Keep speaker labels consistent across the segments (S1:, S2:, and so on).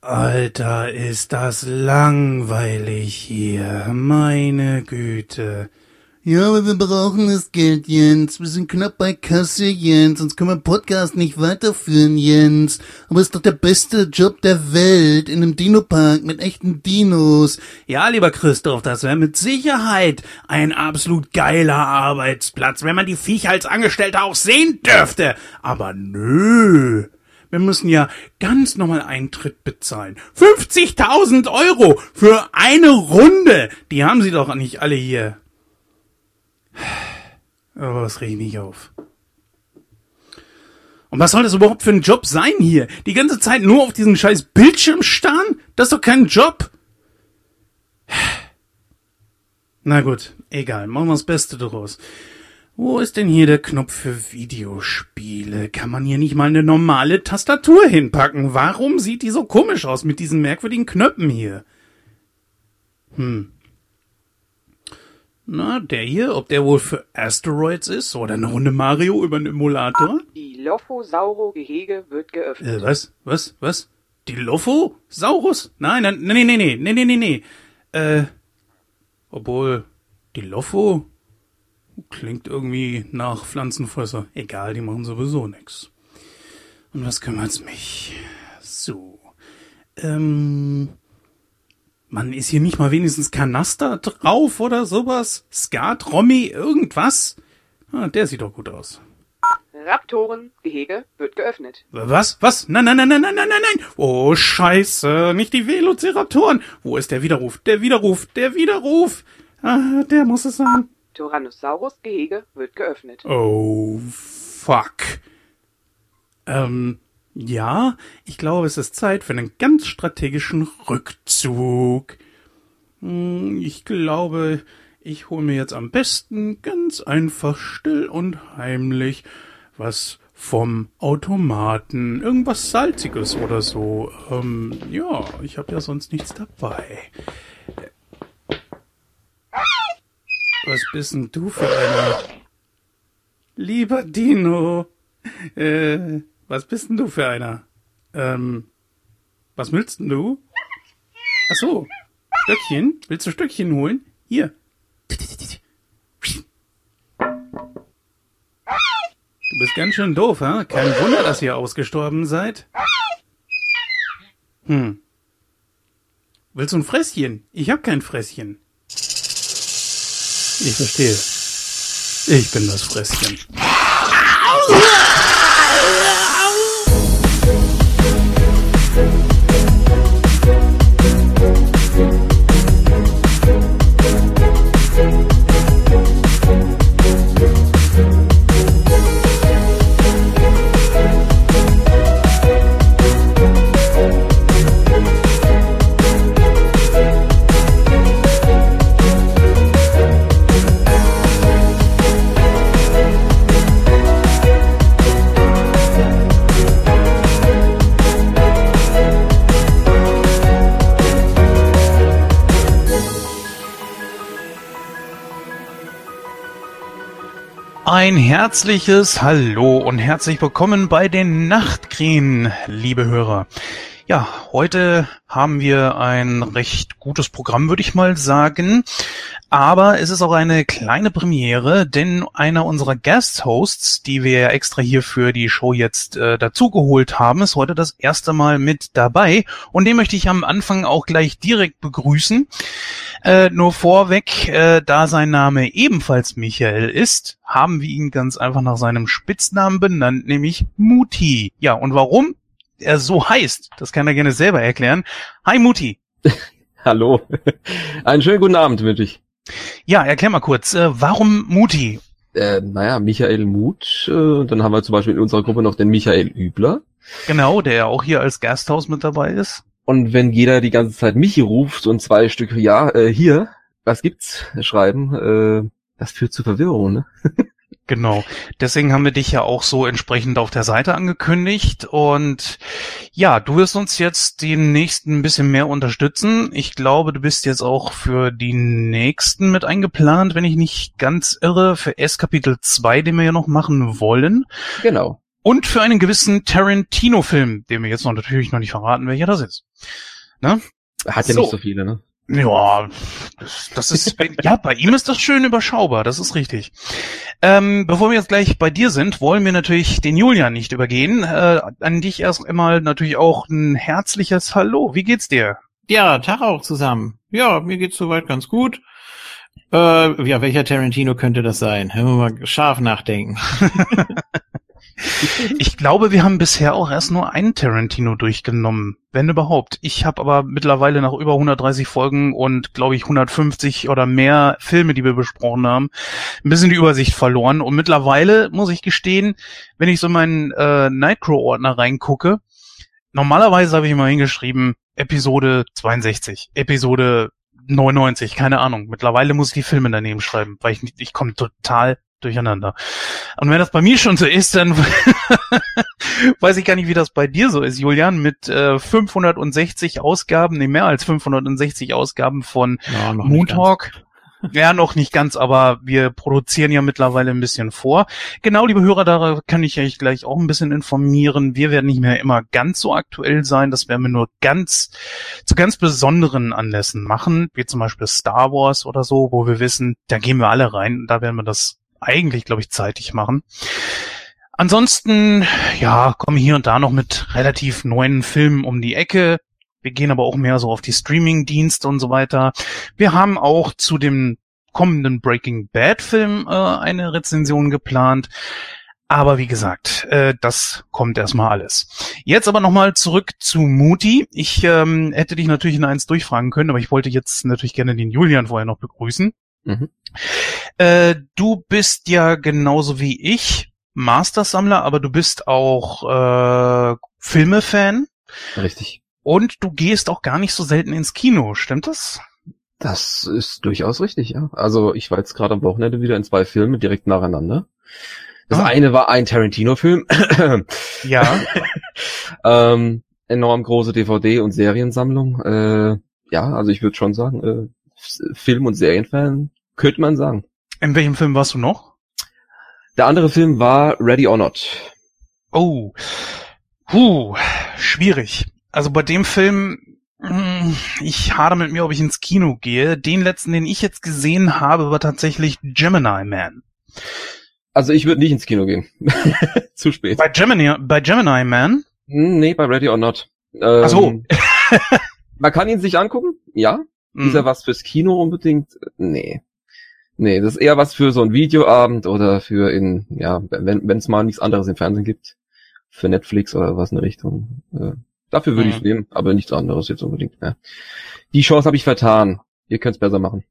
S1: Alter, ist das langweilig hier. Meine Güte.
S2: Ja, aber wir brauchen das Geld, Jens. Wir sind knapp bei Kasse, Jens. Sonst können wir Podcast nicht weiterführen, Jens. Aber es ist doch der beste Job der Welt. In einem Dino-Park mit echten Dinos.
S1: Ja, lieber Christoph, das wäre mit Sicherheit ein absolut geiler Arbeitsplatz, wenn man die Viecher als Angestellter auch sehen dürfte. Aber nö. Wir müssen ja ganz normal Eintritt bezahlen. 50.000 Euro für eine Runde. Die haben sie doch nicht alle hier. Aber was reg ich mich auf? Und was soll das überhaupt für ein Job sein hier? Die ganze Zeit nur auf diesen scheiß Bildschirm starren? Das ist doch kein Job. Na gut, egal, machen wir das Beste daraus. Wo ist denn hier der Knopf für Videospiele? Kann man hier nicht mal eine normale Tastatur hinpacken? Warum sieht die so komisch aus mit diesen merkwürdigen Knöpfen hier? Hm. Na, der hier, ob der wohl für Asteroids ist oder eine Runde Mario über einen Emulator?
S3: Die Lophosauro-Gehege wird geöffnet.
S1: Äh, was? Was? Was? Die Lophosaurus? Nein, nein, nee, nee, nee, nee, nee, nee, nee. Äh, obwohl, die Lopho klingt irgendwie nach Pflanzenfresser. Egal, die machen sowieso nix. Und was kümmert's mich? So. Ähm, Mann, ist hier nicht mal wenigstens Kanaster drauf oder sowas? Skat, Romy, irgendwas? Ah, der sieht doch gut aus.
S3: Raptoren-Gehege wird geöffnet.
S1: Was? Was? Nein, nein, nein, nein, nein, nein, nein, nein. Oh, scheiße. Nicht die Velociraptoren. Wo ist der Widerruf? Der Widerruf, der Widerruf. Ah, der muss es sein.
S3: Tyrannosaurus-Gehege wird geöffnet.
S1: Oh, fuck. Ähm, ja, ich glaube, es ist Zeit für einen ganz strategischen Rückzug. Hm, Ich glaube, ich hole mir jetzt am besten ganz einfach still und heimlich was vom Automaten. Irgendwas Salziges oder so. Ähm, ja, ich habe ja sonst nichts dabei. Was bist denn du für einer? Lieber Dino. Äh, was bist denn du für einer? Ähm, was willst denn du? Ach so, Stöckchen? Willst du Stöckchen holen? Hier. Du bist ganz schön doof, ha? Kein Wunder, dass ihr ausgestorben seid. Hm. Willst du ein Fresschen? Ich hab kein Fresschen. Ich verstehe. Ich bin das Fresschen. Ein herzliches Hallo und herzlich willkommen bei den Nachtkrähen, liebe Hörer. Ja, heute haben wir ein recht gutes Programm, würde ich mal sagen. Aber es ist auch eine kleine Premiere, denn einer unserer Guest-Hosts, die wir extra hier für die Show jetzt äh, dazugeholt haben, ist heute das erste Mal mit dabei. Und den möchte ich am Anfang auch gleich direkt begrüßen. Äh, nur vorweg, äh, da sein Name ebenfalls Michael ist, haben wir ihn ganz einfach nach seinem Spitznamen benannt, nämlich Muti. Ja, und warum er so heißt, das kann er gerne selber erklären. Hi Muti.
S4: Hallo. Einen schönen guten Abend wünsche ich.
S1: Ja, erklär mal kurz, äh, warum Muti?
S4: Äh, naja, Michael Muth, äh, dann haben wir zum Beispiel in unserer Gruppe noch den Michael Übler.
S1: Genau, der ja auch hier als Gasthaus mit dabei ist.
S4: Und wenn jeder die ganze Zeit Michi ruft und zwei Stück, ja, äh, hier, was gibt's, schreiben, äh, das führt zu Verwirrung, ne?
S1: Genau. Deswegen haben wir dich ja auch so entsprechend auf der Seite angekündigt. Und ja, du wirst uns jetzt den nächsten ein bisschen mehr unterstützen. Ich glaube, du bist jetzt auch für die nächsten mit eingeplant, wenn ich nicht ganz irre, für S Kapitel 2, den wir ja noch machen wollen.
S4: Genau.
S1: Und für einen gewissen Tarantino-Film, den wir jetzt noch natürlich noch nicht verraten, welcher das ist. Ne?
S4: Hat ja
S1: So.
S4: nicht so viele, ne?
S1: Ja, das, das ist, ja, bei ihm ist das schön überschaubar, das ist richtig. Ähm, bevor wir jetzt gleich bei dir sind, wollen wir natürlich den Julian nicht übergehen. Äh, an dich erst einmal natürlich auch ein herzliches Hallo. Wie geht's dir?
S5: Ja, Tag auch zusammen. Ja, mir geht's soweit ganz gut. Äh, ja, welcher Tarantino könnte das sein? Wenn wir mal scharf nachdenken.
S1: Ich glaube, wir haben bisher auch erst nur einen Tarantino durchgenommen, wenn überhaupt. Ich habe aber mittlerweile nach über 130 Folgen und glaube ich 150 oder mehr Filme, die wir besprochen haben, ein bisschen die Übersicht verloren. Und mittlerweile muss ich gestehen, wenn ich so in meinen äh, Nightcrow-Ordner reingucke, normalerweise habe ich immer hingeschrieben Episode 62, Episode 99, keine Ahnung. Mittlerweile muss ich die Filme daneben schreiben, weil ich ich komme total durcheinander. Und wenn das bei mir schon so ist, dann weiß ich gar nicht, wie das bei dir so ist, Julian, mit äh, 560 Ausgaben, nee, mehr als 560 Ausgaben von
S5: Ja,
S1: Moon. Talk. Ja, noch nicht ganz, aber wir produzieren ja mittlerweile ein bisschen vor. Genau, liebe Hörer, da kann ich euch gleich auch ein bisschen informieren. Wir werden nicht mehr immer ganz so aktuell sein. Das werden wir nur ganz, zu ganz besonderen Anlässen machen, wie zum Beispiel Star Wars oder so, wo wir wissen, da gehen wir alle rein. Da werden wir das eigentlich, glaube ich, zeitig machen. Ansonsten, ja, kommen hier und da noch mit relativ neuen Filmen um die Ecke. Wir gehen aber auch mehr so auf die Streaming-Dienste und so weiter. Wir haben auch zu dem kommenden Breaking Bad Film äh, eine Rezension geplant. Aber wie gesagt, äh, das kommt erstmal alles. Jetzt aber nochmal zurück zu Muti. Ich ähm, hätte dich natürlich in eins durchfragen können, aber ich wollte jetzt natürlich gerne den Julian vorher noch begrüßen.
S4: Mhm.
S1: Äh, du bist ja genauso wie ich Mastersammler, aber du bist auch äh, Filme-Fan
S4: Richtig.
S1: und du gehst auch gar nicht so selten ins Kino, stimmt das?
S4: Das ist durchaus richtig, ja. Also ich war jetzt gerade am Wochenende wieder in zwei Filme direkt nacheinander. Das
S1: Ah.
S4: eine war ein Tarantino-Film.
S1: Ja.
S4: ähm, enorm große DVD- und Seriensammlung. Äh, ja, also ich würde schon sagen, äh, Film- und Serienfan könnte man sagen.
S1: In welchem Film warst du noch?
S4: Der andere Film war Ready or Not.
S1: Oh, huh, schwierig. Also bei dem Film, mh, ich hadere mit mir, ob ich ins Kino gehe. Den letzten, den ich jetzt gesehen habe, war tatsächlich Gemini Man.
S4: Also ich würde nicht ins Kino gehen. Zu spät.
S1: Bei Gemini, bei Gemini Man?
S4: Hm, Nee, bei Ready or Not. Ähm,
S1: Ach so.
S4: man kann ihn sich angucken, ja. Ist er was fürs Kino unbedingt? Nee. Nee, das ist eher was für so ein Videoabend oder für in, ja, wenn es mal nichts anderes im Fernsehen gibt. Für Netflix oder was in der Richtung. Äh, dafür würde
S1: Mhm.
S4: ich nehmen, aber nichts anderes jetzt unbedingt mehr. Die Chance habe ich vertan. Ihr könnt's besser machen.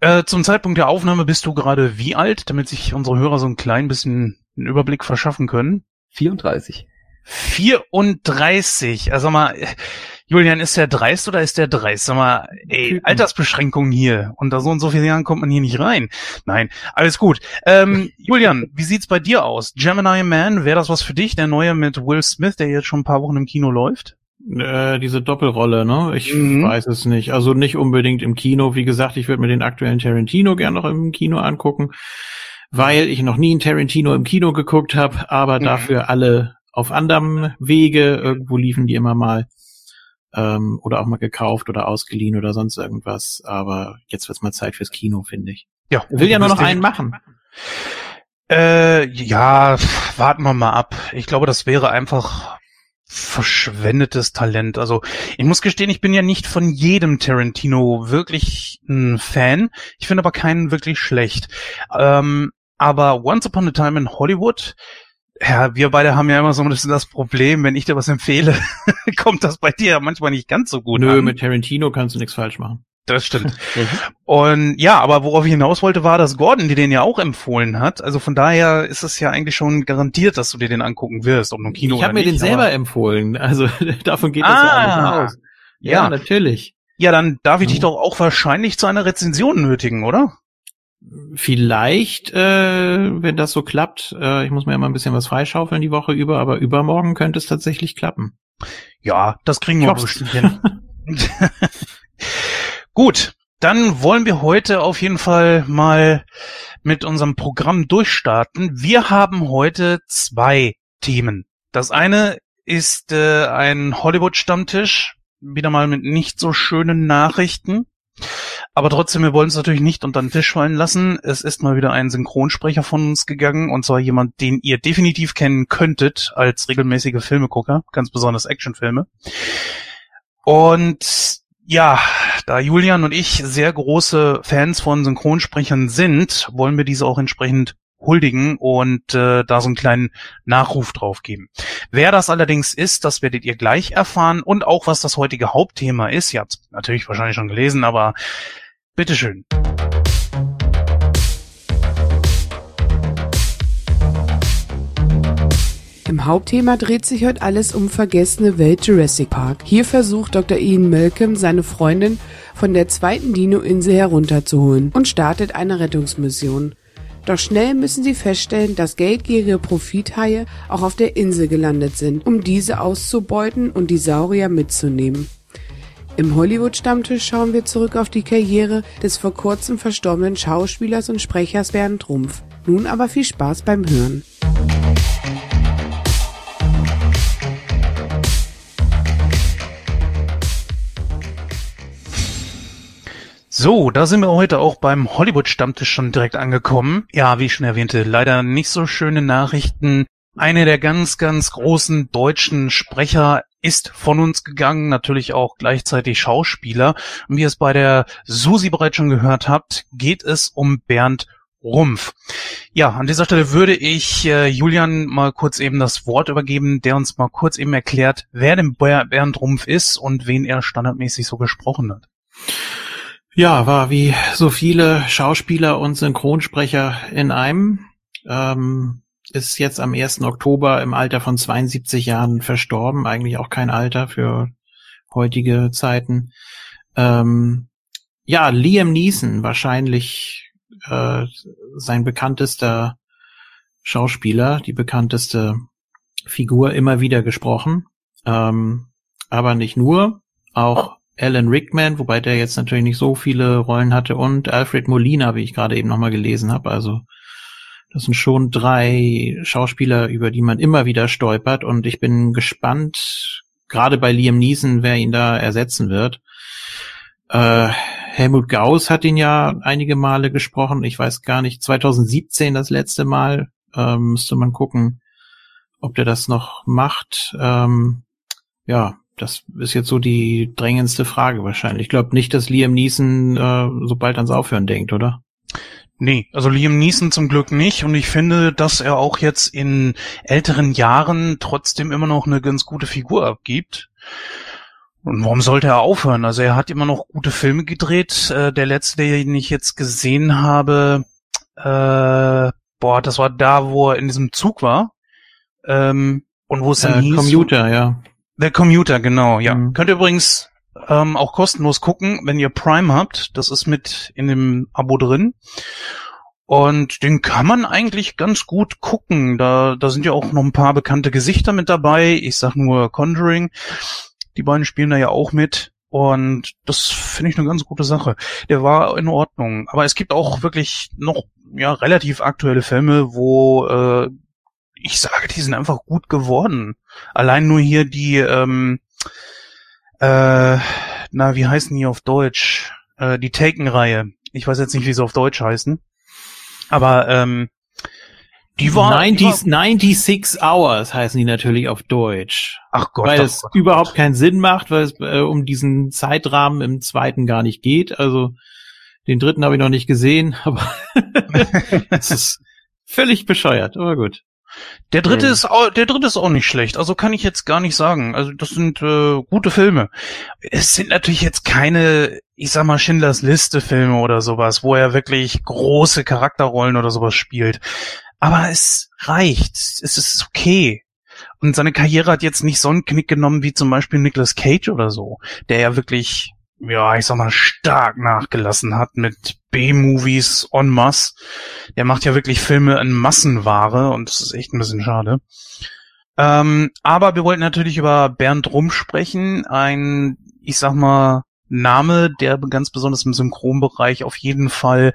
S1: Äh, zum Zeitpunkt der Aufnahme bist du gerade wie alt, damit sich unsere Hörer so ein klein bisschen einen Überblick verschaffen können?
S4: 34.
S1: 34. Also mal, Julian, ist der dreist oder ist der dreist? Sag mal, ey,
S5: Typen.
S1: Altersbeschränkung hier. Unter so und so vielen Jahren kommt man hier nicht rein. Nein, alles gut. Ähm, Julian, wie sieht's bei dir aus? Gemini Man, wäre das was für dich? Der neue mit Will Smith, der jetzt schon ein paar Wochen im Kino läuft?
S5: Äh, diese Doppelrolle, ne? Ich
S1: Mhm.
S5: weiß es nicht. Also nicht unbedingt im Kino. Wie gesagt, ich würde mir den aktuellen Tarantino gern noch im Kino angucken, weil ich noch nie einen Tarantino im Kino geguckt habe, aber
S1: Mhm.
S5: dafür alle auf anderem Wege. Irgendwo liefen die immer mal. Ähm, oder auch mal gekauft oder ausgeliehen oder sonst irgendwas. Aber jetzt wird's mal Zeit fürs Kino, finde ich.
S1: Ja.
S5: Er will ja nur noch einen machen.
S1: Äh, ja, warten wir mal ab. Ich glaube, das wäre einfach verschwendetes Talent. Also ich muss gestehen, ich bin ja nicht von jedem Tarantino wirklich ein Fan. Ich finde aber keinen wirklich schlecht. Ähm, aber Once Upon a Time in Hollywood, ja, wir beide haben ja immer so ein bisschen das Problem, wenn ich dir was empfehle, kommt das bei dir ja manchmal nicht ganz so gut
S5: Nö,
S1: an.
S5: mit Tarantino kannst du nichts falsch machen.
S1: Das stimmt.
S4: Mhm.
S1: Und ja, aber worauf ich hinaus wollte, war, dass Gordon dir den ja auch empfohlen hat. Also von daher ist es ja eigentlich schon garantiert, dass du dir den angucken wirst, ob nun Kino
S5: ich
S1: oder
S5: habe mir
S1: nicht.
S5: den selber empfohlen. Also davon geht das
S1: Ah,
S5: ja alles aus. Ja,
S1: ja.
S5: natürlich.
S1: Ja, dann darf ich dich
S5: Ja.
S1: doch auch wahrscheinlich zu einer Rezension nötigen, oder?
S5: Vielleicht, äh, wenn das so klappt, äh, ich muss mir ja mal ein bisschen was freischaufeln die Woche über, aber übermorgen könnte es tatsächlich klappen.
S1: Ja, das kriegen wir bestimmt hin. Gut, dann wollen wir heute auf jeden Fall mal mit unserem Programm durchstarten. Wir haben heute zwei Themen. Das eine ist äh, ein Hollywood-Stammtisch, wieder mal mit nicht so schönen Nachrichten. Aber trotzdem, wir wollen es natürlich nicht unter den Tisch fallen lassen. Es ist mal wieder ein Synchronsprecher von uns gegangen, und zwar jemand, den ihr definitiv kennen könntet als regelmäßige Filmegucker, ganz besonders Actionfilme. Und ja, da Julian und ich sehr große Fans von Synchronsprechern sind, wollen wir diese auch entsprechend huldigen und äh, da so einen kleinen Nachruf drauf geben. Wer das allerdings ist, das werdet ihr gleich erfahren und auch was das heutige Hauptthema ist. Ihr habt natürlich wahrscheinlich schon gelesen, aber bitteschön.
S6: Im Hauptthema dreht sich heute alles um vergessene Welt Jurassic Park. Hier versucht Dr. Ian Malcolm seine Freundin von der zweiten Dino-Insel herunterzuholen und startet eine Rettungsmission. Doch schnell müssen sie feststellen, dass geldgierige Profithaie auch auf der Insel gelandet sind, um diese auszubeuten und die Saurier mitzunehmen. Im Hollywood-Stammtisch schauen wir zurück auf die Karriere des vor kurzem verstorbenen Schauspielers und Sprechers Bernd Rumpf. Nun aber viel Spaß beim Hören.
S1: So, da sind wir heute auch beim Hollywood-Stammtisch schon direkt angekommen. Ja, wie ich schon erwähnte, leider nicht so schöne Nachrichten. Eine der ganz, ganz großen deutschen Sprecher ist von uns gegangen, natürlich auch gleichzeitig Schauspieler. Und wie ihr es bei der Susi bereits schon gehört habt, geht es um Bernd Rumpf. Ja, an dieser Stelle würde ich äh, Julian mal kurz eben das Wort übergeben, der uns mal kurz eben erklärt, wer denn Bernd Rumpf ist und wen er standardmäßig so gesprochen hat.
S5: Ja, war wie so viele Schauspieler und Synchronsprecher in einem. Ähm, ist jetzt am 1. Oktober im Alter von 72 Jahren verstorben. Eigentlich auch kein Alter für heutige Zeiten. Ähm, ja, Liam Neeson, wahrscheinlich äh, sein bekanntester Schauspieler, die bekannteste Figur immer wieder gesprochen. Ähm, aber nicht nur, auch Alan Rickman, wobei der jetzt natürlich nicht so viele Rollen hatte, und Alfred Molina, wie ich gerade eben nochmal gelesen habe. Also das sind schon drei Schauspieler, über die man immer wieder stolpert. Und ich bin gespannt, gerade bei Liam Neeson, wer ihn da ersetzen wird. Äh, Helmut Gauss hat ihn ja einige Male gesprochen. Ich weiß gar nicht, 2017 das letzte Mal. Ähm, müsste man gucken, ob der das noch macht. Ähm, ja, das ist jetzt so die drängendste Frage wahrscheinlich. Ich glaube nicht, dass Liam Neeson äh, so bald ans Aufhören denkt, oder?
S1: Nee, also Liam Neeson zum Glück nicht und ich finde, dass er auch jetzt in älteren Jahren trotzdem immer noch eine ganz gute Figur abgibt. Und warum sollte er aufhören? Also er hat immer noch gute Filme gedreht. Äh, der letzte, den ich jetzt gesehen habe, äh, boah, das war da, wo er in diesem Zug war. Ähm, und wo es dann
S5: äh, hieß, Commuter, ja.
S1: Der Commuter, genau, ja. Mhm. Könnt ihr übrigens ähm, auch kostenlos gucken, wenn ihr Prime habt. Das ist mit in dem Abo drin. Und den kann man eigentlich ganz gut gucken. Da, da sind ja auch noch ein paar bekannte Gesichter mit dabei. Ich sag nur Conjuring. Die beiden spielen da ja auch mit. Und das finde ich eine ganz gute Sache. Der war in Ordnung. Aber es gibt auch wirklich noch ja relativ aktuelle Filme, wo äh, ich sage, die sind einfach gut geworden. Allein nur hier die, ähm, äh, na, wie heißen die auf Deutsch? Äh, die Taken-Reihe. Ich weiß jetzt nicht, wie sie auf Deutsch heißen. Aber ähm,
S5: die war, 90, die war 96 Hours heißen die natürlich auf Deutsch.
S1: Ach Gott.
S5: Weil es
S1: Gott.
S5: überhaupt keinen Sinn macht, weil es äh, um diesen Zeitrahmen im zweiten gar nicht geht. Also den dritten habe ich noch nicht gesehen, aber es ist völlig bescheuert, aber gut.
S1: Der dritte
S4: Mhm.
S1: ist auch, der dritte ist auch nicht schlecht. Also kann ich jetzt gar nicht sagen. Also das sind äh, gute Filme. Es sind natürlich jetzt keine, ich sag mal Schindlers Liste Filme oder sowas, wo er wirklich große Charakterrollen oder sowas spielt. Aber es reicht. Es ist okay. Und seine Karriere hat jetzt nicht so einen Knick genommen wie zum Beispiel Nicolas Cage oder so, der ja wirklich, ja, ich sag mal, stark nachgelassen hat mit B-Movies en masse. Der macht ja wirklich Filme in Massenware und das ist echt ein bisschen schade. Ähm, aber wir wollten natürlich über Bernd Rum sprechen, ein, ich sag mal, Name, der ganz besonders im Synchronbereich auf jeden Fall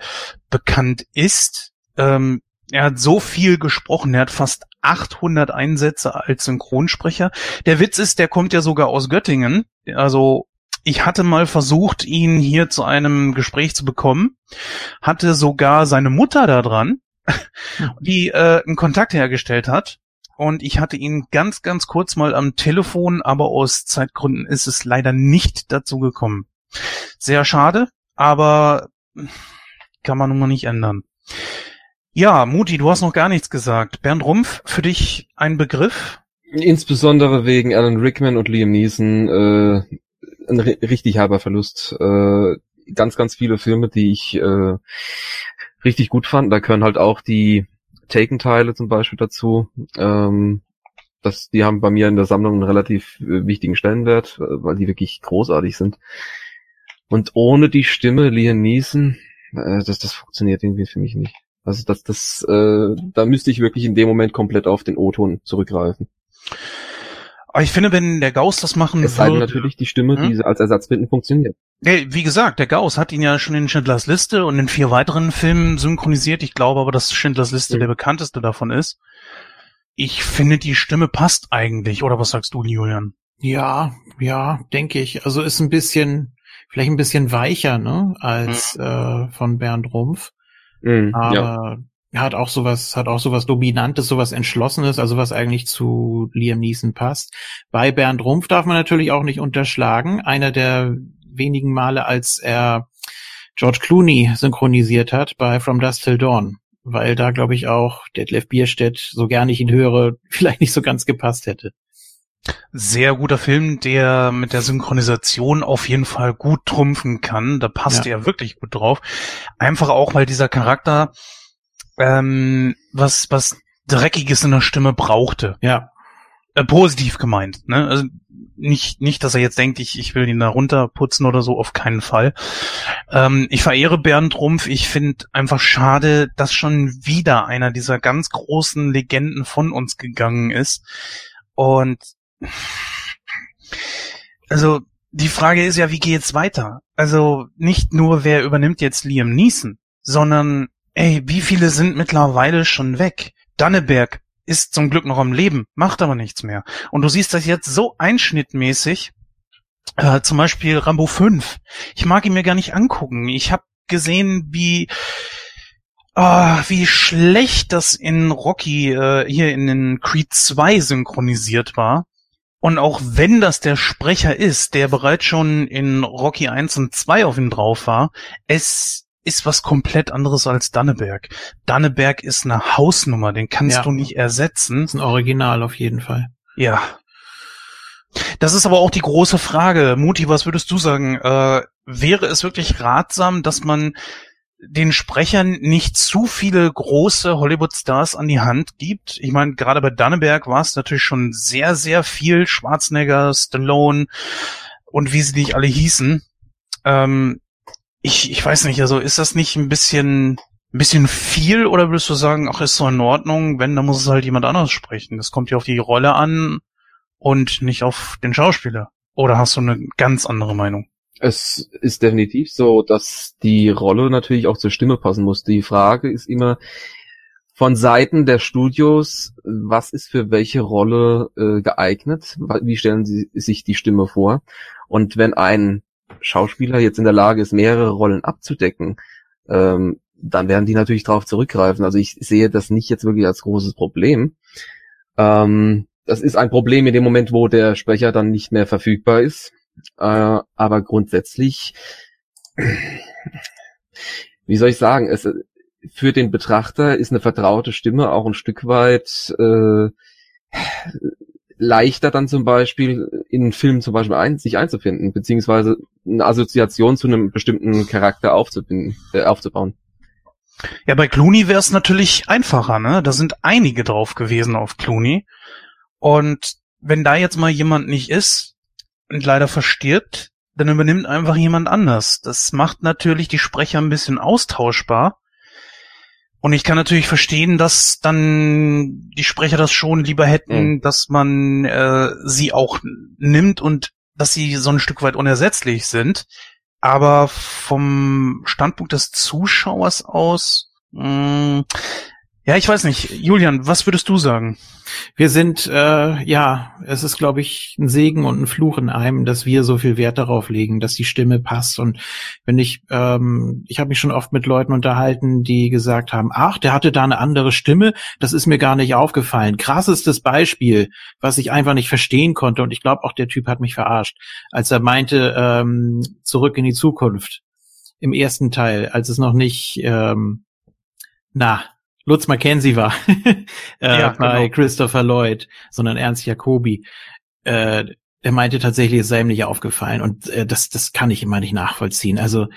S1: bekannt ist. Ähm, Er hat so viel gesprochen, er hat fast 800 Einsätze als Synchronsprecher. Der Witz ist, der kommt ja sogar aus Göttingen. Also ich hatte mal versucht, ihn hier zu einem Gespräch zu bekommen, hatte sogar seine Mutter da dran, die äh, einen Kontakt hergestellt hat. Und ich hatte ihn ganz, ganz kurz mal am Telefon, aber aus Zeitgründen ist es leider nicht dazu gekommen. Sehr schade, aber kann man nun mal nicht ändern. Ja, Muti, du hast noch gar nichts gesagt. Bernd Rumpf, für dich ein Begriff?
S4: Insbesondere wegen Alan Rickman und Liam Neeson äh, ein richtig halber Verlust. Äh, ganz, ganz viele Filme, die ich äh, richtig gut fand. Da gehören halt auch die Taken-Teile zum Beispiel dazu. Ähm, das, die haben bei mir in der Sammlung einen relativ äh, wichtigen Stellenwert, äh, weil die wirklich großartig sind. Und ohne die Stimme Liam Neeson, äh, das, das funktioniert irgendwie für mich nicht. Also das, das, äh, da müsste ich wirklich in dem Moment komplett auf den O-Ton zurückgreifen.
S1: Aber ich finde, wenn der Gauss das machen
S4: es würde... natürlich die Stimme, hm? die als Ersatz finden, funktioniert.
S1: Wie gesagt, der Gauss hat ihn ja schon in Schindlers Liste und in vier weiteren Filmen synchronisiert. Ich glaube aber, dass Schindlers Liste mhm. der bekannteste davon ist. Ich finde, die Stimme passt eigentlich. Oder was sagst du, Julian?
S5: Ja, ja, denke ich. Also ist ein bisschen, vielleicht ein bisschen weicher, ne, als mhm. äh, von Bernd Rumpf. Mhm, aber ja hat auch sowas, hat auch sowas Dominantes, sowas Entschlossenes, also was eigentlich zu Liam Neeson passt. Bei Bernd Rumpf darf man natürlich auch nicht unterschlagen. Einer der wenigen Male, als er George Clooney synchronisiert hat bei From Dust Till Dawn, weil da glaube ich auch Detlef Bierstedt, so gern ich ihn höre, vielleicht nicht so ganz gepasst hätte.
S1: Sehr guter Film, der mit der Synchronisation auf jeden Fall gut trumpfen kann. Da passt ja. er wirklich gut drauf. Einfach auch, weil dieser Charakter ähm, was, was Dreckiges in der Stimme brauchte.
S5: Ja.
S1: Äh, positiv gemeint, ne? Also nicht, nicht, dass er jetzt denkt, ich, ich will ihn da runterputzen oder so, auf keinen Fall. Ähm, ich verehre Bernd Rumpf. Ich finde einfach schade, dass schon wieder einer dieser ganz großen Legenden von uns gegangen ist. Und also die Frage ist ja, wie geht's weiter? Also nicht nur, wer übernimmt jetzt Liam Neeson, sondern Ey, wie viele sind mittlerweile schon weg? Danneberg ist zum Glück noch am Leben, macht aber nichts mehr. Und du siehst das jetzt so einschnittmäßig, äh, zum Beispiel Rambo 5. Ich mag ihn mir gar nicht angucken. Ich habe gesehen, wie oh, wie schlecht das in Rocky äh, hier in den Creed 2 synchronisiert war. Und auch wenn das der Sprecher ist, der bereits schon in Rocky 1 und 2 auf ihn drauf war, es ist was komplett anderes als Danneberg. Danneberg ist eine Hausnummer, den kannst ja. du nicht ersetzen. Das
S5: ist ein Original auf jeden Fall.
S1: Ja. Das ist aber auch die große Frage. Muti, was würdest du sagen? Äh, wäre es wirklich ratsam, dass man den Sprechern nicht zu viele große Hollywood-Stars an die Hand gibt. Ich meine, gerade bei Danneberg war es natürlich schon sehr, sehr viel Schwarzenegger, Stallone und wie sie nicht alle hießen. Ähm, ich, ich weiß nicht, also ist das nicht ein bisschen, ein bisschen viel oder würdest du sagen, ach, ist so in Ordnung, wenn, dann muss es halt jemand anders sprechen. Das kommt ja auf die Rolle an und nicht auf den Schauspieler. Oder hast du eine ganz andere Meinung?
S4: Es ist definitiv so, dass die Rolle natürlich auch zur Stimme passen muss. Die Frage ist immer von Seiten der Studios, was ist für welche Rolle äh, geeignet? Wie stellen sie sich die Stimme vor? Und wenn ein Schauspieler jetzt in der Lage ist, mehrere Rollen abzudecken, ähm, dann werden die natürlich darauf zurückgreifen. Also ich sehe das nicht jetzt wirklich als großes Problem. Ähm, das ist ein Problem in dem Moment, wo der Sprecher dann nicht mehr verfügbar ist. Äh, aber grundsätzlich, wie soll ich sagen, es, für den Betrachter ist eine vertraute Stimme auch ein Stück weit äh, leichter dann zum Beispiel in einen Film zum Beispiel ein, sich einzufinden, beziehungsweise eine Assoziation zu einem bestimmten Charakter aufzubinden, äh, aufzubauen.
S1: Ja, bei Clooney wäre es natürlich einfacher, ne? Da sind einige drauf gewesen auf Clooney. Und wenn da jetzt mal jemand nicht ist und leider verstirbt, dann übernimmt einfach jemand anders. Das macht natürlich die Sprecher ein bisschen austauschbar. Und ich kann natürlich verstehen, dass dann die Sprecher das schon lieber hätten, mhm. dass man äh, sie auch nimmt und dass sie so ein Stück weit unersetzlich sind. Aber vom Standpunkt des Zuschauers aus, mh, mm, Ja, ich weiß nicht. Julian, was würdest du sagen?
S5: Wir sind, äh, ja, es ist, glaube ich, ein Segen und ein Fluch in einem, dass wir so viel Wert darauf legen, dass die Stimme passt. Und wenn ich, ähm, ich habe mich schon oft mit Leuten unterhalten, die gesagt haben, ach, der hatte da eine andere Stimme, das ist mir gar nicht aufgefallen. Krassestes Beispiel, was ich einfach nicht verstehen konnte. Und ich glaube, auch der Typ hat mich verarscht, als er meinte, ähm, zurück in die Zukunft im ersten Teil, als es noch nicht, ähm, na, Lutz Mackenzie war äh, ja, bei genau. Christopher Lloyd, sondern Ernst Jacobi. Äh, er meinte tatsächlich, es sei ihm nicht aufgefallen und äh, das, das kann ich immer nicht nachvollziehen. Also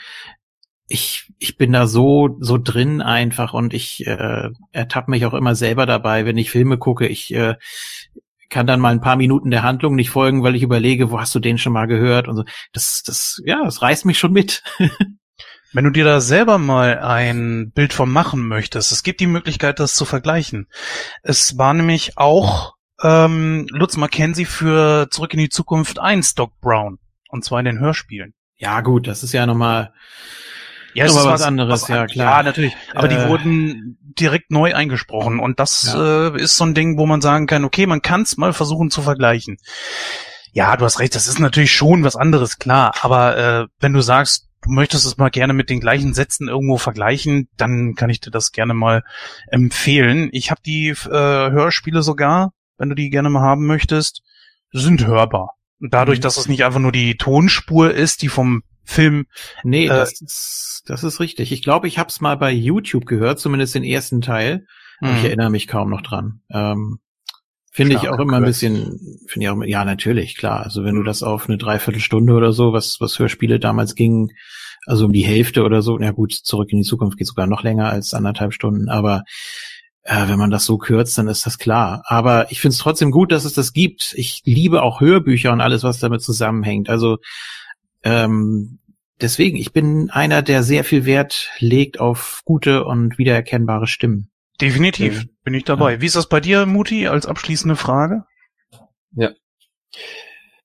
S5: ich, ich bin da so, so drin einfach und ich äh, ertappe mich auch immer selber dabei, wenn ich Filme gucke. Ich äh, kann dann mal ein paar Minuten der Handlung nicht folgen, weil ich überlege, wo hast du den schon mal gehört und so. Das, das, ja, das reißt mich schon mit.
S1: Wenn du dir da selber mal ein Bild von machen möchtest, es gibt die Möglichkeit, das zu vergleichen. Es war nämlich auch ähm, Lutz Mackenzie für Zurück in die Zukunft 1 Doc Brown. Und zwar in den Hörspielen.
S5: Ja gut, das ist ja nochmal
S1: ja, das ist was, was anderes, was, ja klar. Ja, natürlich. Aber äh, die wurden direkt neu eingesprochen und das ja. äh, ist so ein Ding, wo man sagen kann, okay, man kann es mal versuchen zu vergleichen. Ja, du hast recht, das ist natürlich schon was anderes, klar. Aber äh, wenn du sagst, du möchtest es mal gerne mit den gleichen Sätzen irgendwo vergleichen, dann kann ich dir das gerne mal empfehlen. Ich habe die äh, Hörspiele sogar, wenn du die gerne mal haben möchtest, sind hörbar. Und dadurch, mhm. dass es nicht einfach nur die Tonspur ist, die vom Film.
S5: Nee, äh, das, ist, das ist richtig. Ich glaube, ich habe es mal bei YouTube gehört, zumindest den ersten Teil. Ich mhm. erinnere mich kaum noch dran. Ähm, Finde ich auch immer ein bisschen, finde ich auch, ja, natürlich, klar. Also wenn du das auf eine Dreiviertelstunde oder so, was, was Hörspiele damals gingen, also um die Hälfte oder so, na gut, zurück in die Zukunft geht sogar noch länger als anderthalb Stunden, aber äh, wenn man das so kürzt, dann ist das klar. Aber ich finde es trotzdem gut, dass es das gibt. Ich liebe auch Hörbücher und alles, was damit zusammenhängt. Also ähm, deswegen, ich bin einer, der sehr viel Wert legt auf gute und wiedererkennbare Stimmen.
S1: Definitiv, bin ich dabei. Ja. Wie ist das bei dir, Muti, als abschließende Frage?
S4: Ja.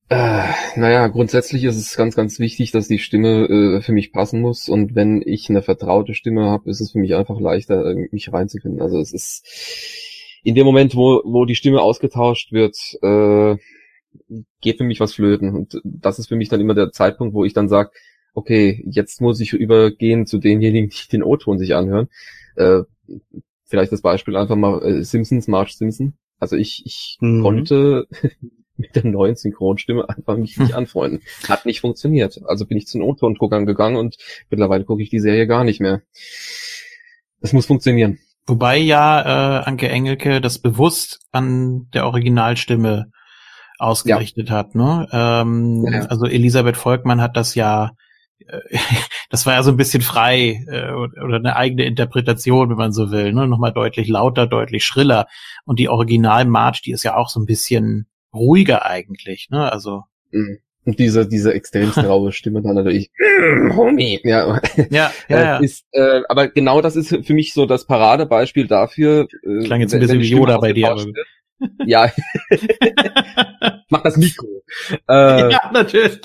S4: Äh, naja, grundsätzlich ist es ganz, ganz wichtig, dass die Stimme äh, für mich passen muss. Und wenn ich eine vertraute Stimme habe, ist es für mich einfach leichter, äh, mich reinzufinden. Also es ist in dem Moment, wo, wo die Stimme ausgetauscht wird, äh, geht für mich was flöten. Und das ist für mich dann immer der Zeitpunkt, wo ich dann sage, okay, jetzt muss ich übergehen zu denjenigen, die den O-Ton sich anhören. Äh, vielleicht das Beispiel einfach mal äh, Simpsons, Marge Simpson. Also ich, ich mhm. konnte mit der neuen Synchronstimme einfach mich nicht anfreunden. Hat nicht funktioniert. Also bin ich zu den O-Ton-Guckern gegangen und mittlerweile gucke ich die Serie gar nicht mehr. Es muss funktionieren.
S5: Wobei ja äh, Anke Engelke das bewusst an der Originalstimme ausgerichtet ja. hat. Ne? Ähm, ja. Also Elisabeth Volkmann hat das ja das war ja so ein bisschen frei äh, oder eine eigene Interpretation, wenn man so will. Ne? Nochmal deutlich lauter, deutlich schriller. Und die Original-March, die ist ja auch so ein bisschen ruhiger eigentlich. Ne? Also
S4: mhm. und diese diese extrem raue Stimme dann natürlich Homie ja ja, ja, ja. ist äh, aber genau das ist für mich so das Paradebeispiel dafür
S5: äh, klang jetzt ein bisschen wie Yoda bei dir
S4: ja mach das Mikro
S5: äh, ja natürlich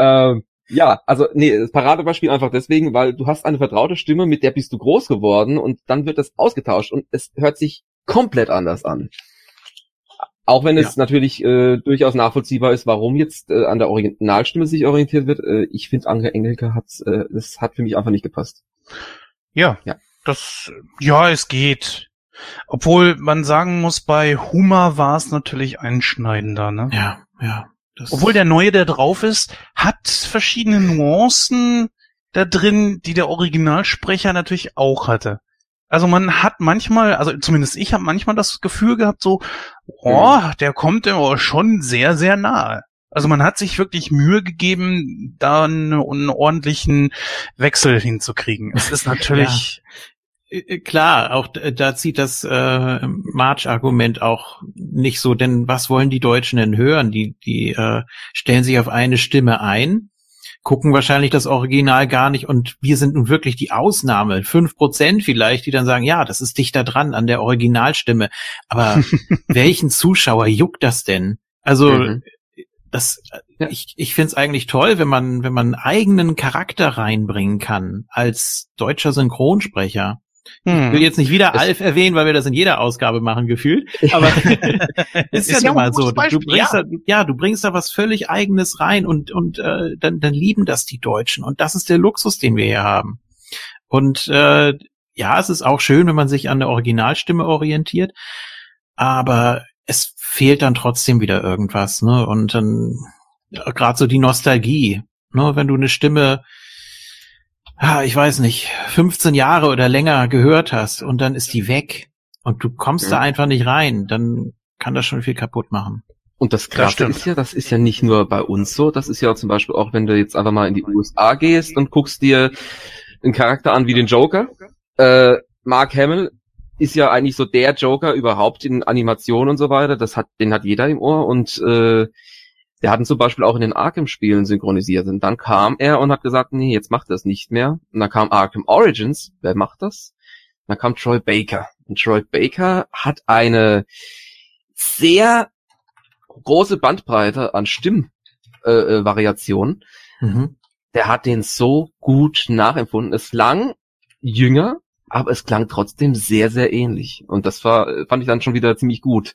S4: ähm, ja, also nee, das Paradebeispiel einfach deswegen, weil du hast eine vertraute Stimme, mit der bist du groß geworden und dann wird das ausgetauscht und es hört sich komplett anders an. Auch wenn es ja. natürlich äh, durchaus nachvollziehbar ist, warum jetzt äh, an der Originalstimme sich orientiert wird. Äh, ich finde, Anke Engelke hat äh, das hat für mich einfach nicht gepasst.
S1: Ja, ja, das ja, es geht. Obwohl man sagen muss, bei Huma war es natürlich einschneidender, ne?
S5: Ja, ja.
S1: Das Obwohl der neue, der drauf ist, hat verschiedene Nuancen da drin, die der Originalsprecher natürlich auch hatte. Also man hat manchmal, also zumindest ich habe manchmal das Gefühl gehabt, so, oh, der kommt immer schon sehr, sehr nahe. Also man hat sich wirklich Mühe gegeben, da einen, einen ordentlichen Wechsel hinzukriegen. Es ist natürlich.
S5: Klar, auch da zieht das äh, March-Argument auch nicht so, denn was wollen die Deutschen denn hören? Die, die äh, stellen sich auf eine Stimme ein, gucken wahrscheinlich das Original gar nicht und wir sind nun wirklich die Ausnahme, fünf Prozent vielleicht, die dann sagen, ja, das ist dichter dran an der Originalstimme. Aber welchen Zuschauer juckt das denn? Also mhm. das, ja. ich, ich finde es eigentlich toll, wenn man, wenn man eigenen Charakter reinbringen kann als deutscher Synchronsprecher. Hm. Ich will jetzt nicht wieder Alf erwähnen, weil wir das in jeder Ausgabe machen, gefühlt. Aber ist, ist ja nun mal so. Du, du bringst ja. Da, ja, du bringst da was völlig eigenes rein und, und äh, dann, dann lieben das die Deutschen. Und das ist der Luxus, den wir hier haben. Und äh, ja, es ist auch schön, wenn man sich an der Originalstimme orientiert. Aber es fehlt dann trotzdem wieder irgendwas, ne? Und dann ja, gerade so die Nostalgie, ne? Wenn du eine Stimme ich weiß nicht, 15 Jahre oder länger gehört hast und dann ist die weg und du kommst ja. da einfach nicht rein, dann kann das schon viel kaputt machen.
S4: Und das Krasse das ist ja, das ist ja nicht nur bei uns so, das ist ja zum Beispiel auch, wenn du jetzt einfach mal in die USA gehst und guckst dir einen Charakter an wie den Joker. Äh, Mark Hamill ist ja eigentlich so der Joker überhaupt in Animation und so weiter. Das hat, den hat jeder im Ohr und äh, der hat ihn zum Beispiel auch in den Arkham-Spielen synchronisiert. Und dann kam er und hat gesagt, nee, jetzt macht er das nicht mehr. Und dann kam Arkham Origins. Wer macht das? Und dann kam Troy Baker. Und Troy Baker hat eine sehr große Bandbreite an Stimmvariationen. Äh, mhm. Der hat den so gut nachempfunden. Es klang jünger, aber es klang trotzdem sehr, sehr ähnlich. Und das war, fand ich dann schon wieder ziemlich gut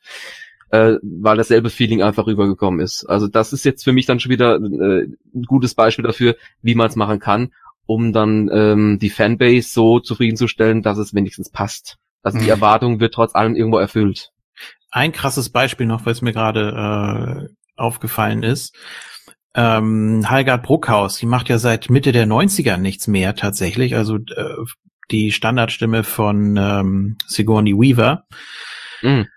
S4: äh, weil dasselbe Feeling einfach rübergekommen ist. Also das ist jetzt für mich dann schon wieder äh, ein gutes Beispiel dafür, wie man es machen kann, um dann ähm, die Fanbase so zufriedenzustellen, dass es wenigstens passt. Also die mhm. Erwartung wird trotz allem irgendwo erfüllt.
S5: Ein krasses Beispiel noch, was mir gerade äh, aufgefallen ist. Ähm, Halgard Bruckhaus, die macht ja seit Mitte der 90er nichts mehr tatsächlich. Also äh, die Standardstimme von ähm, Sigourney Weaver. Mhm.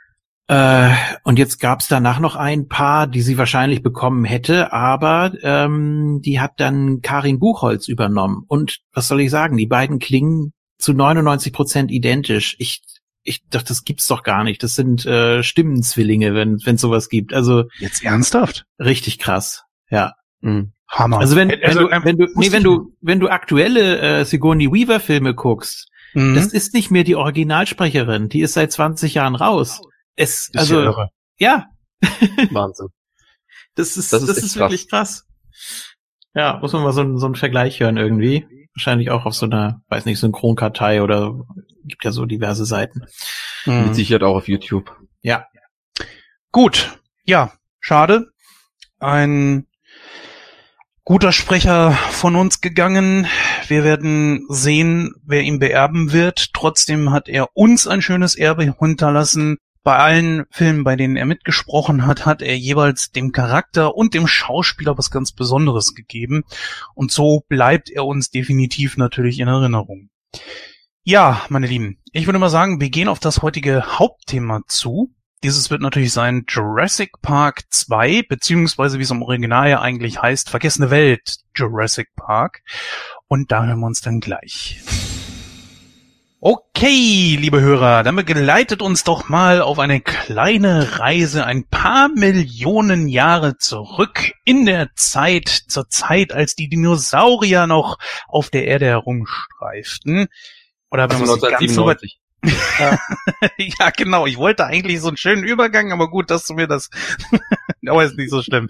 S5: Äh, und jetzt gab es danach noch ein paar, die sie wahrscheinlich bekommen hätte, aber ähm, die hat dann Karin Buchholz übernommen. Und was soll ich sagen, die beiden klingen zu 99 Prozent identisch. Ich, ich dachte, das gibt's doch gar nicht. Das sind äh, Stimmenzwillinge, wenn es sowas gibt. Also
S1: jetzt ernsthaft?
S5: Richtig krass. Ja.
S1: Mhm. Hammer.
S5: Also wenn, also, wenn, du, wenn du, nee, wenn du, wenn du aktuelle äh, Sigourney Weaver Filme guckst, mhm. das ist nicht mehr die Originalsprecherin. Die ist seit 20 Jahren raus. Es, ist also, ja, ja.
S4: Wahnsinn.
S5: Das ist, das ist, das ist wirklich krass. Ja, muss man mal so, so einen Vergleich hören irgendwie. Wahrscheinlich auch auf so einer, weiß nicht, Synchronkartei oder gibt ja so diverse Seiten.
S4: Mhm. Mit Sicherheit auch auf YouTube.
S5: Ja.
S1: Gut. Ja, schade. Ein guter Sprecher von uns gegangen. Wir werden sehen, wer ihn beerben wird. Trotzdem hat er uns ein schönes Erbe hinterlassen. Bei allen Filmen, bei denen er mitgesprochen hat, hat er jeweils dem Charakter und dem Schauspieler was ganz Besonderes gegeben. Und so bleibt er uns definitiv natürlich in Erinnerung. Ja, meine Lieben, ich würde mal sagen, wir gehen auf das heutige Hauptthema zu. Dieses wird natürlich sein Jurassic Park 2, beziehungsweise wie es im Original ja eigentlich heißt, Vergessene Welt Jurassic Park. Und da hören wir uns dann gleich. Okay, liebe Hörer, dann begleitet uns doch mal auf eine kleine Reise ein paar Millionen Jahre zurück in der Zeit, zur Zeit, als die Dinosaurier noch auf der Erde herumstreiften.
S4: Oder wenn also man ganz so weit,
S1: ja. ja, genau. Ich wollte eigentlich so einen schönen Übergang, aber gut, dass du mir das, aber ist nicht so schlimm.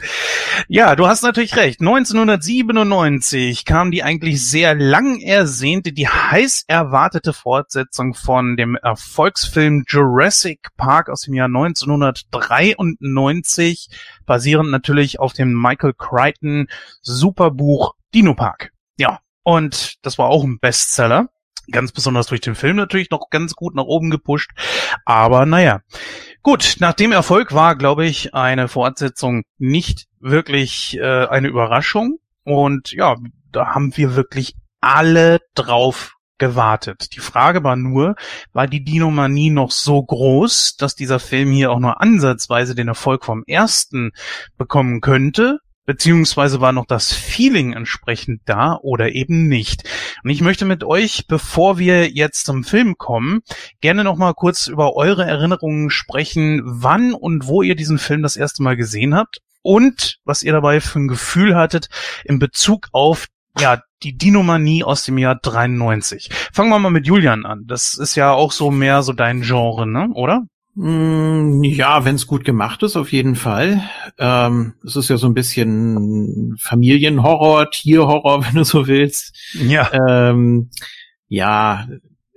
S1: Ja, du hast natürlich recht. 1997 kam die eigentlich sehr lang ersehnte, die heiß erwartete Fortsetzung von dem Erfolgsfilm Jurassic Park aus dem Jahr 1993, basierend natürlich auf dem Michael Crichton Superbuch Dino Park. Ja, und das war auch ein Bestseller ganz besonders durch den Film natürlich noch ganz gut nach oben gepusht. Aber naja. Gut, nach dem Erfolg war, glaube ich, eine Fortsetzung nicht wirklich äh, eine Überraschung. Und ja, da haben wir wirklich alle drauf gewartet. Die Frage war nur, war die Dinomanie noch so groß, dass dieser Film hier auch nur ansatzweise den Erfolg vom ersten bekommen könnte? Beziehungsweise war noch das Feeling entsprechend da oder eben nicht. Und ich möchte mit euch, bevor wir jetzt zum Film kommen, gerne noch mal kurz über eure Erinnerungen sprechen, wann und wo ihr diesen Film das erste Mal gesehen habt und was ihr dabei für ein Gefühl hattet in Bezug auf ja, die Dinomanie aus dem Jahr 93. Fangen wir mal mit Julian an. Das ist ja auch so mehr so dein Genre, ne? Oder?
S5: Mm, ja, wenn es gut gemacht ist, auf jeden Fall. Ähm, es ist ja so ein bisschen Familienhorror, Tierhorror, wenn du so willst.
S1: Ja.
S5: Ähm, ja,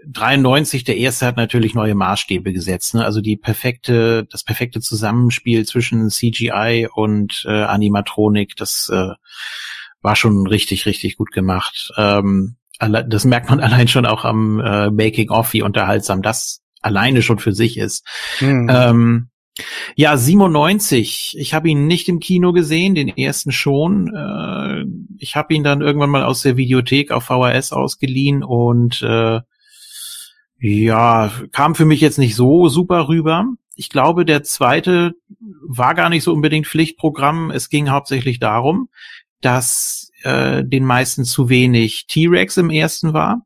S5: 93, der erste hat natürlich neue Maßstäbe gesetzt. Ne? Also die perfekte, das perfekte Zusammenspiel zwischen CGI und äh, Animatronik, das äh, war schon richtig, richtig gut gemacht. Ähm, das merkt man allein schon auch am äh, Making of, wie unterhaltsam das alleine schon für sich ist. Hm. Ähm, ja, 97. Ich habe ihn nicht im Kino gesehen, den ersten schon. Äh, ich habe ihn dann irgendwann mal aus der Videothek auf VHS ausgeliehen und äh, ja, kam für mich jetzt nicht so super rüber. Ich glaube, der zweite war gar nicht so unbedingt Pflichtprogramm. Es ging hauptsächlich darum, dass äh, den meisten zu wenig T-Rex im ersten war.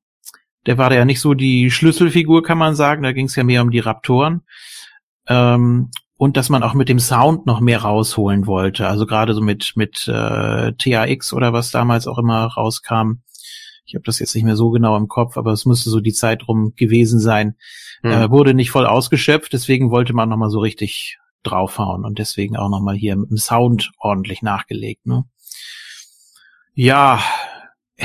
S5: Der war ja nicht so die Schlüsselfigur, kann man sagen. Da ging es ja mehr um die Raptoren. Ähm, und dass man auch mit dem Sound noch mehr rausholen wollte. Also gerade so mit mit äh, TAX oder was damals auch immer rauskam. Ich habe das jetzt nicht mehr so genau im Kopf, aber es müsste so die Zeit rum gewesen sein. Hm. Äh, wurde nicht voll ausgeschöpft, deswegen wollte man noch mal so richtig draufhauen und deswegen auch noch mal hier mit dem Sound ordentlich nachgelegt. Ne? Ja,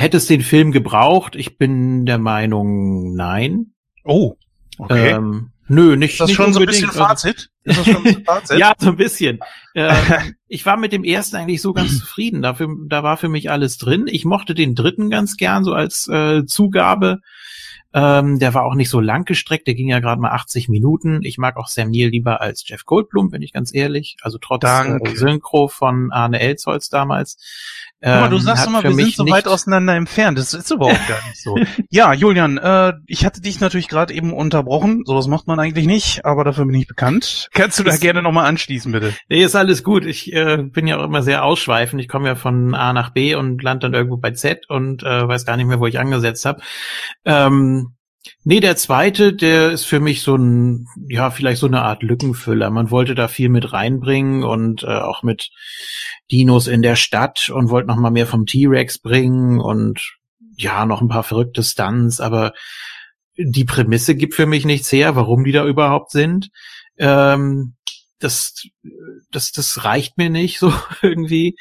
S5: hätte es den Film gebraucht? Ich bin der Meinung, nein.
S1: Oh, okay. Ähm,
S5: Nö, nicht.
S1: Ist das
S5: nicht
S1: schon so ein bisschen also Fazit? Ist das schon
S5: ein Fazit? ja, so ein bisschen. Äh, ich war mit dem ersten eigentlich so ganz zufrieden. Dafür, da war für mich alles drin. Ich mochte den dritten ganz gern, so als äh, Zugabe. Ähm, der war auch nicht so lang gestreckt, der ging ja gerade mal 80 Minuten. Ich mag auch Sam Neill lieber als Jeff Goldblum, bin ich ganz ehrlich. Also trotz äh, Synchro von Arne Elsholz damals.
S1: Guck mal, du ähm, sagst immer, wir sind so weit auseinander entfernt. Das ist überhaupt gar nicht so. ja, Julian, äh, ich hatte dich natürlich gerade eben unterbrochen. Sowas macht man eigentlich nicht, aber dafür bin ich bekannt. Kannst du da ist, gerne nochmal anschließen, bitte?
S5: Nee, ist alles gut. Ich äh, bin ja auch immer sehr ausschweifend. Ich komme ja von A nach B und land dann irgendwo bei Z und äh, weiß gar nicht mehr, wo ich angesetzt habe. Ähm, Nee, der zweite, der ist für mich so ein, ja, vielleicht so eine Art Lückenfüller. Man wollte da viel mit reinbringen und äh, auch mit Dinos in der Stadt und wollte noch mal mehr vom T-Rex bringen und ja, noch ein paar verrückte Stunts, aber die Prämisse gibt für mich nichts her, warum die da überhaupt sind. Ähm, das, das, das reicht mir nicht so irgendwie.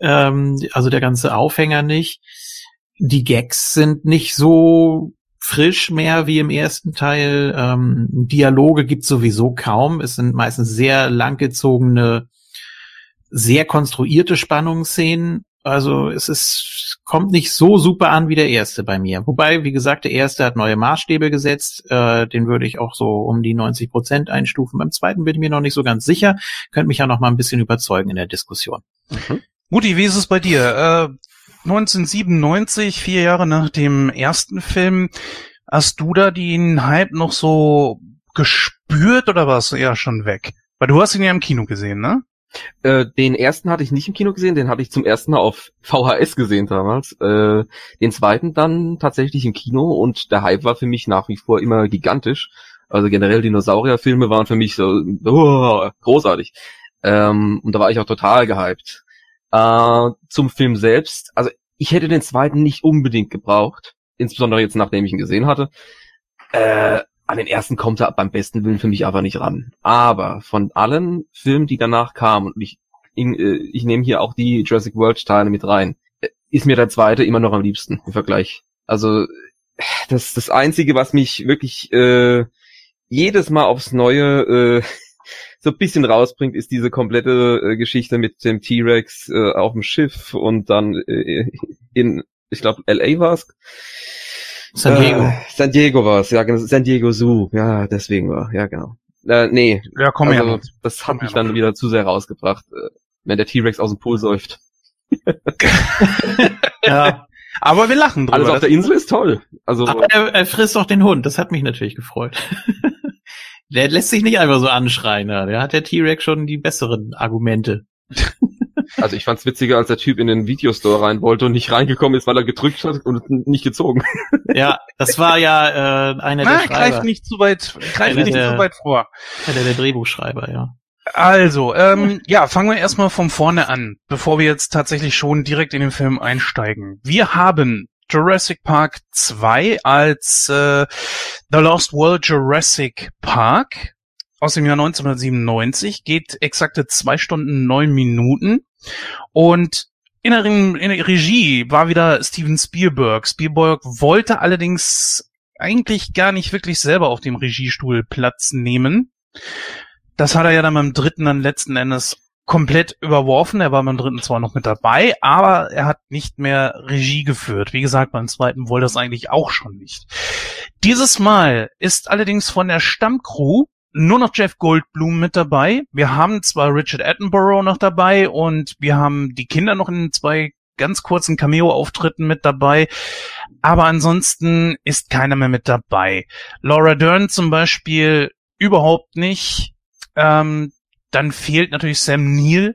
S5: Ähm, also der ganze Aufhänger nicht. Die Gags sind nicht so frisch mehr wie im ersten Teil. Ähm, Dialoge gibt sowieso kaum. Es sind meistens sehr langgezogene sehr konstruierte Spannungsszenen. Also es ist, kommt nicht so super an wie der erste bei mir. Wobei, wie gesagt, der erste hat neue Maßstäbe gesetzt. Äh, den würde ich auch so um die 90 Prozent einstufen. Beim zweiten bin ich mir noch nicht so ganz sicher. Könnte mich ja noch mal ein bisschen überzeugen in der Diskussion.
S1: Mhm. Mutti, wie ist es bei dir? Äh, 1997, vier Jahre nach dem ersten Film, hast du da den Hype noch so gespürt oder warst du eher schon weg? Weil du hast ihn ja im Kino gesehen, ne?
S4: Äh, den ersten hatte ich nicht im Kino gesehen, den hatte ich zum ersten Mal auf VHS gesehen damals. Äh, den zweiten dann tatsächlich im Kino und der Hype war für mich nach wie vor immer gigantisch. Also generell Dinosaurierfilme waren für mich so oh, großartig. Ähm, und da war ich auch total gehypt. Äh, zum Film selbst, also ich hätte den zweiten nicht unbedingt gebraucht, insbesondere jetzt nachdem ich ihn gesehen hatte. Äh, an den ersten kommt er beim besten Willen für mich aber nicht ran. Aber von allen Filmen, die danach kamen, und ich, ich, äh, ich nehme hier auch die Jurassic World Teile mit rein, äh, ist mir der zweite immer noch am liebsten im Vergleich. Also das das einzige, was mich wirklich äh, jedes Mal aufs Neue äh, so ein bisschen rausbringt, ist diese komplette äh, Geschichte mit dem T-Rex äh, auf dem Schiff und dann äh, in, ich glaube, LA war's
S5: San Diego. Äh,
S4: San Diego war es, ja, genau. San Diego Zoo, ja, deswegen war, ja, genau. Äh, nee.
S1: Ja, komm also, her.
S4: Das hat komm mich dann wieder zu sehr rausgebracht, äh, wenn der T-Rex aus dem Pool säuft.
S1: ja. Aber wir lachen
S4: drüber. Alles auf der Insel ist toll. Also.
S5: Aber er, er frisst doch den Hund. Das hat mich natürlich gefreut. der lässt sich nicht einfach so anschreien. Ja. Der hat der T-Rex schon die besseren Argumente.
S4: Also ich fand's witziger, als der Typ in den Videostore rein wollte und nicht reingekommen ist, weil er gedrückt hat und nicht gezogen.
S5: Ja, das war ja äh, einer
S1: Na,
S5: der Schreiber.
S1: Greif nicht zu weit, greif nicht der, zu weit vor.
S5: Einer der Drehbuchschreiber, ja.
S1: Also, ähm, ja, fangen wir erstmal von vorne an, bevor wir jetzt tatsächlich schon direkt in den Film einsteigen. Wir haben Jurassic Park 2 als äh, The Lost World Jurassic Park aus dem Jahr 1997, geht exakte zwei Stunden neun Minuten und in der, in der Regie war wieder Steven Spielberg. Spielberg wollte allerdings eigentlich gar nicht wirklich selber auf dem Regiestuhl Platz nehmen. Das hat er ja dann beim dritten dann letzten Endes komplett überworfen. Er war beim dritten zwar noch mit dabei, aber er hat nicht mehr Regie geführt. Wie gesagt, beim zweiten wollte es eigentlich auch schon nicht. Dieses Mal ist allerdings von der Stammcrew nur noch Jeff Goldblum mit dabei. Wir haben zwar Richard Attenborough noch dabei und wir haben die Kinder noch in zwei ganz kurzen Cameo-Auftritten mit dabei. Aber ansonsten ist keiner mehr mit dabei. Laura Dern zum Beispiel überhaupt nicht. Ähm, dann fehlt natürlich Sam Neill.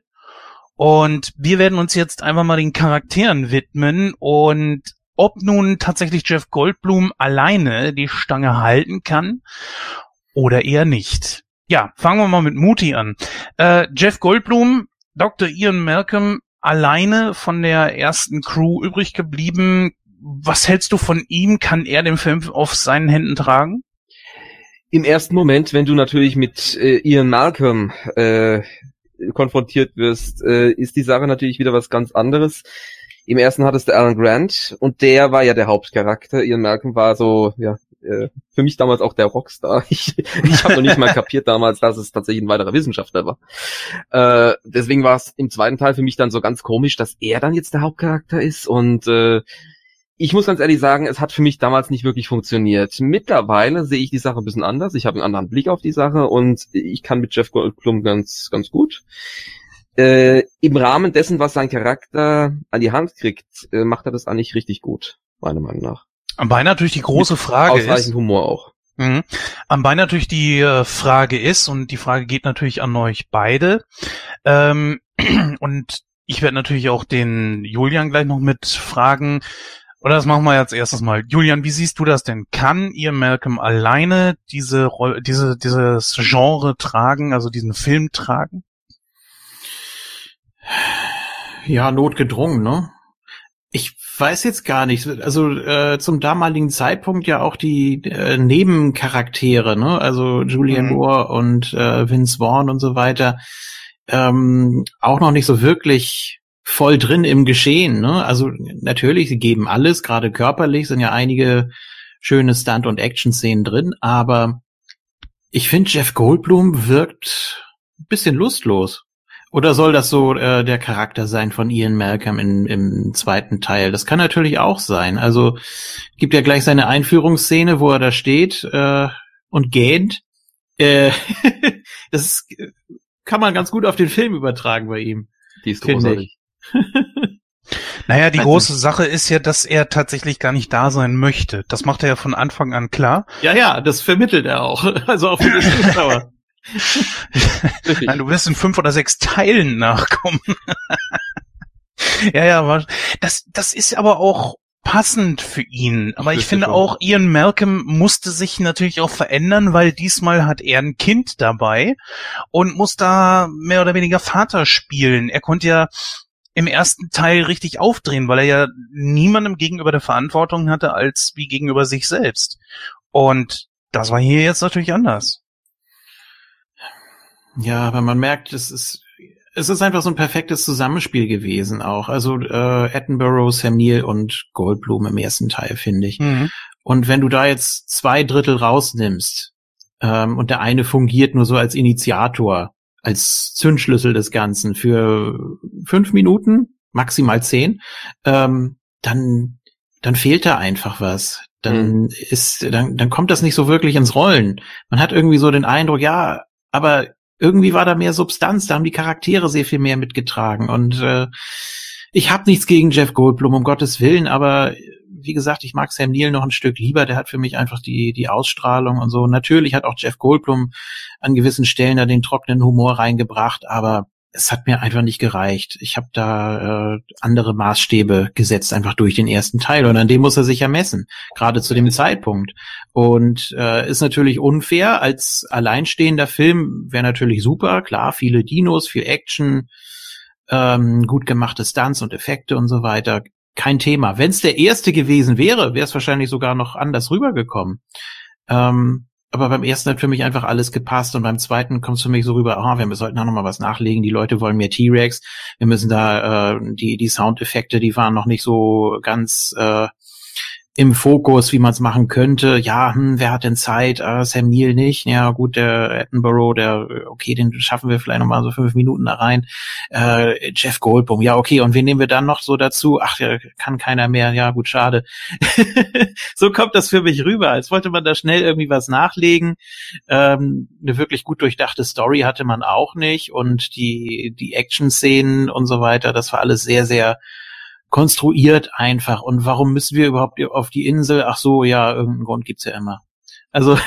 S1: Und wir werden uns jetzt einfach mal den Charakteren widmen und ob nun tatsächlich Jeff Goldblum alleine die Stange halten kann oder eher nicht. Ja, fangen wir mal mit Muti an. Äh, Jeff Goldblum, Dr. Ian Malcolm alleine von der ersten Crew übrig geblieben. Was hältst du von ihm? Kann er den Film auf seinen Händen tragen?
S4: Im ersten Moment, wenn du natürlich mit äh, Ian Malcolm äh, konfrontiert wirst, äh, ist die Sache natürlich wieder was ganz anderes. Im ersten hattest du Alan Grant und der war ja der Hauptcharakter. Ian Malcolm war so, ja, äh, für mich damals auch der Rockstar. Ich, ich habe noch nicht mal kapiert damals, dass es tatsächlich ein weiterer Wissenschaftler war. Äh, deswegen war es im zweiten Teil für mich dann so ganz komisch, dass er dann jetzt der Hauptcharakter ist und äh, ich muss ganz ehrlich sagen, es hat für mich damals nicht wirklich funktioniert. Mittlerweile sehe ich die Sache ein bisschen anders. Ich habe einen anderen Blick auf die Sache und ich kann mit Jeff Goldblum ganz, ganz gut. Äh, Im Rahmen dessen, was sein Charakter an die Hand kriegt, äh, macht er das eigentlich richtig gut, meiner Meinung nach.
S1: Am Bein natürlich die große mit Frage
S4: ausreichend ist. Humor auch.
S1: Mhm. Am Bein natürlich die äh, Frage ist, und die Frage geht natürlich an euch beide, ähm, und ich werde natürlich auch den Julian gleich noch mit fragen, oder das machen wir jetzt erstes mal. Julian, wie siehst du das denn? Kann ihr Malcolm alleine diese Rolle, diese, dieses Genre tragen, also diesen Film tragen?
S5: Ja, notgedrungen, ne? Ich weiß jetzt gar nicht. Also äh, zum damaligen Zeitpunkt ja auch die äh, Nebencharaktere, ne? Also Julian mhm. Moore und äh, Vince Vaughn und so weiter, ähm, auch noch nicht so wirklich voll drin im Geschehen. Ne? Also natürlich, sie geben alles, gerade körperlich sind ja einige schöne Stunt- und Action-Szenen drin, aber ich finde, Jeff Goldblum wirkt ein bisschen lustlos. Oder soll das so äh, der Charakter sein von Ian Malcolm in, im zweiten Teil? Das kann natürlich auch sein. Also gibt ja gleich seine Einführungsszene, wo er da steht äh, und gähnt. Äh, das kann man ganz gut auf den Film übertragen bei ihm.
S4: Die ist großartig.
S1: Naja, die große Sache ist ja, dass er tatsächlich gar nicht da sein möchte. Das macht er ja von Anfang an klar.
S5: Ja, ja, das vermittelt er auch. Also auch für die Zuschauer.
S1: Nein, du wirst in fünf oder sechs Teilen nachkommen. ja, ja, das, das ist aber auch passend für ihn. Aber ich finde auch, Ian Malcolm musste sich natürlich auch verändern, weil diesmal hat er ein Kind dabei und muss da mehr oder weniger Vater spielen. Er konnte ja im ersten Teil richtig aufdrehen, weil er ja niemandem gegenüber der Verantwortung hatte als wie gegenüber sich selbst. Und das war hier jetzt natürlich anders.
S5: Ja, aber man merkt, es ist es ist einfach so ein perfektes Zusammenspiel gewesen auch. Also äh, Attenborough, Sam Neill und Goldblum im ersten Teil, finde ich. Mhm. Und wenn du da jetzt zwei Drittel rausnimmst ähm, und der eine fungiert nur so als Initiator, als Zündschlüssel des Ganzen für fünf Minuten, maximal zehn, ähm, dann, dann fehlt da einfach was. Dann mhm. ist, dann, dann kommt das nicht so wirklich ins Rollen. Man hat irgendwie so den Eindruck, ja, aber irgendwie war da mehr Substanz, da haben die Charaktere sehr viel mehr mitgetragen. Und äh, ich habe nichts gegen Jeff Goldblum, um Gottes Willen, aber wie gesagt, ich mag Sam Neill noch ein Stück lieber. Der hat für mich einfach die, die Ausstrahlung und so. Natürlich hat auch Jeff Goldblum an gewissen Stellen da den trockenen Humor reingebracht, aber es hat mir einfach nicht gereicht. Ich habe da äh, andere Maßstäbe gesetzt, einfach durch den ersten Teil. Und an dem muss er sich ja messen, gerade zu dem Zeitpunkt. Und äh, ist natürlich unfair. Als alleinstehender Film wäre natürlich super. Klar, viele Dinos, viel Action, ähm, gut gemachte Stunts und Effekte und so weiter kein Thema. Wenn es der erste gewesen wäre, wäre es wahrscheinlich sogar noch anders rübergekommen. Ähm, aber beim ersten hat für mich einfach alles gepasst und beim zweiten kommt es für mich so rüber, ah, wir sollten da noch mal was nachlegen, die Leute wollen mehr T-Rex, wir müssen da äh, die die Soundeffekte, die waren noch nicht so ganz äh, im Fokus, wie man es machen könnte. Ja, hm, wer hat denn Zeit? Ah, Sam Neill nicht. Ja, gut, der Attenborough, der, okay, den schaffen wir vielleicht noch mal so fünf Minuten da rein. Äh, Jeff Goldblum, ja, okay, und wen nehmen wir dann noch so dazu? Ach, der kann keiner mehr. Ja, gut, schade. so kommt das für mich rüber, als wollte man da schnell irgendwie was nachlegen. Ähm, eine wirklich gut durchdachte Story hatte man auch nicht und die, die Action-Szenen und so weiter, das war alles sehr, sehr konstruiert einfach. Und warum müssen wir überhaupt auf die Insel? Ach so, ja, irgendeinen Grund gibt's ja immer. Also,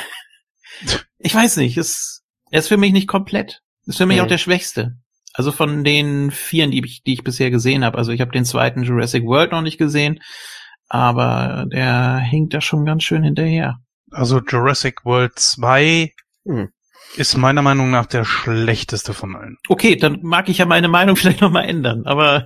S5: ich weiß nicht, es, er ist für mich nicht komplett. Ist für mich
S4: Mhm.
S5: auch der Schwächste. Also von den vieren, die ich, die ich bisher gesehen habe. Also ich habe den zweiten Jurassic World noch nicht gesehen, aber der hinkt da schon ganz schön hinterher.
S1: Also Jurassic World 2
S4: Hm.
S1: ist meiner Meinung nach der schlechteste von allen.
S5: Okay, dann mag ich ja meine Meinung vielleicht noch mal ändern, aber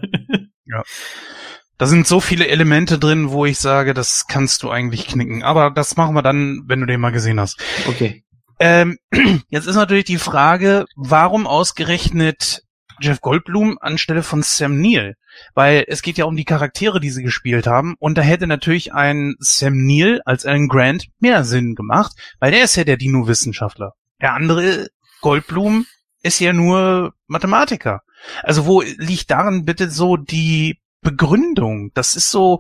S1: Da sind so viele Elemente drin, wo ich sage, das kannst du eigentlich knicken. Aber das machen wir dann, wenn du den mal gesehen hast.
S5: okay.
S1: Ähm, jetzt ist natürlich die Frage, warum ausgerechnet Jeff Goldblum anstelle von Sam Neill? Weil es geht ja um die Charaktere, die sie gespielt haben. Und da hätte natürlich ein Sam Neill als Alan Grant mehr Sinn gemacht, weil der ist ja der Dino-Wissenschaftler. Der andere Goldblum ist ja nur Mathematiker. Also wo liegt darin bitte so die Begründung? Das ist so,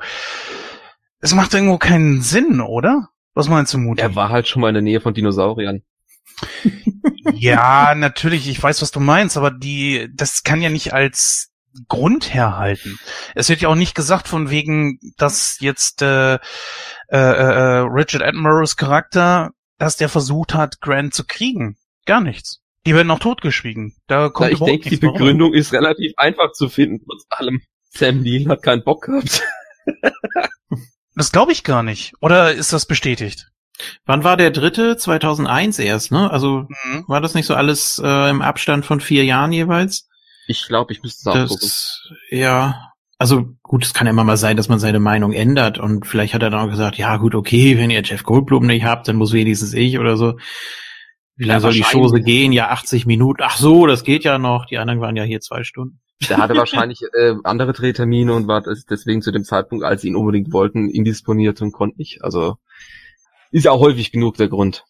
S1: es macht irgendwo keinen Sinn, oder? Was meinst du, Mutti?
S4: Er war halt schon mal in der Nähe von Dinosauriern.
S1: Ja, natürlich, ich weiß, was du meinst, aber die, das kann ja nicht als Grund herhalten. Es wird ja auch nicht gesagt von wegen, dass jetzt äh, äh, äh, Richard Attenboroughs Charakter, dass der versucht hat, Grant zu kriegen. Gar nichts. Die werden auch totgeschwiegen. Da kommt
S4: Na, ich denke, die
S1: mehr rum.
S4: Begründung ist relativ einfach zu finden, trotz allem. Sam Neill hat keinen Bock gehabt.
S1: Das glaube ich gar nicht. Oder ist das bestätigt?
S5: Wann war der dritte? 2001 erst, ne? Also
S1: Mhm.
S5: war das nicht so alles äh, im Abstand von vier Jahren jeweils?
S4: Ich glaube, ich müsste es.
S5: Das, ja, also gut, es kann ja immer mal sein, dass man seine Meinung ändert und vielleicht hat er dann auch gesagt, ja gut, okay, wenn ihr Jeff Goldblum nicht habt, dann muss wenigstens ich oder so. Wie lange
S4: Ja,
S5: soll die. Chose gehen? Ja, 80 Minuten. Ach so, das geht ja noch. Die anderen waren ja hier zwei Stunden.
S4: Der hatte wahrscheinlich äh, andere Drehtermine und war deswegen zu dem Zeitpunkt, als sie ihn unbedingt wollten, indisponiert und konnte nicht. Also ist ja auch häufig genug der Grund.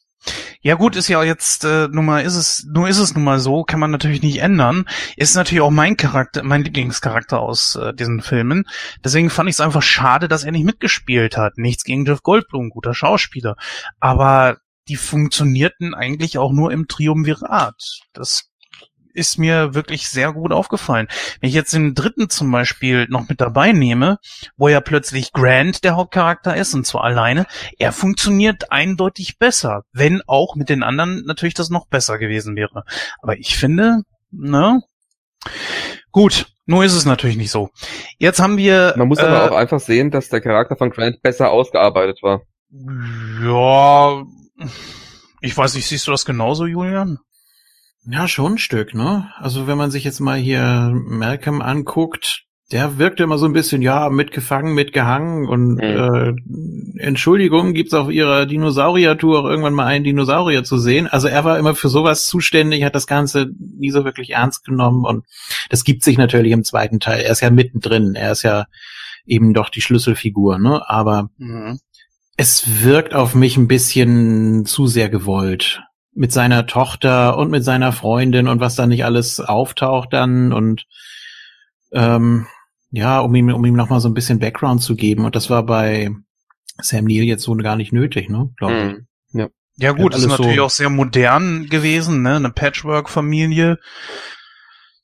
S1: Ja gut, ist ja jetzt äh, nun mal ist es nur ist es nun mal so, kann man natürlich nicht ändern. Ist natürlich auch mein Charakter, mein Lieblingscharakter aus äh, diesen Filmen. Deswegen fand ich es einfach schade, dass er nicht mitgespielt hat. Nichts gegen Jeff Goldblum, guter Schauspieler, aber die funktionierten eigentlich auch nur im Triumvirat. Das ist mir wirklich sehr gut aufgefallen. Wenn ich jetzt den dritten zum Beispiel noch mit dabei nehme, wo ja plötzlich Grant der Hauptcharakter ist und zwar alleine, er funktioniert eindeutig besser, wenn auch mit den anderen natürlich das noch besser gewesen wäre. Aber ich finde, ne? Gut, nur ist es natürlich nicht so. Jetzt haben wir.
S4: Man muss
S1: äh,
S4: aber auch einfach sehen, dass der Charakter von Grant besser ausgearbeitet war.
S1: Ja, ich weiß nicht, siehst du das genauso, Julian?
S5: Ja, schon ein Stück, ne? Also wenn man sich jetzt mal hier Malcolm anguckt, der wirkte immer so ein bisschen, ja, mitgefangen, mitgehangen und äh, Entschuldigung, gibt's auf ihrer Dinosaurier-Tour auch irgendwann mal einen Dinosaurier zu sehen. Also er war immer für sowas zuständig, hat das Ganze nie so wirklich ernst genommen und das gibt sich natürlich im zweiten Teil. Er ist ja mittendrin, er ist ja eben doch die Schlüsselfigur, ne? Aber es wirkt auf mich ein bisschen zu sehr gewollt. Mit seiner Tochter und mit seiner Freundin und was da nicht alles auftaucht dann und ähm, ja, um ihm, um ihm nochmal so ein bisschen Background zu geben. Und das war bei Sam Neill jetzt so gar nicht nötig, ne? Glaube ich.
S4: Mhm.
S1: Ja gut,
S5: Ja,
S1: ist
S5: alles
S1: natürlich
S5: so-
S1: auch sehr modern gewesen, ne? Eine Patchwork-Familie.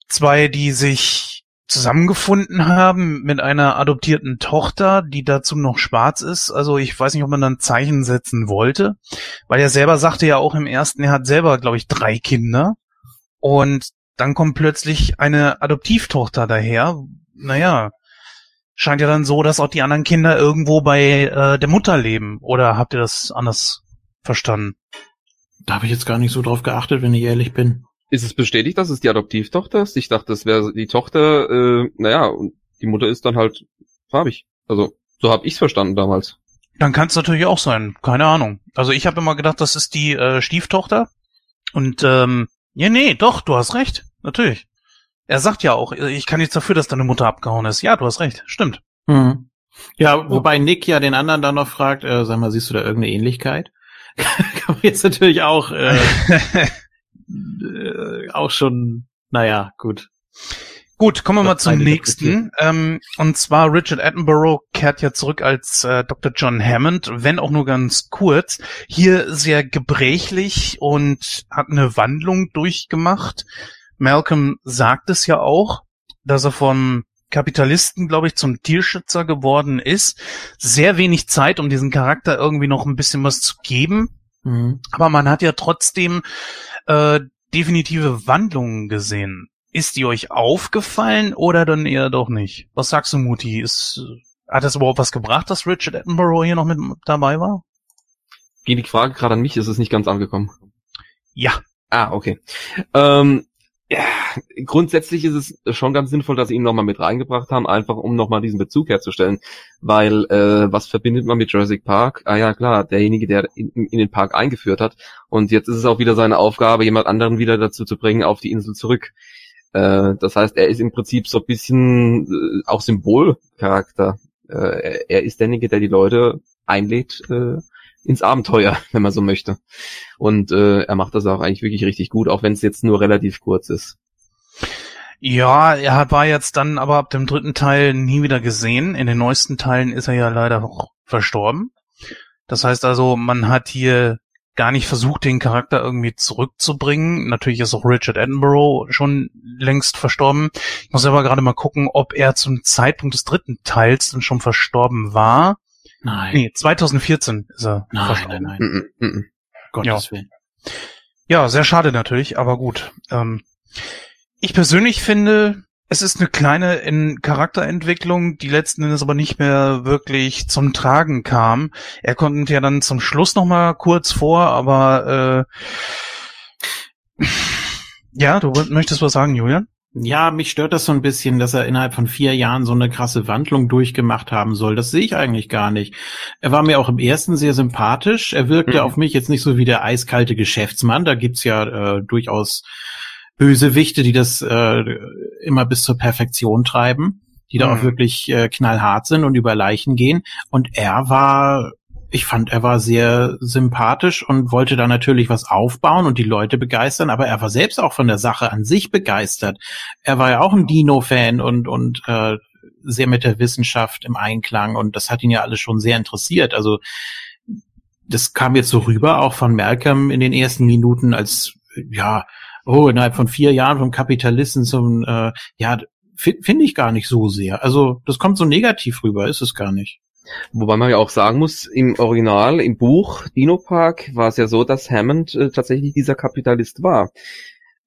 S1: Zwei, die sich zusammengefunden haben mit einer adoptierten Tochter, die dazu noch schwarz ist. Also ich weiß nicht, ob man dann Zeichen setzen wollte, weil er selber sagte ja auch im ersten, er hat selber, glaube ich, drei Kinder. Und dann kommt plötzlich eine Adoptivtochter daher. Naja, scheint ja dann so, dass auch die anderen Kinder irgendwo bei äh, der Mutter leben. Oder habt ihr das anders verstanden?
S5: Da habe ich jetzt gar nicht so drauf geachtet, wenn ich ehrlich bin.
S4: Ist es bestätigt, dass es die Adoptivtochter ist? Ich dachte, das wäre die Tochter, äh, naja, und die Mutter ist dann halt farbig. Also, so habe ich's verstanden damals.
S1: Dann kann es natürlich auch sein. Keine Ahnung. Also ich habe immer gedacht, das ist die äh, Stieftochter. Und ähm, ja, nee, doch, du hast recht. Natürlich. Er sagt ja auch, ich kann nichts dafür, dass deine Mutter abgehauen ist. Ja, du hast recht. Stimmt.
S5: Mhm. Ja, wobei Nick ja den anderen dann noch fragt, äh, sag mal, siehst du da irgendeine Ähnlichkeit? Kann man jetzt natürlich auch, äh, äh, auch schon, naja, gut.
S1: Gut, kommen wir mal zum nächsten. Ähm, und zwar Richard Attenborough kehrt ja zurück als äh, Dr. John Hammond, wenn auch nur ganz kurz. Hier sehr gebrechlich und hat eine Wandlung durchgemacht. Malcolm sagt es ja auch, dass er vom Kapitalisten, glaube ich, zum Tierschützer geworden ist. Sehr wenig Zeit, um diesen Charakter irgendwie noch ein bisschen was zu geben.
S5: Mhm.
S1: Aber man hat ja trotzdem äh, definitive Wandlungen gesehen. Ist die euch aufgefallen oder dann eher doch nicht? Was sagst du, Muti? Ist, äh, hat das überhaupt was gebracht, dass Richard Attenborough hier noch mit dabei war?
S4: Ging die Frage gerade an mich, ist es nicht ganz angekommen.
S1: Ja.
S4: Ah, okay. Ähm, ja, grundsätzlich ist es schon ganz sinnvoll, dass sie ihn nochmal mit reingebracht haben, einfach um nochmal diesen Bezug herzustellen. Weil, äh, was verbindet man mit Jurassic Park? Ah ja, klar, derjenige, der in, in den Park eingeführt hat. Und jetzt ist es auch wieder seine Aufgabe, jemand anderen wieder dazu zu bringen, auf die Insel zurück. Äh, das heißt, er ist im Prinzip so ein bisschen äh, auch Symbolcharakter. Äh, er, er ist derjenige, der die Leute einlädt äh, ins Abenteuer, wenn man so möchte. Und äh, er macht das auch eigentlich wirklich richtig gut, auch wenn es jetzt nur relativ kurz ist.
S1: Ja, er war jetzt dann aber ab dem dritten Teil nie wieder gesehen. In den neuesten Teilen ist er ja leider auch verstorben. Das heißt also, man hat hier gar nicht versucht, den Charakter irgendwie zurückzubringen. Natürlich ist auch Richard Attenborough schon längst verstorben. Ich muss aber gerade mal gucken, ob er zum Zeitpunkt des dritten Teils dann schon verstorben war.
S5: Nein.
S1: Nee, 2014 ist er
S5: Nein,
S1: verstorben.
S5: nein, nein.
S4: Mm -mm, mm.
S5: Gottes Willen.
S1: Ja, sehr schade natürlich, aber gut. Ähm, ich persönlich finde, es ist eine kleine in Charakterentwicklung, die letzten Endes aber nicht mehr wirklich zum Tragen kam. Er konnte ja dann zum Schluss noch mal kurz vor, aber äh, ja, du möchtest was sagen, Julian?
S5: Ja, mich stört das so ein bisschen, dass er innerhalb von vier Jahren so eine krasse Wandlung durchgemacht haben soll. Das sehe ich eigentlich gar nicht. Er war mir auch im ersten sehr sympathisch. Er wirkte
S4: Mhm.
S5: auf mich jetzt nicht so wie der eiskalte Geschäftsmann. Da gibt's ja äh, durchaus Bösewichte, die das äh, immer bis zur Perfektion treiben, die da
S1: Mhm.
S5: auch wirklich äh, knallhart sind und über Leichen gehen. Und er war ich fand, er war sehr sympathisch und wollte da natürlich was aufbauen und die Leute begeistern, aber er war selbst auch von der Sache an sich begeistert. Er war ja auch ein Dino-Fan und, und äh, sehr mit der Wissenschaft im Einklang und das hat ihn ja alles schon sehr interessiert. Also das kam jetzt so rüber, auch von Malcolm in den ersten Minuten, als ja, oh, innerhalb von vier Jahren vom Kapitalisten zum, äh, ja, fi- finde ich gar nicht so sehr. Also das kommt so negativ rüber, ist es gar nicht.
S4: Wobei man ja auch sagen muss, im Original, im Buch Dino Park war es ja so, dass Hammond äh, tatsächlich dieser Kapitalist war.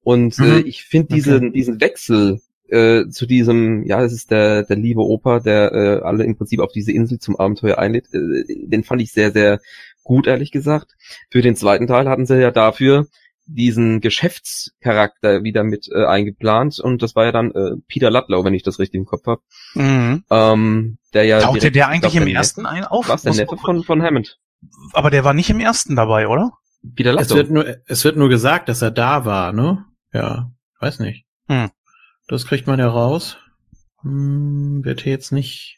S4: Und äh,
S5: Mhm.
S4: ich finde
S5: Okay.
S4: diesen, diesen Wechsel äh, zu diesem, ja, es ist der, der liebe Opa, der äh, alle im Prinzip auf diese Insel zum Abenteuer einlädt, äh, den fand ich sehr, sehr gut, ehrlich gesagt. Für den zweiten Teil hatten sie ja dafür diesen Geschäftscharakter wieder mit äh, eingeplant und das war ja dann äh, Peter Ludlow, wenn ich das richtig im Kopf habe,
S1: Mhm.
S4: ähm, der ja
S1: Tauchte
S4: direkt-
S1: der
S4: ich
S1: eigentlich
S4: glaub,
S1: im
S4: der
S1: ersten
S4: Neffe-
S1: ein auf?
S4: was der
S1: Muss-
S4: Neffe von von Hammond,
S1: Aber der war nicht im ersten dabei, oder?
S4: Peter
S5: Es
S4: Ludlow.
S5: wird nur, es wird nur gesagt, dass er da war, ne? Ja, weiß nicht.
S1: Hm.
S5: Das kriegt man ja raus. Hm, wird hier jetzt nicht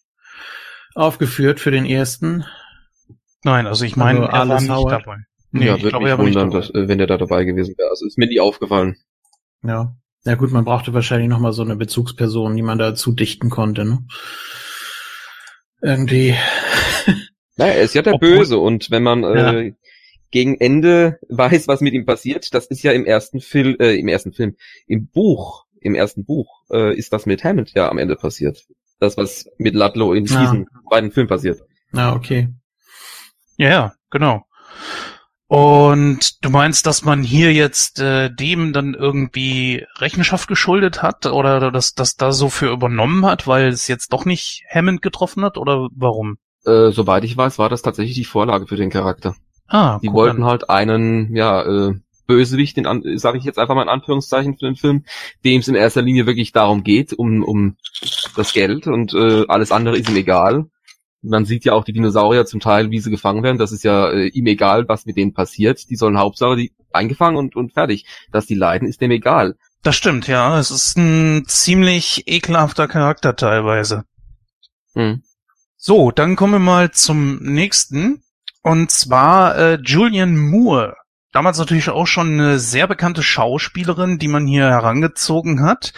S5: aufgeführt für den ersten.
S1: Nein, also ich meine,
S5: Also
S1: er war nicht
S5: Howard?
S1: dabei. Nee,
S4: ja,
S1: ich
S4: würde
S1: glaube,
S4: mich
S1: er nicht
S4: wundern, dass, äh, wenn der da dabei gewesen wäre. Also ist mir nie aufgefallen.
S5: Ja. Ja gut, man brauchte wahrscheinlich noch mal so eine Bezugsperson, die man dazu dichten konnte, ne? Irgendwie.
S4: Naja, er ist ja der
S1: Obwohl-
S4: Böse und wenn man äh, gegen Ende weiß, was mit ihm passiert, das ist ja im ersten Film, äh, im ersten Film, im Buch, im ersten Buch äh, ist das mit Hammond ja am Ende passiert. Das, was mit Ludlow in
S5: Ja.
S4: diesem zweiten Film passiert.
S5: Na, okay.
S1: Ja, ja, genau. Und du meinst, dass man hier jetzt äh, dem dann irgendwie Rechenschaft geschuldet hat oder dass das da so für übernommen hat, weil es jetzt doch nicht Hammond getroffen hat oder warum?
S4: Äh, soweit ich weiß, war das tatsächlich die Vorlage für den Charakter.
S1: Ah,
S4: Die wollten
S1: an.
S4: halt einen, ja, äh, Bösewicht, den sage ich jetzt einfach mal in Anführungszeichen für den Film, dem es in erster Linie wirklich darum geht, um, um das Geld und äh, alles andere ist ihm egal. Man sieht ja auch die Dinosaurier zum Teil, wie sie gefangen werden. Das ist ja äh, ihm egal, was mit denen passiert. Die sollen Hauptsache die eingefangen und, und fertig. Dass die leiden, ist dem egal.
S1: Das stimmt, ja. Es ist ein ziemlich ekelhafter Charakter teilweise.
S4: Hm.
S1: So, dann kommen wir mal zum nächsten. Und zwar äh, Julian Moore. Damals natürlich auch schon eine sehr bekannte Schauspielerin, die man hier herangezogen hat.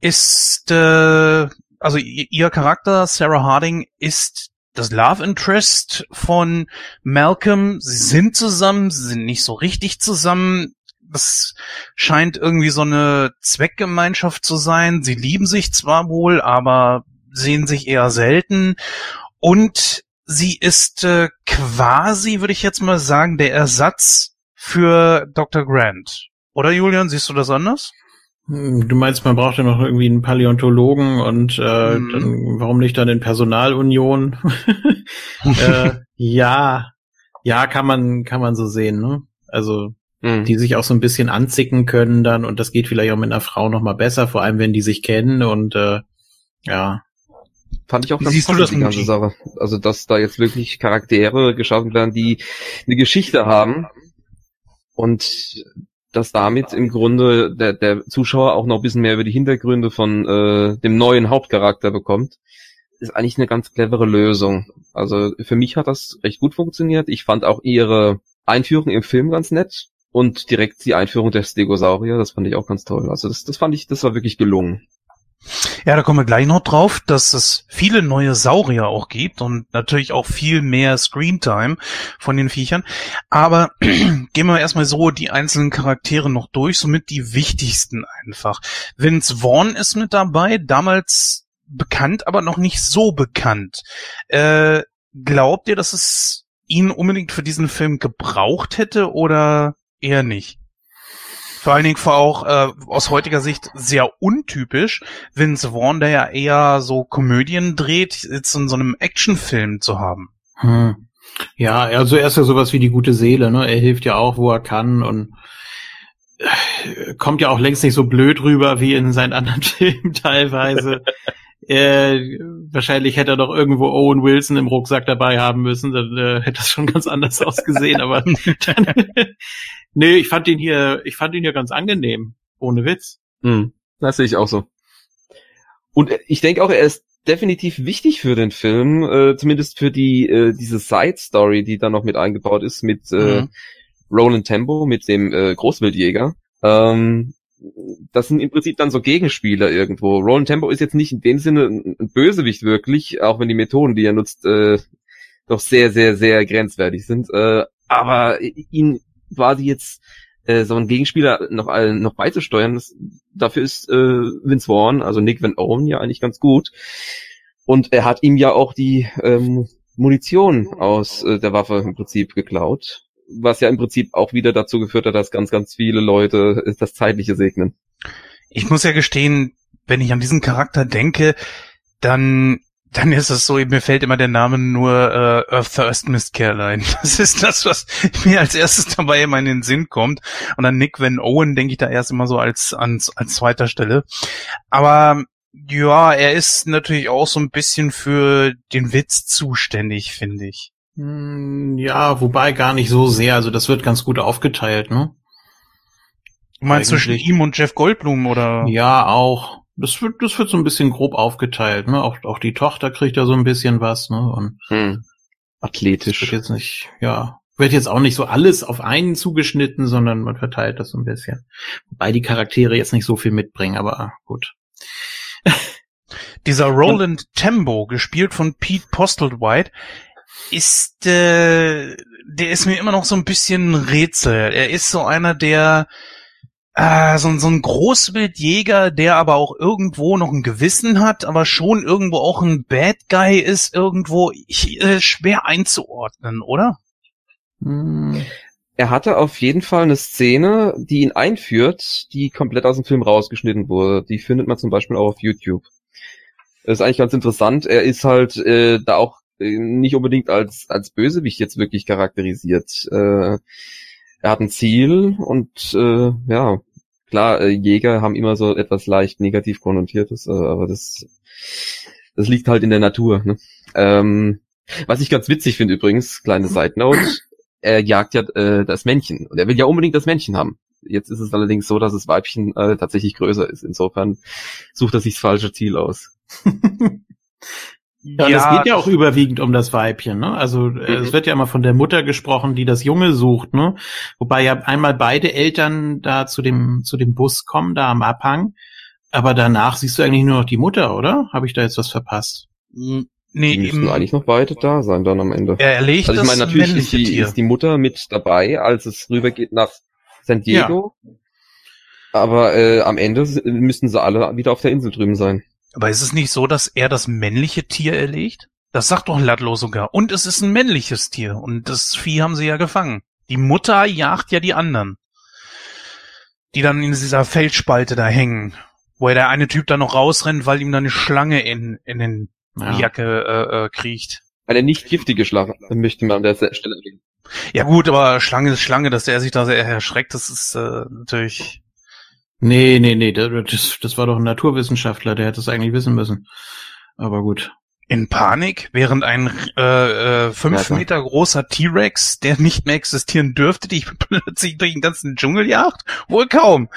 S1: Ist, äh, also ihr Charakter, Sarah Harding, ist das Love Interest von Malcolm. Sie sind zusammen, sie sind nicht so richtig zusammen. Das scheint irgendwie so eine Zweckgemeinschaft zu sein. Sie lieben sich zwar wohl, aber sehen sich eher selten. Und sie ist äh, quasi, würde ich jetzt mal sagen, der Ersatz für Dr. Grant. Oder Julian, siehst du das anders?
S5: Du meinst, man braucht ja noch irgendwie einen Paläontologen und äh, hm. dann, warum nicht dann in Personalunion? äh, ja, ja, kann man kann man so sehen, ne? Also hm. die sich auch so ein bisschen anzicken können dann und das geht vielleicht auch mit einer Frau noch mal besser, vor allem wenn die sich kennen und äh, ja.
S4: Fand ich auch ganz Siehst du das die ganze Sache. Also dass da jetzt wirklich Charaktere geschaffen werden, die eine Geschichte haben und dass damit im Grunde der, der Zuschauer auch noch ein bisschen mehr über die Hintergründe von äh, dem neuen Hauptcharakter bekommt, ist eigentlich eine ganz clevere Lösung. Also für mich hat das recht gut funktioniert. Ich fand auch ihre Einführung im Film ganz nett und direkt die Einführung der Stegosaurier, das fand ich auch ganz toll. Also das, das fand ich, das war wirklich gelungen.
S1: Ja, da kommen wir gleich noch drauf, dass es viele neue Saurier auch gibt und natürlich auch viel mehr Screentime von den Viechern. Aber gehen wir erstmal so die einzelnen Charaktere noch durch, somit die wichtigsten einfach. Vince Vaughn ist mit dabei, damals bekannt, aber noch nicht so bekannt. Äh, glaubt ihr, dass es ihn unbedingt für diesen Film gebraucht hätte oder eher nicht? Vor allen Dingen auch äh, aus heutiger Sicht sehr untypisch, Vince Vaughn, der ja eher so Komödien dreht, jetzt in so einem Actionfilm zu haben.
S5: Hm. Ja, also er ist ja sowas wie die gute Seele, ne? Er hilft ja auch, wo er kann und äh, kommt ja auch längst nicht so blöd rüber wie in seinen anderen Filmen teilweise. Äh, wahrscheinlich hätte er doch irgendwo Owen Wilson im Rucksack dabei haben müssen, dann äh, hätte das schon ganz anders ausgesehen, aber dann, Nee, ich fand ihn hier, ich fand ihn ja ganz angenehm. Ohne Witz.
S4: Hm, das sehe ich auch so. Und ich denke auch, er ist definitiv wichtig für den Film, äh, zumindest für die äh, diese Side Story, die da noch mit eingebaut ist mit äh, mhm. Roland Tempo, mit dem äh, Großwildjäger. Ähm, das sind im Prinzip dann so Gegenspieler irgendwo. Roland Tempo ist jetzt nicht in dem Sinne ein Bösewicht wirklich, auch wenn die Methoden, die er nutzt, äh, doch sehr, sehr, sehr grenzwertig sind. Äh, aber ihn quasi jetzt äh, so einen Gegenspieler noch äh, noch beizusteuern, das, dafür ist äh, Vince Vaughn, also Nick Van Owen, ja eigentlich ganz gut. Und er hat ihm ja auch die ähm, Munition aus äh, der Waffe im Prinzip geklaut, was ja im Prinzip auch wieder dazu geführt hat, dass ganz, ganz viele Leute das Zeitliche segnen.
S1: Ich muss ja gestehen, wenn ich an diesen Charakter denke, dann dann ist es so, mir fällt immer der Name nur äh, Earth First Miss Caroline. Das ist das, was mir als erstes dabei immer in den Sinn kommt. Und an Nick Van Owen denke ich da erst immer so als, als, als zweiter Stelle. Aber ja, er ist natürlich auch so ein bisschen für den Witz zuständig, finde ich.
S5: Hm, ja, wobei gar nicht so sehr. Also das wird ganz gut aufgeteilt, ne?
S1: Du meinst Eigentlich. zwischen ihm und Jeff Goldblum oder?
S5: Ja, auch das wird, das wird so ein bisschen grob aufgeteilt, ne? Auch, auch die Tochter kriegt ja so ein bisschen was, ne? Und hm.
S4: athletisch.
S5: Wird jetzt nicht, ja, wird jetzt auch nicht so alles auf einen zugeschnitten, sondern man verteilt das so ein bisschen. Wobei die Charaktere jetzt nicht so viel mitbringen, aber gut.
S1: Dieser Roland Tembo, gespielt von Pete Postlethwaite, ist, äh, der ist mir immer noch so ein bisschen Rätsel. Er ist so einer, der äh, so, so ein Großwildjäger, der aber auch irgendwo noch ein Gewissen hat, aber schon irgendwo auch ein Bad Guy ist, irgendwo ich, äh, schwer einzuordnen, oder?
S4: Hm. Er hatte auf jeden Fall eine Szene, die ihn einführt, die komplett aus dem Film rausgeschnitten wurde. Die findet man zum Beispiel auch auf YouTube. Das ist eigentlich ganz interessant. Er ist halt äh, da auch nicht unbedingt als als Bösewicht jetzt wirklich charakterisiert. Äh, er hat ein Ziel und äh, ja, klar, äh, Jäger haben immer so etwas leicht negativ konnotiertes, äh, aber das, das liegt halt in der Natur. Ne? Ähm, was ich ganz witzig finde übrigens, kleine Side Note, er jagt ja äh, das Männchen und er will ja unbedingt das Männchen haben. Jetzt ist es allerdings so, dass das Weibchen äh, tatsächlich größer ist. Insofern sucht er sich das falsche Ziel aus.
S5: Ja, und es geht ja auch überwiegend um das Weibchen, ne? Also äh, mhm. es wird ja immer von der Mutter gesprochen, die das Junge sucht, ne? Wobei ja einmal beide Eltern da zu dem zu dem Bus kommen, da am Abhang. Aber danach siehst du eigentlich nur noch die Mutter, oder? Habe ich da jetzt was verpasst?
S4: Nee, die müssen eigentlich noch beide da sein dann am Ende.
S1: Er erlegt
S4: also ich meine, natürlich ist die, ist die Mutter mit dabei, als es rübergeht nach San Diego. Ja. Aber äh, am Ende müssen sie alle wieder auf der Insel drüben sein.
S1: Aber ist es nicht so, dass er das männliche Tier erlegt? Das sagt doch Ludlow sogar. Und es ist ein männliches Tier. Und das Vieh haben sie ja gefangen. Die Mutter jagt ja die anderen. Die dann in dieser Felsspalte da hängen. Wo er der eine Typ da noch rausrennt, weil ihm da eine Schlange in, in den ja. Jacke äh, äh, kriecht.
S4: Eine nicht giftige Schlange, möchte man an der Stelle erwähnen.
S1: Ja gut, aber Schlange ist Schlange, dass er sich da sehr erschreckt, das ist äh, natürlich
S5: Nee, nee, nee, das, das war doch ein Naturwissenschaftler, der hätte es eigentlich wissen müssen. Aber gut.
S1: In Panik, während ein äh, äh, fünf Meter großer T-Rex, der nicht mehr existieren dürfte, die plötzlich durch den ganzen Dschungel jagt? Wohl kaum.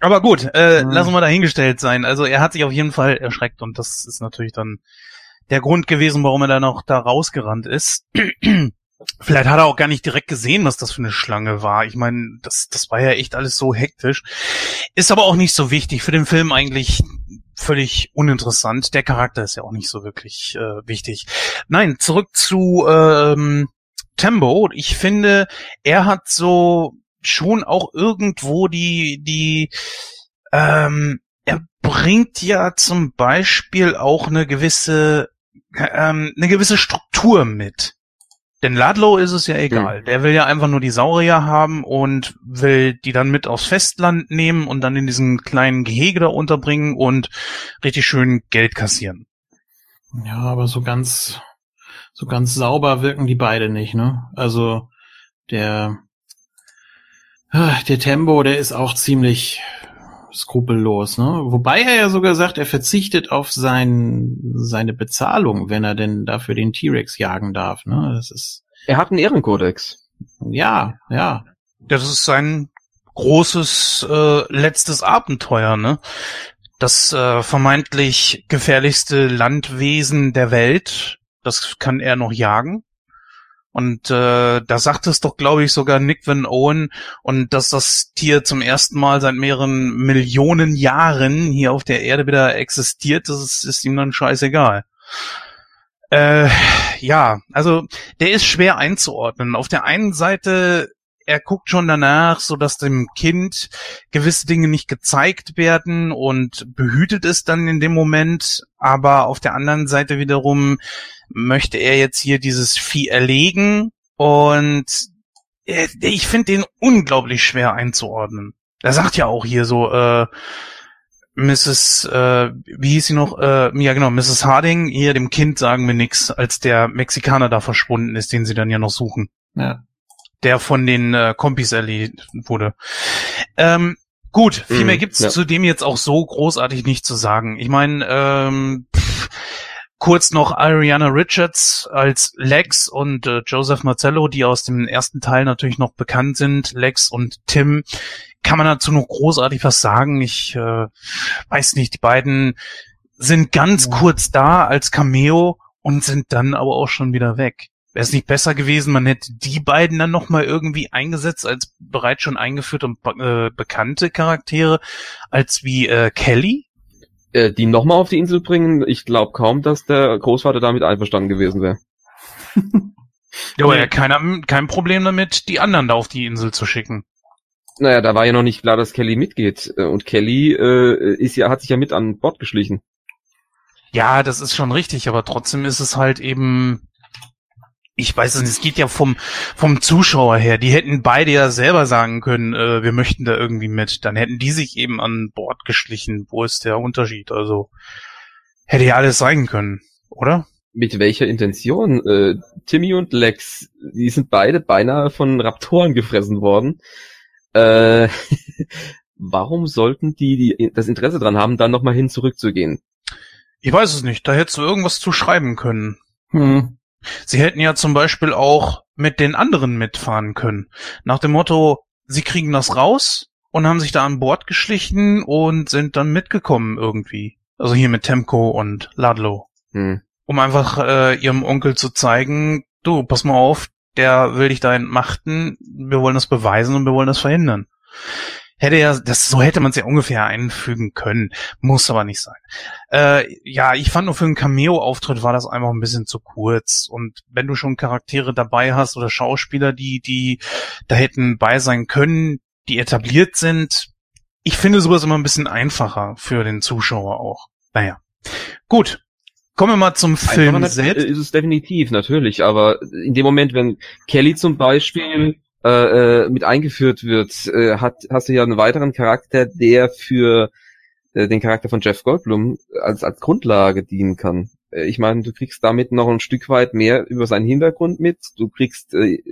S1: Aber gut, äh, hm. lassen wir dahingestellt sein. Also er hat sich auf jeden Fall erschreckt und das ist natürlich dann der Grund gewesen, warum er dann noch da rausgerannt ist. Vielleicht hat er auch gar nicht direkt gesehen, was das für eine Schlange war. Ich meine, das, das war ja echt alles so hektisch. Ist aber auch nicht so wichtig. Für den Film eigentlich völlig uninteressant. Der Charakter ist ja auch nicht so wirklich äh, wichtig. Nein, zurück zu ähm, Tembo. Ich finde, er hat so schon auch irgendwo die, die, ähm, er bringt ja zum Beispiel auch eine gewisse, ähm, eine gewisse Struktur mit. Denn Ladlow ist es ja egal. Mhm. Der will ja einfach nur die Saurier haben und will die dann mit aufs Festland nehmen und dann in diesem kleinen Gehege da unterbringen und richtig schön Geld kassieren.
S5: Ja, aber so ganz, so ganz sauber wirken die beide nicht, ne? Also, der, ah, der Tempo, der ist auch ziemlich skrupellos, ne? Wobei er ja sogar sagt, er verzichtet auf sein, seine Bezahlung, wenn er denn dafür den T-Rex jagen darf, ne? Das ist.
S4: Er hat einen Ehrenkodex.
S5: Ja, ja.
S1: Das ist sein großes äh, letztes Abenteuer, ne? Das äh, vermeintlich gefährlichste Landwesen der Welt, das kann er noch jagen. Und äh, da sagt es doch, glaube ich, sogar Nick Van Owen und dass das Tier zum ersten Mal seit mehreren Millionen Jahren hier auf der Erde wieder existiert, das ist, ist ihm dann scheißegal. Äh, ja, also der ist schwer einzuordnen. Auf der einen Seite er guckt schon danach, so dass dem Kind gewisse Dinge nicht gezeigt werden und behütet es dann in dem Moment. Aber auf der anderen Seite wiederum möchte er jetzt hier dieses Vieh erlegen und ich finde den unglaublich schwer einzuordnen. Er sagt ja auch hier so, äh, Mrs. Äh, wie hieß sie noch? Äh, ja genau, Mrs. Harding, hier dem Kind sagen wir nix, als der Mexikaner da verschwunden ist, den sie dann ja noch suchen. Ja der von den äh, Kompis erledigt wurde. Ähm, gut, viel mhm, mehr gibt's ja. zu dem jetzt auch so großartig nicht zu sagen. Ich meine, ähm, kurz noch Ariana Richards als Lex und äh, Joseph Marcello, die aus dem ersten Teil natürlich noch bekannt sind. Lex und Tim. Kann man dazu noch großartig was sagen? Ich äh, weiß nicht. Die beiden sind ganz ja. kurz da als Cameo und sind dann aber auch schon wieder weg. Wäre es nicht besser gewesen, man hätte die beiden dann nochmal irgendwie eingesetzt als bereits schon eingeführte und äh, bekannte Charaktere, als wie äh, Kelly?
S4: Äh, die nochmal auf die Insel bringen, ich glaube kaum, dass der Großvater damit einverstanden gewesen wäre.
S1: ja, aber ja, keiner, kein Problem damit, die anderen da auf die Insel zu schicken.
S4: Naja, da war ja noch nicht klar, dass Kelly mitgeht. Äh, und Kelly äh, ist ja, hat sich ja mit an Bord geschlichen.
S1: Ja, das ist schon richtig, aber trotzdem ist es halt eben ich weiß es nicht, es geht ja vom, vom Zuschauer her. Die hätten beide ja selber sagen können, äh, wir möchten da irgendwie mit. Dann hätten die sich eben an Bord geschlichen. Wo ist der Unterschied? Also hätte ja alles sein können, oder?
S4: Mit welcher Intention? Äh, Timmy und Lex, die sind beide beinahe von Raptoren gefressen worden. Äh, warum sollten die, die das Interesse dran haben, dann nochmal hin zurückzugehen?
S1: Ich weiß es nicht. Da hättest du irgendwas zu schreiben können. Hm. Sie hätten ja zum Beispiel auch mit den anderen mitfahren können. Nach dem Motto, sie kriegen das raus und haben sich da an Bord geschlichen und sind dann mitgekommen irgendwie. Also hier mit Temco und Ladlo. Hm. um einfach äh, ihrem Onkel zu zeigen, du, pass mal auf, der will dich da entmachten, wir wollen das beweisen und wir wollen das verhindern. Hätte ja, das, so hätte man es ja ungefähr einfügen können, muss aber nicht sein. Äh, ja, ich fand nur für einen Cameo-Auftritt war das einfach ein bisschen zu kurz. Und wenn du schon Charaktere dabei hast oder Schauspieler, die, die da hätten bei sein können, die etabliert sind, ich finde sowas immer ein bisschen einfacher für den Zuschauer auch. Naja. Gut. Kommen wir mal zum Film selbst.
S4: Ist es definitiv, natürlich, aber in dem Moment, wenn Kelly zum Beispiel äh, äh, mit eingeführt wird, äh, hat, hast du ja einen weiteren Charakter, der für äh, den Charakter von Jeff Goldblum als, als Grundlage dienen kann. Äh, Ich meine, du kriegst damit noch ein Stück weit mehr über seinen Hintergrund mit. Du kriegst, äh,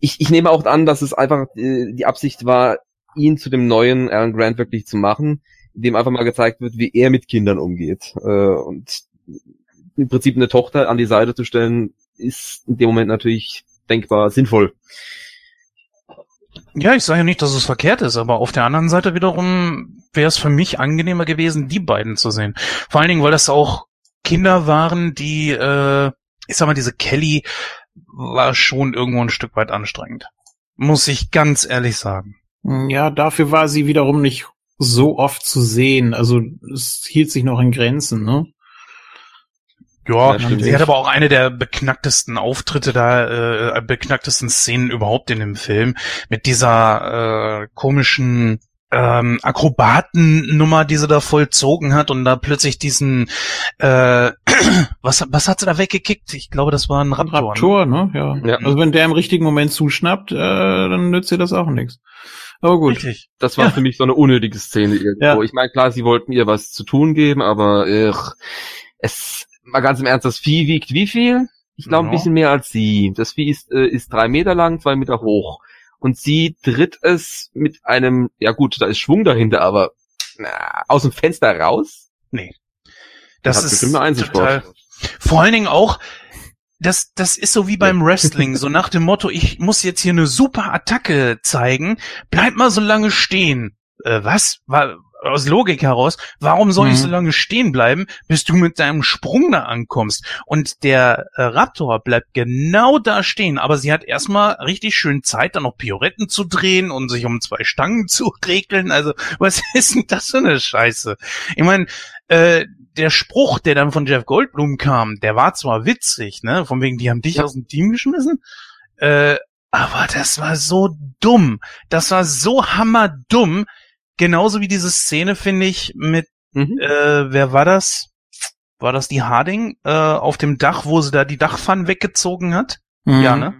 S4: ich, ich nehme auch an, dass es einfach äh, die Absicht war, ihn zu dem neuen Alan Grant wirklich zu machen, indem einfach mal gezeigt wird, wie er mit Kindern umgeht. Äh, und im Prinzip eine Tochter an die Seite zu stellen, ist in dem Moment natürlich denkbar sinnvoll.
S1: Ja, ich sage ja nicht, dass es verkehrt ist, aber auf der anderen Seite wiederum wäre es für mich angenehmer gewesen, die beiden zu sehen. Vor allen Dingen, weil das auch Kinder waren, die, äh, ich sag mal, diese Kelly war schon irgendwo ein Stück weit anstrengend. Muss ich ganz ehrlich sagen.
S5: Ja, dafür war sie wiederum nicht so oft zu sehen. Also es hielt sich noch in Grenzen, ne?
S1: Ja, sie hat aber auch eine der beknacktesten Auftritte da, äh, beknacktesten Szenen überhaupt in dem Film mit dieser äh, komischen ähm, Akrobatennummer, die sie da vollzogen hat und da plötzlich diesen äh, was was hat sie da weggekickt? Ich glaube, das war ein Raptor. ne?
S5: Raptor, ne? Ja.
S4: Ja.
S5: Also wenn der im richtigen Moment zuschnappt, äh, dann nützt ihr das auch nichts. Aber gut.
S1: Richtig.
S4: Das war
S1: Ja.
S4: für mich so eine unnötige Szene irgendwo.
S5: Ja.
S4: Ich meine, klar, sie wollten ihr was zu tun geben, aber äh, es mal ganz im Ernst, das Vieh wiegt wie viel? Ich glaube
S1: Ja.
S4: ein bisschen mehr als sie. Das Vieh ist, äh, ist drei Meter lang, zwei Meter hoch. Und sie tritt es mit einem, ja gut, da ist Schwung dahinter, aber na, aus dem Fenster raus?
S1: Nee. Das
S4: hat
S1: ist total, vor allen Dingen auch, das, das ist so wie beim Wrestling, so nach dem Motto, ich muss jetzt hier eine super Attacke zeigen, bleib mal so lange stehen. Äh, was? War, aus Logik heraus, warum soll ich
S5: Mhm.
S1: so lange stehen bleiben, bis du mit deinem Sprung da ankommst? Und der äh, Raptor bleibt genau da stehen, aber sie hat erstmal richtig schön Zeit, dann noch Pioretten zu drehen und sich um zwei Stangen zu regeln. Also, was ist denn das für eine Scheiße? Ich meine, äh, der Spruch, der dann von Jeff Goldblum kam, der war zwar witzig, ne, von wegen, die haben dich
S4: Ja.
S1: aus dem Team geschmissen, äh, aber das war so dumm. Das war so hammerdumm. Genauso wie diese Szene, finde ich, mit,
S4: Mhm.
S1: äh, wer war das? War das die Harding, äh, auf dem Dach, wo sie da die Dachpfannen weggezogen hat?
S5: Mhm.
S1: Ja, ne?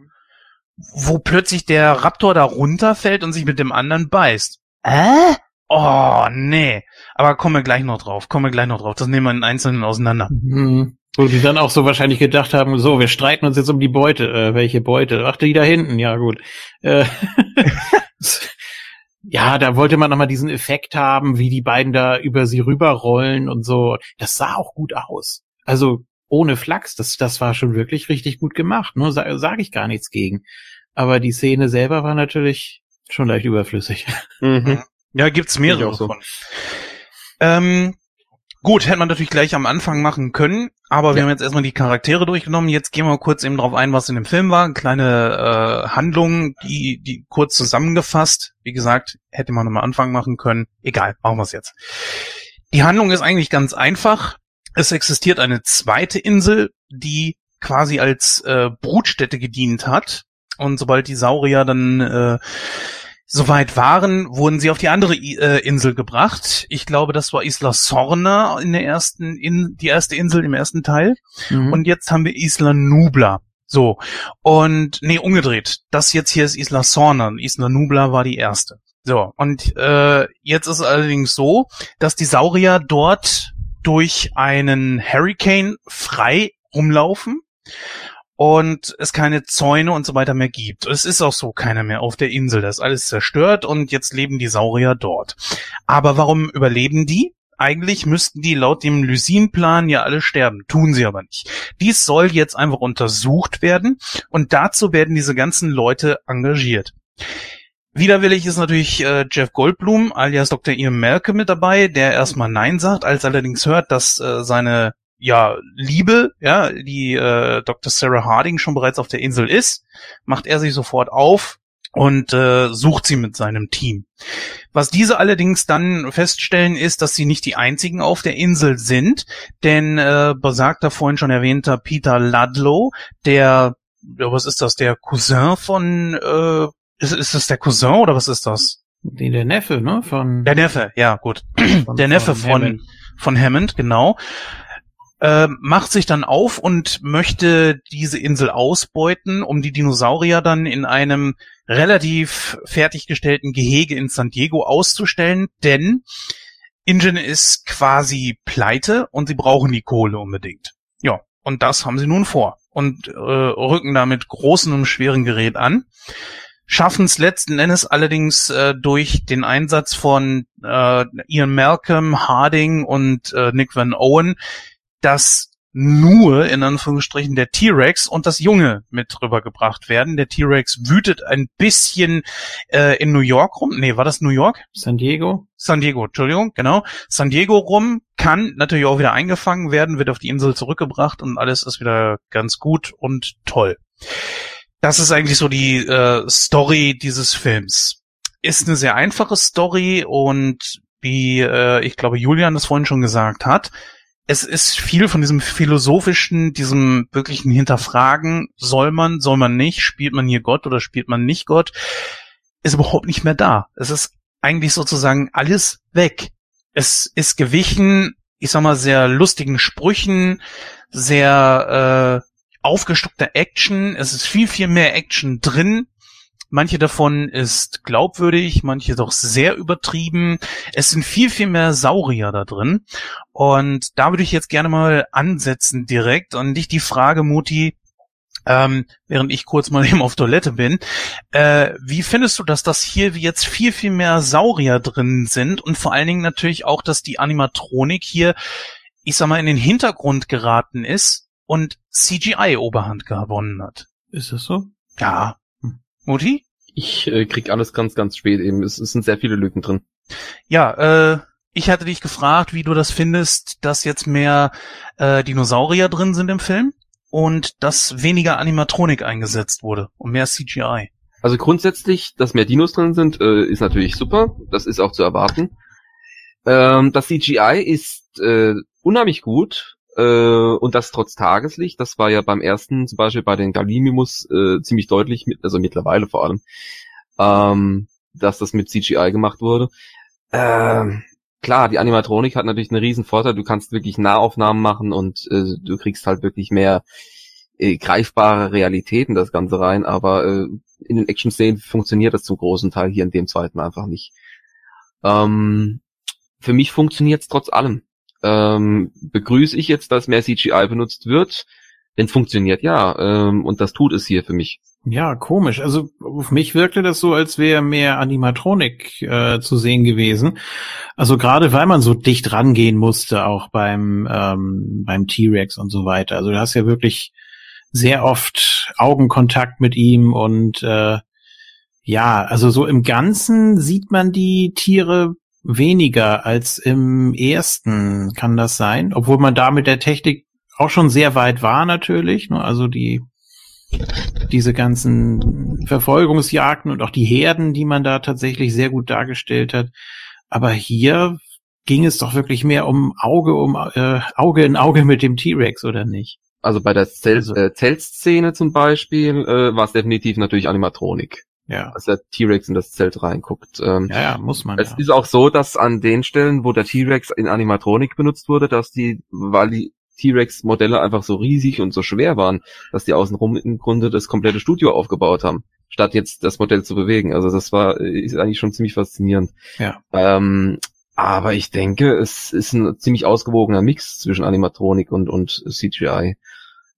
S1: Wo plötzlich der Raptor da runterfällt und sich mit dem anderen beißt. Äh? Oh, nee. Aber kommen wir gleich noch drauf. Kommen wir gleich noch drauf. Das nehmen wir in Einzelnen auseinander.
S5: Mhm. Wo die dann auch so wahrscheinlich gedacht haben, so, wir streiten uns jetzt um die Beute. Äh, welche Beute? Ach, die da hinten, ja gut. Äh, ja, da wollte man nochmal diesen Effekt haben, wie die beiden da über sie rüberrollen und so. Das sah auch gut aus. Also ohne Flachs, das, das war schon wirklich richtig gut gemacht. Sa Sage ich gar nichts gegen. Aber die Szene selber war natürlich schon leicht überflüssig.
S4: Mhm.
S1: Ja, gibt's mehrere
S4: so.
S1: von. Ähm, gut, hätte man natürlich gleich am Anfang machen können, aber wir
S4: Ja.
S1: haben jetzt erstmal die Charaktere durchgenommen. Jetzt gehen wir kurz eben drauf ein, was in dem Film war. Eine kleine äh, Handlung, die, die kurz zusammengefasst. Wie gesagt, hätte man nochmal Anfang machen können. Egal, machen wir es jetzt. Die Handlung ist eigentlich ganz einfach. Es existiert eine zweite Insel, die quasi als äh, Brutstätte gedient hat. Und sobald die Saurier dann äh, soweit waren, wurden sie auf die andere I äh, Insel gebracht. Ich glaube, das war Isla Sorna in der ersten, in, die erste Insel im ersten Teil.
S5: Mhm.
S1: Und jetzt haben wir Isla Nubla. So. Und, nee, umgedreht. Das jetzt hier ist Isla Sorna. Isla Nubla war die erste. So. Und, äh, jetzt ist es allerdings so, dass die Saurier dort durch einen Hurricane frei rumlaufen und es keine Zäune und so weiter mehr gibt. Es ist auch so keiner mehr auf der Insel. Das ist alles zerstört und jetzt leben die Saurier dort. Aber warum überleben die? Eigentlich müssten die laut dem Lysin-Plan ja alle sterben. Tun sie aber nicht. Dies soll jetzt einfach untersucht werden und dazu werden diese ganzen Leute engagiert. Widerwillig ist natürlich äh, Jeff Goldblum alias Dr. Ian Malcolm mit dabei, der erstmal Nein sagt, als allerdings hört, dass äh, seine ja, Liebe, ja, die äh, Dr. Sarah Harding schon bereits auf der Insel ist, macht er sich sofort auf und äh, sucht sie mit seinem Team. Was diese allerdings dann feststellen, ist, dass sie nicht die einzigen auf der Insel sind, denn äh, besagter vorhin schon erwähnter Peter Ludlow, der, ja, was ist das, der Cousin von, äh, ist, ist das der Cousin oder was ist das?
S5: Nee, der Neffe, ne? Von
S1: Der Neffe, ja gut. der Neffe von, von Hammond, genau. Äh, macht sich dann auf und möchte diese Insel ausbeuten, um die Dinosaurier dann in einem relativ fertiggestellten Gehege in San Diego auszustellen, denn Ingen ist quasi pleite und sie brauchen die Kohle unbedingt. Ja, und das haben sie nun vor und äh, rücken da mit großem und schweren Gerät an. Schaffen es letzten Endes allerdings äh, durch den Einsatz von äh, Ian Malcolm, Harding und äh, Nick Van Owen, dass nur in Anführungsstrichen der T-Rex und das Junge mit rübergebracht werden. Der T-Rex wütet ein bisschen äh, in New York rum. Nee, war das New York?
S5: San Diego.
S1: San Diego, Entschuldigung, genau. San Diego rum, kann natürlich auch wieder eingefangen werden, wird auf die Insel zurückgebracht und alles ist wieder ganz gut und toll. Das ist eigentlich so die äh, Story dieses Films. Ist eine sehr einfache Story und wie äh, ich glaube Julian das vorhin schon gesagt hat, es ist viel von diesem philosophischen, diesem wirklichen Hinterfragen, soll man, soll man nicht, spielt man hier Gott oder spielt man nicht Gott, ist überhaupt nicht mehr da. Es ist eigentlich sozusagen alles weg. Es ist gewichen, ich sag mal, sehr lustigen Sprüchen, sehr äh, aufgestockter Action. Es ist viel, viel mehr Action drin. Manche davon ist glaubwürdig, manche doch sehr übertrieben. Es sind viel, viel mehr Saurier da drin. Und da würde ich jetzt gerne mal ansetzen direkt und dich die Frage, Muti, ähm, während ich kurz mal eben auf Toilette bin. Äh, wie findest du, dass das hier jetzt viel, viel mehr Saurier drin sind und vor allen Dingen natürlich auch, dass die Animatronik hier, ich sag mal, in den Hintergrund geraten ist und CGI Oberhand gewonnen hat?
S5: Ist das so?
S1: Ja. Muti?
S4: Ich äh, krieg alles ganz, ganz spät eben. Es, es sind sehr viele Lücken drin.
S1: Ja, äh, ich hatte dich gefragt, wie du das findest, dass jetzt mehr äh, Dinosaurier drin sind im Film und dass weniger Animatronik eingesetzt wurde und mehr CGI.
S4: Also grundsätzlich, dass mehr Dinos drin sind, äh, ist natürlich super. Das ist auch zu erwarten. Ähm, das CGI ist äh, unheimlich gut und das trotz Tageslicht. Das war ja beim ersten, zum Beispiel bei den Galimimus, äh, ziemlich deutlich, mit, also mittlerweile vor allem, ähm, dass das mit CGI gemacht wurde. Ähm, klar, die Animatronik hat natürlich einen riesen Vorteil. Du kannst wirklich Nahaufnahmen machen und äh, du kriegst halt wirklich mehr äh, greifbare Realitäten das Ganze rein, aber äh, in den Action-Szenen funktioniert das zum großen Teil hier in dem zweiten einfach nicht. Ähm, für mich funktioniert es trotz allem. Ähm, begrüße ich jetzt, dass mehr CGI benutzt wird, wenn es funktioniert, ja. Ähm, und das tut es hier für mich.
S5: Ja, komisch. Also auf mich wirkte das so, als wäre mehr Animatronik äh, zu sehen gewesen. Also gerade weil man so dicht rangehen musste, auch beim ähm, beim T-Rex und so weiter. Also du hast ja wirklich sehr oft Augenkontakt mit ihm und äh, ja, also so im Ganzen sieht man die Tiere weniger als im ersten, kann das sein? Obwohl man da mit der Technik auch schon sehr weit war natürlich. Ne? Also die diese ganzen Verfolgungsjagden und auch die Herden, die man da tatsächlich sehr gut dargestellt hat. Aber hier ging es doch wirklich mehr um Auge um äh, Auge in Auge mit dem T-Rex, oder nicht?
S4: Also bei der Zelt,
S5: Also-
S4: äh, Zeltszene zum Beispiel äh, war es definitiv natürlich Animatronik,
S5: Ja.
S4: als der T-Rex in das Zelt reinguckt. Ähm,
S5: Ja, ja, muss man.
S4: Es
S5: ja.
S4: ist auch so, dass an den Stellen, wo der T-Rex in Animatronik benutzt wurde, dass die, weil die T-Rex-Modelle einfach so riesig und so schwer waren, dass die außenrum im Grunde das komplette Studio aufgebaut haben, statt jetzt das Modell zu bewegen. Also das war, ist eigentlich schon ziemlich faszinierend.
S5: Ja.
S4: Ähm, aber ich denke, es ist ein ziemlich ausgewogener Mix zwischen Animatronik und, und CGI.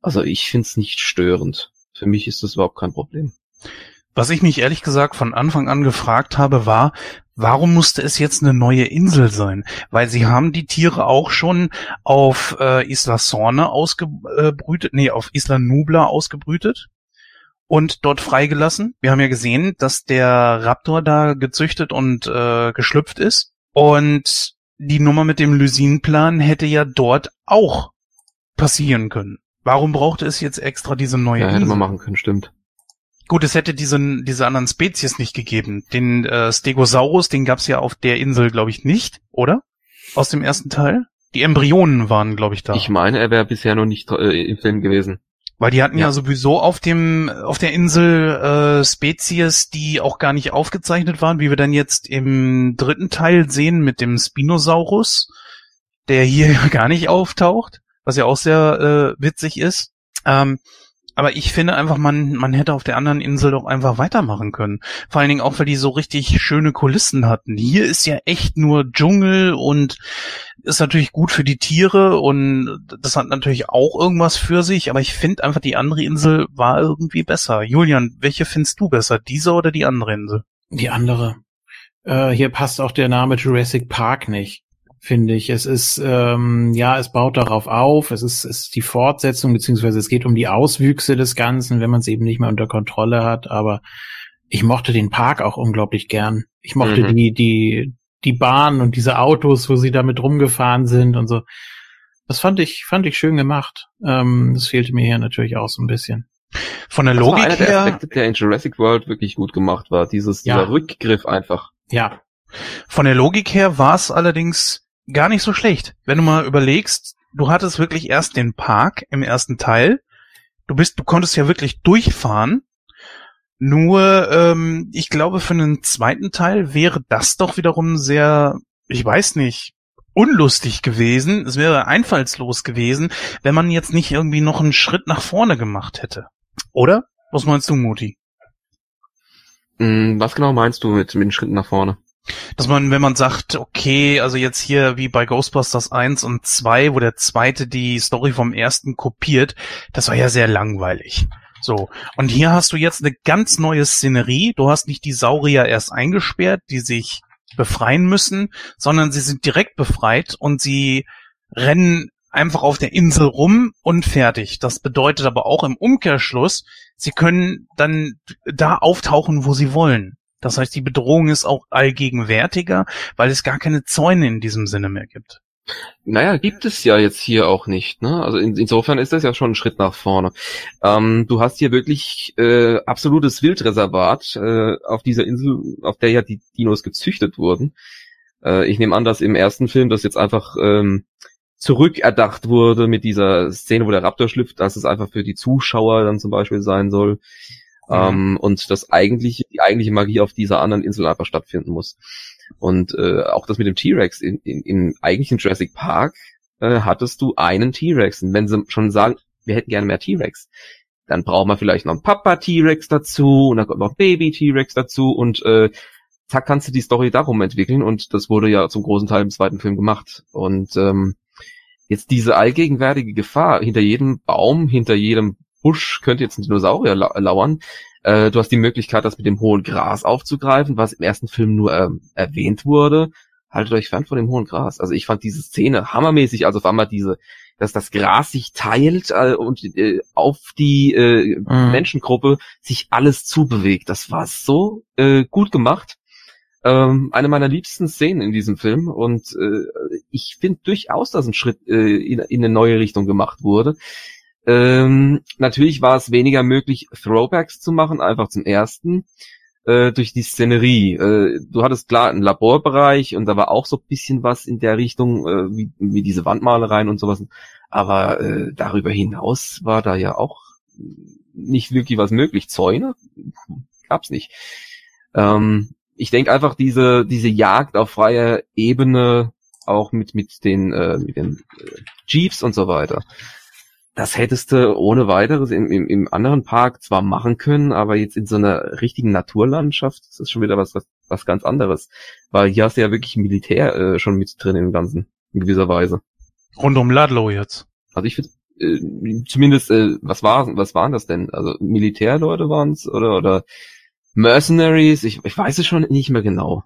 S4: Also ich find's nicht störend. Für mich ist das überhaupt kein Problem.
S1: Was ich mich ehrlich gesagt von Anfang an gefragt habe, war, warum musste es jetzt eine neue Insel sein? Weil sie haben die Tiere auch schon auf äh, Isla Sorna ausgebrütet, nee, auf Isla Nubla ausgebrütet und dort freigelassen. Wir haben ja gesehen, dass der Raptor da gezüchtet und äh, geschlüpft ist. Und die Nummer mit dem Lysin-Plan hätte ja dort auch passieren können. Warum brauchte es jetzt extra diese neue
S4: Ja, hätte
S1: Insel?
S4: man machen können, stimmt.
S1: Gut, es hätte diesen, diese anderen Spezies nicht gegeben. Den äh, Stegosaurus, den gab's ja auf der Insel, glaube ich, nicht, oder? Aus dem ersten Teil? Die Embryonen waren, glaube ich, da.
S4: Ich meine, er wäre bisher noch nicht äh, im Film gewesen.
S1: Weil die hatten ja.
S4: Ja.
S1: sowieso auf dem auf der Insel äh, Spezies, die auch gar nicht aufgezeichnet waren, wie wir dann jetzt im dritten Teil sehen mit dem Spinosaurus, der hier ja gar nicht auftaucht, was ja auch sehr äh, witzig ist. Ähm, aber ich finde einfach, man, man hätte auf der anderen Insel doch einfach weitermachen können. Vor allen Dingen auch, weil die so richtig schöne Kulissen hatten. Hier ist ja echt nur Dschungel und ist natürlich gut für die Tiere und das hat natürlich auch irgendwas für sich, aber ich finde einfach, die andere Insel war irgendwie besser. Julian, welche findest du besser? Diese oder die andere Insel?
S5: Die andere. Äh, hier passt auch der Name Jurassic Park nicht, finde ich. Es ist, ähm, ja, es baut darauf auf, es ist, es ist die Fortsetzung, beziehungsweise es geht um die Auswüchse des Ganzen, wenn man es eben nicht mehr unter Kontrolle hat, aber ich mochte den Park auch unglaublich gern. Ich mochte
S4: Mhm.
S5: die, die, die Bahn und diese Autos, wo sie damit rumgefahren sind und so. Das fand ich, fand ich schön gemacht. Ähm, das fehlte mir hier natürlich auch so ein bisschen.
S1: Von der
S4: Das war
S1: Logik
S4: einer der
S1: her,
S4: Aspekte, der in Jurassic World wirklich gut gemacht war. Dieses,
S5: Ja.
S4: dieser Rückgriff einfach.
S5: Ja,
S1: von der Logik her war es allerdings gar nicht so schlecht. Wenn du mal überlegst, du hattest wirklich erst den Park im ersten Teil. Du bist, du konntest ja wirklich durchfahren. Nur, ähm, ich glaube, für einen zweiten Teil wäre das doch wiederum sehr, ich weiß nicht, unlustig gewesen. Es wäre einfallslos gewesen, wenn man jetzt nicht irgendwie noch einen Schritt nach vorne gemacht hätte. Oder? Was meinst du, Muti?
S4: Hm, was genau meinst du mit, mit den Schritten nach vorne?
S1: Dass man, wenn man sagt, okay, also jetzt hier wie bei Ghostbusters 1 und 2, wo der zweite die Story vom ersten kopiert, das war ja sehr langweilig. So. Und hier hast du jetzt eine ganz neue Szenerie. Du hast nicht die Saurier erst eingesperrt, die sich befreien müssen, sondern sie sind direkt befreit und sie rennen einfach auf der Insel rum und fertig. Das bedeutet aber auch im Umkehrschluss, sie können dann da auftauchen, wo sie wollen. Das heißt, die Bedrohung ist auch allgegenwärtiger, weil es gar keine Zäune in diesem Sinne mehr gibt.
S4: Naja, gibt es ja jetzt hier auch nicht. Ne? Also in, insofern ist das ja schon ein Schritt nach vorne. Ähm, du hast hier wirklich äh, absolutes Wildreservat äh, auf dieser Insel, auf der ja die Dinos gezüchtet wurden. Äh, ich nehme an, dass im ersten Film das jetzt einfach ähm, zurückerdacht wurde mit dieser Szene, wo der Raptor schlüpft, dass es einfach für die Zuschauer dann zum Beispiel sein soll. Ähm, und das eigentliche, die eigentliche Magie auf dieser anderen Insel einfach stattfinden muss. Und äh, auch das mit dem T-Rex in, in, im eigentlichen Jurassic Park äh, hattest du einen T-Rex. Und wenn sie schon sagen, wir hätten gerne mehr T-Rex, dann braucht man vielleicht noch einen Papa-T-Rex dazu und dann kommt noch Baby-T-Rex dazu und äh, zack kannst du die Story darum entwickeln und das wurde ja zum großen Teil im zweiten Film gemacht. Und ähm, jetzt diese allgegenwärtige Gefahr, hinter jedem Baum, hinter jedem Busch könnte jetzt ein Dinosaurier lau lauern. Äh, du hast die Möglichkeit, das mit dem hohen Gras aufzugreifen, was im ersten Film nur ähm, erwähnt wurde. Haltet euch fern von dem hohen Gras. Also ich fand diese Szene hammermäßig, also auf einmal diese, dass das Gras sich teilt äh, und äh, auf die äh,
S5: Mhm.
S4: Menschengruppe sich alles zubewegt. Das war so äh, gut gemacht. Ähm, eine meiner liebsten Szenen in diesem Film und äh, ich finde durchaus, dass ein Schritt äh, in, in eine neue Richtung gemacht wurde. Ähm, natürlich war es weniger möglich, Throwbacks zu machen, einfach zum ersten, äh, durch die Szenerie. Äh, du hattest klar einen Laborbereich und da war auch so ein bisschen was in der Richtung, äh, wie, wie diese Wandmalereien und sowas. Aber äh, darüber hinaus war da ja auch nicht wirklich was möglich. Zäune gab's nicht. Ähm, ich denke einfach diese diese Jagd auf freier Ebene auch mit mit den äh, mit den äh, Jeeps und so weiter. Das hättest du ohne weiteres im, im, im anderen Park zwar machen können, aber jetzt in so einer richtigen Naturlandschaft ist das schon wieder was was, was ganz anderes, weil hier hast du ja wirklich Militär äh, schon mit drin im Ganzen in gewisser Weise.
S1: Rund um Ludlow jetzt.
S4: Also ich finde äh, zumindest äh, was war was waren das denn? Also Militärleute waren's oder oder Mercenaries? Ich, ich weiß es schon nicht mehr genau.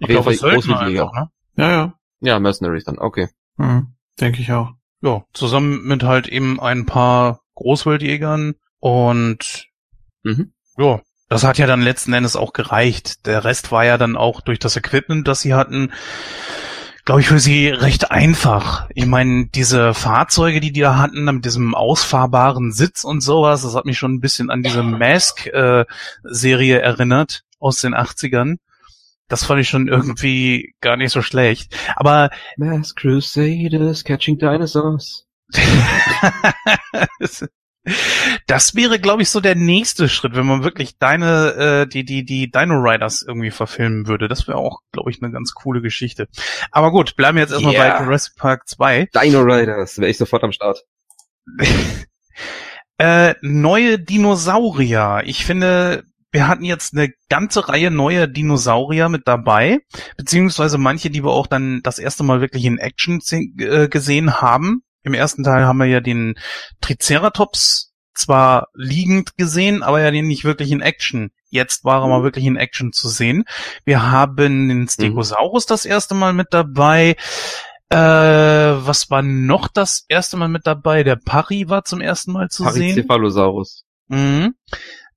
S1: Ich glaube, Söldner einfach, ne?
S5: ja, ja.
S4: Ja, Mercenaries dann, okay.
S5: Mhm. Denke ich auch.
S1: Ja, zusammen mit halt eben ein paar Großwildjägern und
S4: Mhm.
S1: ja, das hat ja dann letzten Endes auch gereicht. Der Rest war ja dann auch durch das Equipment, das sie hatten, glaube ich, für sie recht einfach. Ich meine, diese Fahrzeuge, die die da hatten, mit diesem ausfahrbaren Sitz und sowas, das hat mich schon ein bisschen an diese Mask-Serie erinnert aus den 80ern. Das fand ich schon irgendwie gar nicht so schlecht. Aber
S4: Mass Crusaders Catching Dinosaurs.
S1: das wäre, glaube ich, so der nächste Schritt, wenn man wirklich deine, äh, die, die, die Dino Riders irgendwie verfilmen würde. Das wäre auch, glaube ich, eine ganz coole Geschichte. Aber gut, bleiben wir jetzt erstmal
S4: Yeah.
S1: bei Jurassic Park 2.
S4: Dino Riders, wäre ich sofort am Start.
S1: Äh, neue Dinosaurier. Ich finde, wir hatten jetzt eine ganze Reihe neuer Dinosaurier mit dabei, beziehungsweise manche, die wir auch dann das erste Mal wirklich in Action äh, gesehen haben. Im ersten Teil haben wir ja den Triceratops zwar liegend gesehen, aber ja den nicht wirklich in Action. Jetzt war er mal wirklich in Action zu sehen. Wir haben den Stegosaurus das erste Mal mit dabei. Äh, was war noch das erste Mal mit dabei? Der Pari war zum ersten Mal zu sehen.
S4: Paricephalosaurus.
S1: Mhm.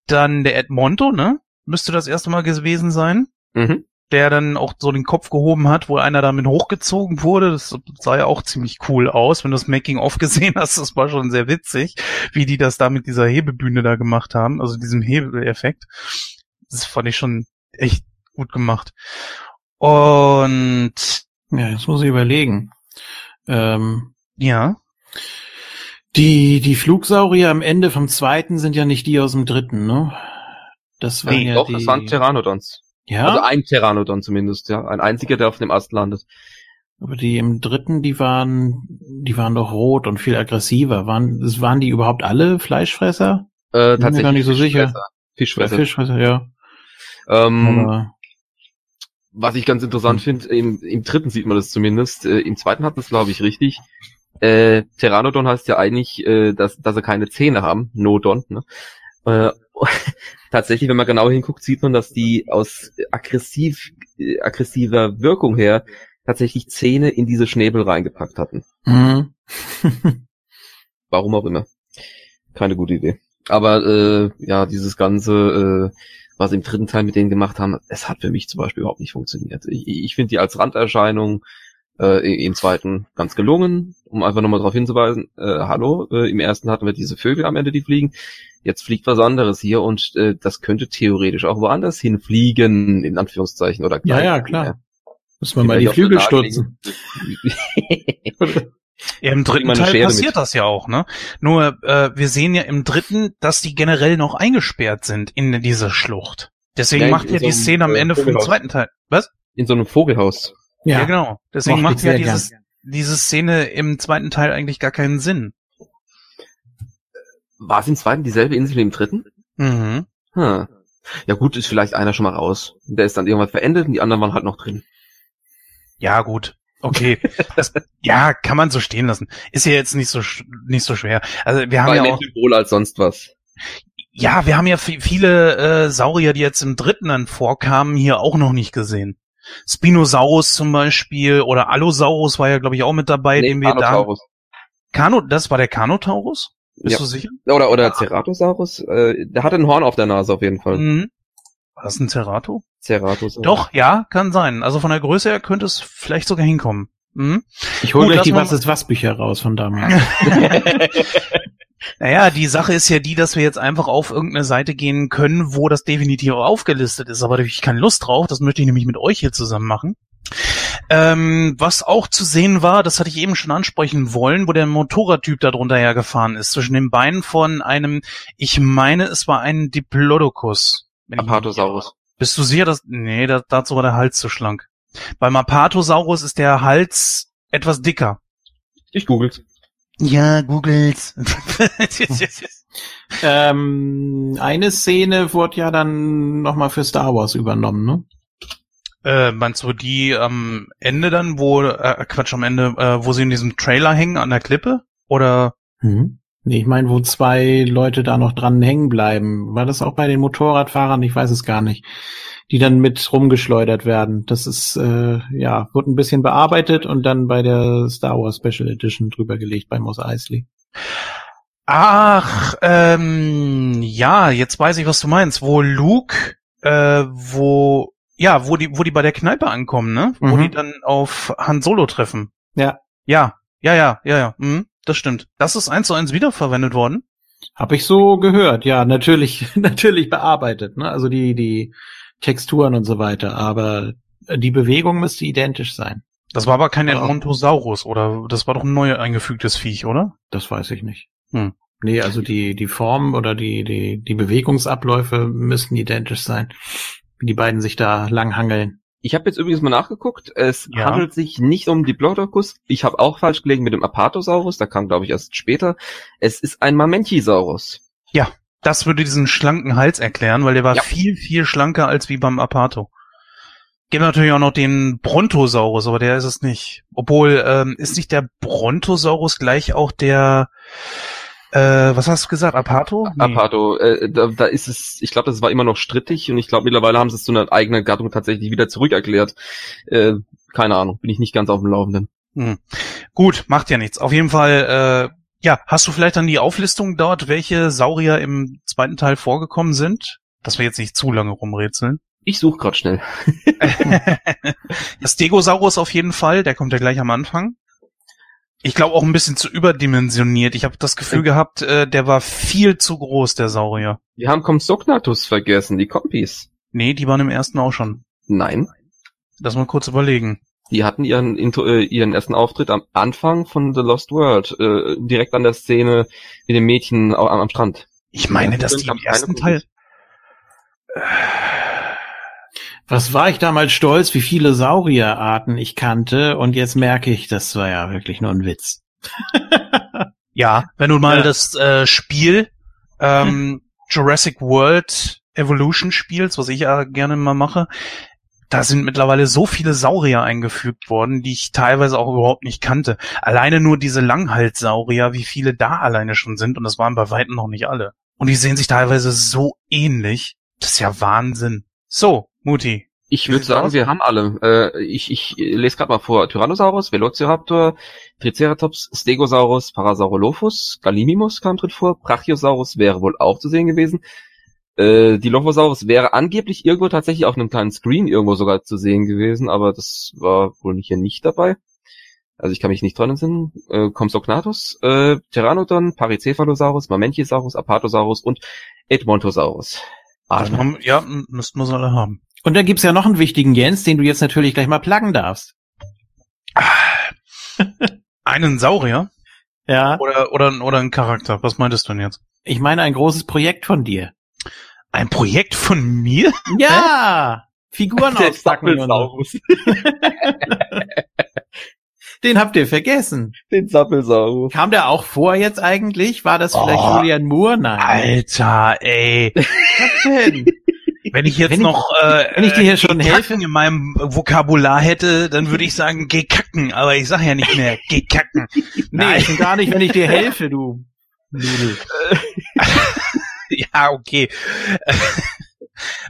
S1: Dann der Edmonto, ne? Müsste das erste Mal gewesen sein.
S4: Mhm.
S1: Der dann auch so den Kopf gehoben hat, wo einer damit hochgezogen wurde. Das sah ja auch ziemlich cool aus. Wenn du das Making-of gesehen hast, das war schon sehr witzig, wie die das da mit dieser Hebebühne da gemacht haben. Also diesem Hebeleffekt. Das fand ich schon echt gut gemacht. Und
S5: Ja, jetzt muss ich überlegen. Ähm,
S1: ja,
S5: die, die Flugsaurier am Ende vom zweiten sind ja nicht die aus dem dritten, ne? Das waren
S1: Nee,
S5: ja
S4: Doch,
S5: die.
S4: das waren Pteranodons.
S5: ja,
S4: Also ein Pteranodon zumindest, ja. Ein einziger, der auf dem Ast landet.
S5: aber die im dritten, die waren, die waren doch rot und viel aggressiver. Waren, waren die überhaupt alle Fleischfresser?
S4: Äh,
S5: mir
S4: tatsächlich.
S5: gar nicht so sicher.
S4: Fischfresser. Fischfresser.
S5: Fischfresser, ja.
S4: Ähm,
S5: Aber,
S4: was ich ganz
S5: Hm.
S4: interessant finde, im, im dritten sieht man das zumindest. Äh, Im zweiten hat das, glaube ich, richtig. Äh, Pteranodon heißt ja eigentlich, äh, dass, dass sie keine Zähne haben. Nodon, ne? Äh, tatsächlich, wenn man genau hinguckt, sieht man, dass die aus aggressiv, äh, aggressiver Wirkung her tatsächlich Zähne in diese Schnäbel reingepackt hatten.
S5: mhm.
S4: Warum auch immer. Keine gute Idee. Aber äh, ja, dieses ganze, äh, was im dritten Teil mit denen gemacht haben, es hat für mich zum Beispiel überhaupt nicht funktioniert. Ich, ich finde die als Randerscheinung äh, im- zweiten ganz gelungen, um einfach nochmal darauf hinzuweisen, äh, hallo, äh, im ersten hatten wir diese Vögel am Ende, die fliegen, jetzt fliegt was anderes hier und äh, das könnte theoretisch auch woanders hinfliegen, in Anführungszeichen, oder
S5: Ja,
S4: gleich.
S5: ja, klar. Müssen wir
S4: Die
S5: mal die Flügel stutzen.
S1: Ja, im dritten Teil
S4: Schere
S1: passiert
S4: mit.
S1: das ja auch, ne? Nur äh, wir sehen ja im dritten, dass die generell noch eingesperrt sind in dieser Schlucht. Deswegen
S4: Ja,
S1: macht ja
S4: so
S1: die Szene am
S4: äh,
S1: Ende vom
S4: Vogelhaus.
S1: zweiten Teil. Was?
S4: in so einem Vogelhaus.
S1: Ja,
S5: Ja,
S1: genau. Deswegen macht ja dieses, diese Szene im zweiten Teil eigentlich gar keinen Sinn.
S4: War es im zweiten dieselbe Insel wie im dritten?
S1: Mhm.
S4: Hm. Ja gut, ist vielleicht einer schon mal raus. Der ist dann irgendwann verendet und die anderen waren halt noch drin.
S1: Ja, gut. Okay. Das, ja, kann man so stehen lassen. Ist ja jetzt nicht so nicht so schwer. Also wir haben
S4: War
S1: ja auch
S4: Symbol als sonst was.
S1: Ja, wir haben ja vi- viele äh, Saurier, die jetzt im dritten dann vorkamen, hier auch noch nicht gesehen. Spinosaurus zum Beispiel oder Allosaurus war ja, glaube ich, auch mit dabei, den wir da. Kano, das war der Kanotaurus? Bist
S4: Ja.
S1: du sicher?
S4: Oder, oder Ceratosaurus. Äh, der hatte ein Horn auf der Nase auf jeden Fall.
S1: Mhm. War das ein Cerato?
S4: Ceratosaurus.
S1: Doch, ja, kann sein. Also von der Größe her könnte es vielleicht sogar hinkommen. Mhm.
S5: Ich hole gleich die Was ist was Bücher raus von damals.
S1: Naja, die Sache ist ja die, dass wir jetzt einfach auf irgendeine Seite gehen können, wo das definitiv aufgelistet ist. Aber da habe ich keine Lust drauf. Das möchte ich nämlich mit euch hier zusammen machen. Ähm, was auch zu sehen war, das hatte ich eben schon ansprechen wollen, wo der Motorradtyp da drunter hergefahren ist, zwischen den Beinen von einem, ich meine, es war ein Diplodocus.
S4: Apatosaurus.
S1: Bist du sicher, dass, nee, da, dazu war der Hals zu schlank. Beim Apatosaurus ist der Hals etwas dicker.
S4: Ich googelt.
S1: Ja, googles.
S5: ähm, eine Szene wurde ja dann nochmal für Star Wars übernommen, ne?
S1: Äh, meinst du die am Ende dann, wo, äh, Quatsch, am Ende, äh, wo sie in diesem Trailer hängen an der Klippe? Oder?
S5: Mhm. Nee, ich meine, wo zwei Leute da noch dran hängen bleiben. War das auch bei den Motorradfahrern? Ich weiß es gar nicht. Die dann mit rumgeschleudert werden. Das ist, äh, ja, wurde ein bisschen bearbeitet und dann bei der Star Wars Special Edition drüber gelegt bei Mos Eisley.
S1: Ach, ähm, ja, jetzt weiß ich, was du meinst. Wo Luke, äh, wo Ja, wo die, wo die bei der Kneipe ankommen, ne? Wo
S5: Mhm.
S1: die dann auf Han Solo treffen.
S5: Ja.
S1: Ja, ja, ja, ja, ja. Mhm, das stimmt. Das ist eins zu eins wiederverwendet worden.
S5: Hab ich so gehört, ja, natürlich, natürlich bearbeitet, ne? Also die, die Texturen und so weiter, aber die Bewegung müsste identisch sein.
S1: Das war aber kein. Edmontosaurus, oder? Das war doch ein neu eingefügtes Viech, oder?
S5: Das weiß ich nicht.
S1: Hm.
S5: Nee, also die, die Form oder die, die, die Bewegungsabläufe müssten identisch sein. Wie die beiden sich da lang hangeln.
S4: Ich habe jetzt übrigens mal nachgeguckt. Es
S1: Ja.
S4: handelt sich nicht um Diplodocus. Ich habe auch falsch gelegen mit dem Apatosaurus. Da kam, glaube ich, erst später. Es ist ein Mamenchisaurus.
S1: Das würde diesen schlanken Hals erklären, weil der war
S4: Ja.
S1: viel, viel schlanker als wie beim Apato. Gibt natürlich auch noch den Brontosaurus, aber der ist es nicht. Obwohl, ähm, ist nicht der Brontosaurus gleich auch der, äh, was hast du gesagt, Apato? Nee.
S4: Apato, äh, da, da ist es, ich glaube, das war immer noch strittig und ich glaube, mittlerweile haben sie es zu einer eigenen Gattung tatsächlich wieder zurückerklärt. Äh, keine Ahnung, bin ich nicht ganz auf dem Laufenden.
S1: Hm. Gut, macht ja nichts. Auf jeden Fall, äh, ja, hast du vielleicht dann die Auflistung dort, welche Saurier im zweiten Teil vorgekommen sind? Dass wir jetzt nicht zu lange rumrätseln.
S4: Ich suche gerade schnell.
S1: Der Stegosaurus auf jeden Fall, der kommt ja gleich am Anfang. Ich glaube auch ein bisschen zu überdimensioniert. Ich habe das Gefühl gehabt, äh, der war viel zu groß, der Saurier.
S4: Wir haben Compsognathus vergessen, die Kompis.
S1: Nee, die waren im ersten auch schon.
S4: Nein,
S1: Lass mal kurz überlegen.
S4: die hatten ihren, äh, ihren ersten Auftritt am Anfang von The Lost World, äh, direkt an der Szene mit dem Mädchen am, am Strand.
S1: Ich meine, dass die im ersten Teil...
S5: Was war ich damals stolz, wie viele Saurierarten ich kannte und jetzt merke ich, das war ja wirklich nur ein Witz.
S1: Ja, wenn du mal
S5: Ja.
S1: das äh, Spiel ähm, Jurassic World Evolution spielst, was ich ja gerne mal mache, da sind mittlerweile so viele Saurier eingefügt worden, die ich teilweise auch überhaupt nicht kannte. Alleine nur diese Langhalssaurier, wie viele da alleine schon sind, und das waren bei weitem noch nicht alle. Und die sehen sich teilweise so ähnlich. Das ist ja Wahnsinn. So, Muti.
S4: Ich würde sagen,
S1: aus?
S4: wir haben alle. Äh, ich ich lese gerade mal vor. Tyrannosaurus, Velociraptor, Triceratops, Stegosaurus, Parasaurolophus, Gallimimus kam drin vor, Brachiosaurus wäre wohl auch zu sehen gewesen. Äh, Dilophosaurus wäre angeblich irgendwo tatsächlich auf einem kleinen Screen irgendwo sogar zu sehen gewesen, aber das war wohl hier nicht dabei. Also ich kann mich nicht dran entsinnen. Äh, Compsognathus, äh, Pteranodon, Paricephalosaurus, Mamenchisaurus, Apatosaurus und Edmontosaurus. Ah,
S1: haben, ja, müssten wir sie alle haben.
S5: Und dann gibt's ja noch einen wichtigen Jens, den du jetzt natürlich gleich mal pluggen darfst.
S1: Einen Saurier?
S5: Ja.
S1: Oder, oder, oder ein Charakter? Was meintest du denn jetzt?
S5: Ich meine ein großes Projekt von dir.
S1: Ein Projekt von mir?
S5: Ja! Figuren auspacken. Den habt ihr vergessen.
S4: Den Sappelsaurus.
S5: Kam der auch vor jetzt eigentlich? War das vielleicht
S1: Oh.
S5: Julian Moore? Nein.
S1: Alter, ey.
S5: Was denn?
S1: Wenn ich jetzt
S5: Wenn ich-
S1: noch äh,
S5: wenn ich dir hier schon
S1: geh
S5: helfe-
S1: kacken in meinem Vokabular hätte, dann würde ich sagen, geh kacken, aber ich sag ja nicht mehr, geh kacken.
S5: Nee,
S1: Nein.
S5: schon gar nicht, wenn ich dir helfe, du Nudel.
S1: Ja, okay.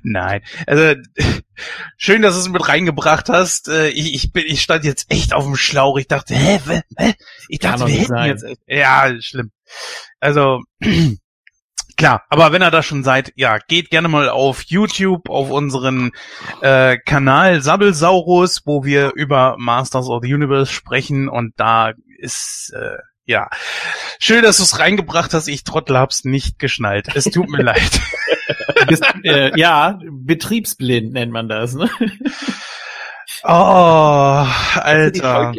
S1: Nein. Also schön, dass du es mit reingebracht hast. Äh, Ich, ich bin, ich stand jetzt echt auf dem Schlauch. Ich dachte, hä, hä? Ich dachte, wir hätten
S5: sein.
S1: jetzt. Ja, schlimm. Also klar, aber wenn ihr da schon seid, ja, geht gerne mal auf YouTube auf unseren äh, Kanal Sabbelsaurus, wo wir über Masters of the Universe sprechen und da ist äh, ja schön, dass du es reingebracht hast. Ich Trottel hab's nicht geschnallt. Es tut mir leid.
S5: Bist, äh, ja, betriebsblind nennt man das, ne?
S1: Oh, Alter.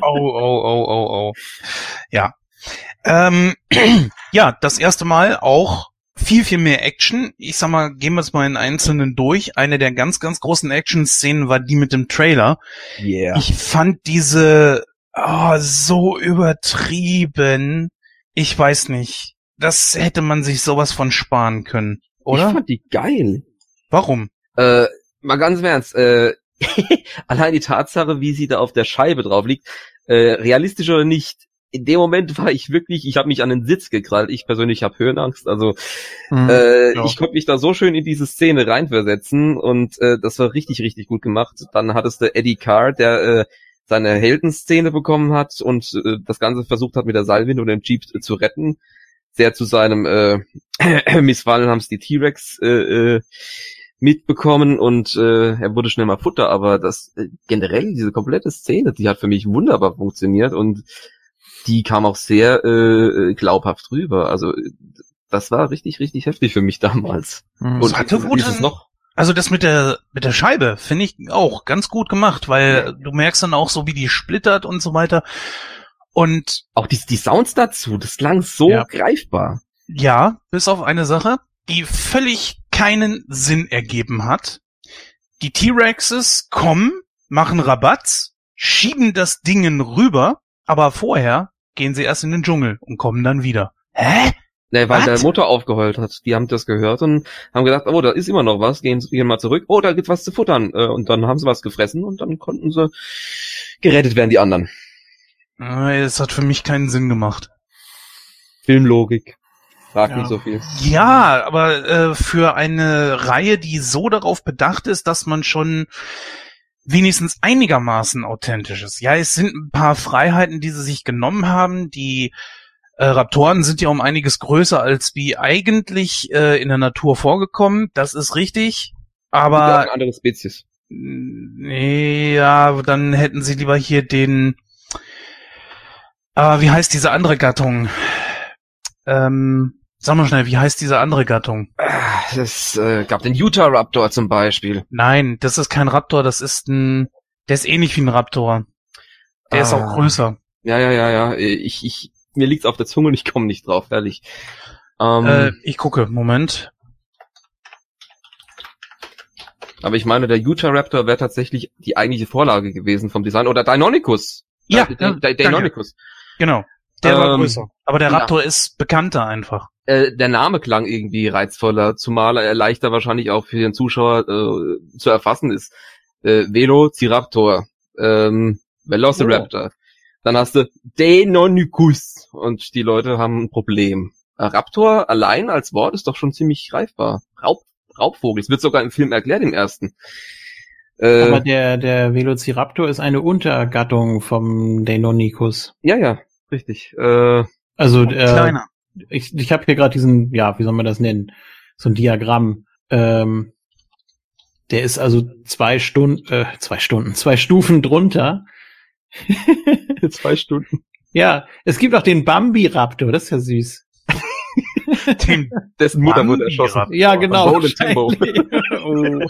S1: Oh, oh, oh, oh, oh. Ja. Ähm, ja, das erste Mal auch viel, viel mehr Action. Ich sag mal, gehen wir es mal in Einzelnen durch. Eine der ganz, ganz großen Action-Szenen war die mit dem Trailer.
S4: Yeah.
S1: Ich fand diese oh, so übertrieben. Ich weiß nicht. Das hätte man sich sowas von sparen können,
S4: Ich
S1: oder?
S4: fand die geil.
S1: Warum?
S4: Äh, mal ganz im Ernst, äh, allein die Tatsache, wie sie da auf der Scheibe drauf liegt, äh, realistisch oder nicht, in dem Moment war ich wirklich, ich habe mich an den Sitz gekrallt. Ich persönlich habe Höhenangst, also
S5: Mhm.
S4: äh,
S1: ja.
S4: ich konnte mich da so schön in diese Szene reinversetzen und äh, das war richtig, richtig gut gemacht. Dann hattest du Eddie Carr, der äh, seine Heldenszene bekommen hat und äh, das Ganze versucht hat, mit der Seilwinde und dem Jeep äh, zu retten. Sehr zu seinem äh, Missfallen haben es die T-Rex äh, äh, mitbekommen und äh, er wurde schnell mal Futter, aber das äh, generell diese komplette Szene, die hat für mich wunderbar funktioniert und die kam auch sehr äh, glaubhaft rüber. Also das war richtig, richtig heftig für mich damals.
S1: Mhm.
S4: Und
S1: hatte
S4: ist-
S1: gute-
S4: ist es noch.
S1: Also das mit der mit der Scheibe finde ich auch ganz gut gemacht, weil du merkst dann auch so, wie die splittert und so weiter. Und
S4: Auch die, die Sounds dazu, das klang so
S5: Ja.
S4: greifbar.
S1: ja, bis auf eine Sache, die völlig keinen Sinn ergeben hat. Die T-Rexes kommen, machen Rabatz, schieben das Dingen rüber, aber vorher gehen sie erst in den Dschungel und kommen dann wieder. Hä?
S4: Ne, weil
S1: Was?
S4: der Motor aufgeheult hat. Die haben das gehört und haben gedacht, oh, da ist immer noch was, gehen, gehen mal zurück. Oh, da gibt's was zu futtern. Äh, Und dann haben sie was gefressen und dann konnten sie gerettet werden, die anderen.
S1: Äh, Es hat für mich keinen Sinn gemacht.
S4: Filmlogik. Frag
S5: Ja.
S4: nicht so viel.
S1: Ja, aber äh, für eine Reihe, die so darauf bedacht ist, dass man schon wenigstens einigermaßen authentisch ist. Ja, es sind ein paar Freiheiten, die sie sich genommen haben. Die äh, Raptoren sind ja um einiges größer als wie eigentlich äh, in der Natur vorgekommen. Das ist richtig. Aber
S4: eine andere Spezies.
S1: nee, ja, dann hätten sie lieber hier den. Äh, wie heißt diese andere Gattung? Ähm, sag mal schnell, wie heißt diese andere Gattung?
S4: Ah, Es äh, gab den Utah Raptor zum Beispiel.
S1: Nein, das ist kein Raptor, das ist ein, der ist ähnlich wie ein Raptor. Der ist
S4: Ah.
S1: auch größer.
S4: Ja, ja, ja, ja. Ich, ich, mir liegt's auf der Zunge und ich komme nicht drauf, ehrlich. Ähm,
S1: Äh, ich gucke, Moment.
S4: aber ich meine, der Utah Raptor wäre tatsächlich die eigentliche Vorlage gewesen vom Design. Oder Deinonychus.
S1: Ja,
S4: Äh,
S1: ja,
S4: De-
S1: danke.
S4: Deinonychus.
S1: Genau. Der war
S4: Ähm,
S1: größer. Aber der
S4: ja.
S1: Raptor ist bekannter einfach.
S4: Äh, der Name klang irgendwie reizvoller, zumal er leichter wahrscheinlich auch für den Zuschauer äh, zu erfassen ist. Äh, Velociraptor, ähm, Velociraptor. Dann hast du Deinonychus und die Leute haben ein Problem. Äh, Raptor allein als Wort ist doch schon ziemlich greifbar. Raub, Raubvogel. Es wird sogar im Film erklärt im ersten. Äh,
S5: Aber der, der Velociraptor ist eine Untergattung vom Deinonychus.
S4: ja, ja, richtig. Äh,
S5: Also äh,
S1: Kleiner.
S5: Ich, ich habe hier gerade diesen, ja, wie soll man das nennen? So ein Diagramm. Ähm, der ist also zwei Stunden, äh, zwei Stunden, zwei Stufen drunter.
S4: zwei Stunden.
S5: Ja, es gibt auch den Bambi-Raptor, das ist ja süß.
S1: Den
S4: Dessen Mutter wurde erschossen.
S5: Ja, genau. Oh.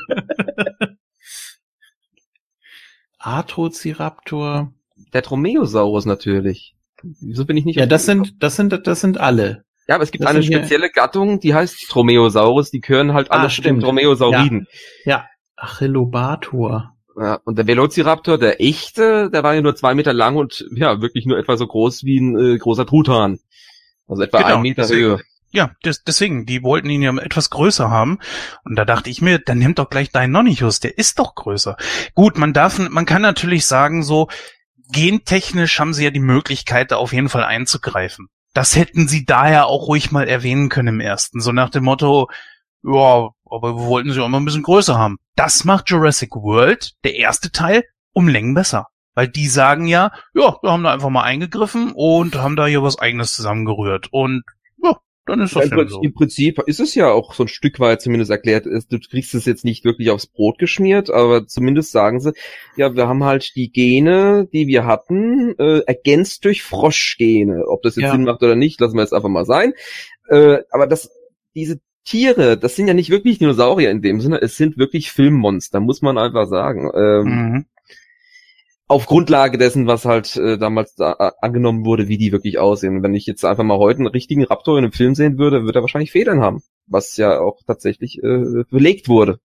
S5: Arthrociraptor.
S4: Der Dromaeosaurus natürlich. Wieso bin ich nicht
S5: Ja, das sind, das sind, das sind alle.
S4: Ja, aber es gibt
S5: das
S4: eine
S5: sind hier-
S4: spezielle Gattung, die heißt Dromaeosaurus. Die gehören halt
S5: Ah,
S4: alle zu den
S5: stimmt.
S4: Dromaeosauriden.
S5: Ja, Achillobator.
S4: Ja. und der Velociraptor, der echte, der war ja nur zwei Meter lang und ja, wirklich nur etwa so groß wie ein äh, großer Truthahn. Also etwa
S1: Genau,
S4: ein Meter
S1: deswegen.
S4: Höhe.
S1: Ja, des, deswegen, die wollten ihn ja etwas größer haben. Und da dachte ich mir, dann nimmt doch gleich Deinonychus, der ist doch größer. Gut, man darf, man kann natürlich sagen, so, gentechnisch haben sie ja die Möglichkeit, da auf jeden Fall einzugreifen. Das hätten sie daher auch ruhig mal erwähnen können im ersten. So nach dem Motto, ja, aber wir wollten sie auch mal ein bisschen größer haben. Das macht Jurassic World, der erste Teil, um Längen besser. Weil die sagen ja, ja, wir haben da einfach mal eingegriffen und haben da hier was eigenes zusammengerührt. Und dann ist das
S4: Prinzip,
S1: so.
S4: Im Prinzip ist es ja auch so ein Stück weit zumindest erklärt. Du kriegst es jetzt nicht wirklich aufs Brot geschmiert, aber zumindest sagen sie, ja, wir haben halt die Gene, die wir hatten, äh, ergänzt durch Froschgene. Ob das jetzt
S5: Ja.
S4: Sinn macht oder nicht, lassen wir jetzt einfach mal sein. Äh, aber das, diese Tiere, das sind ja nicht wirklich Dinosaurier in dem Sinne, es sind wirklich Filmmonster, muss man einfach sagen. Ähm,
S1: Mhm.
S4: Auf Grundlage dessen, was halt äh, damals da, äh, angenommen wurde, wie die wirklich aussehen. Wenn ich jetzt einfach mal heute einen richtigen Raptor in einem Film sehen würde, würde er wahrscheinlich Federn haben, was ja auch tatsächlich äh, belegt wurde.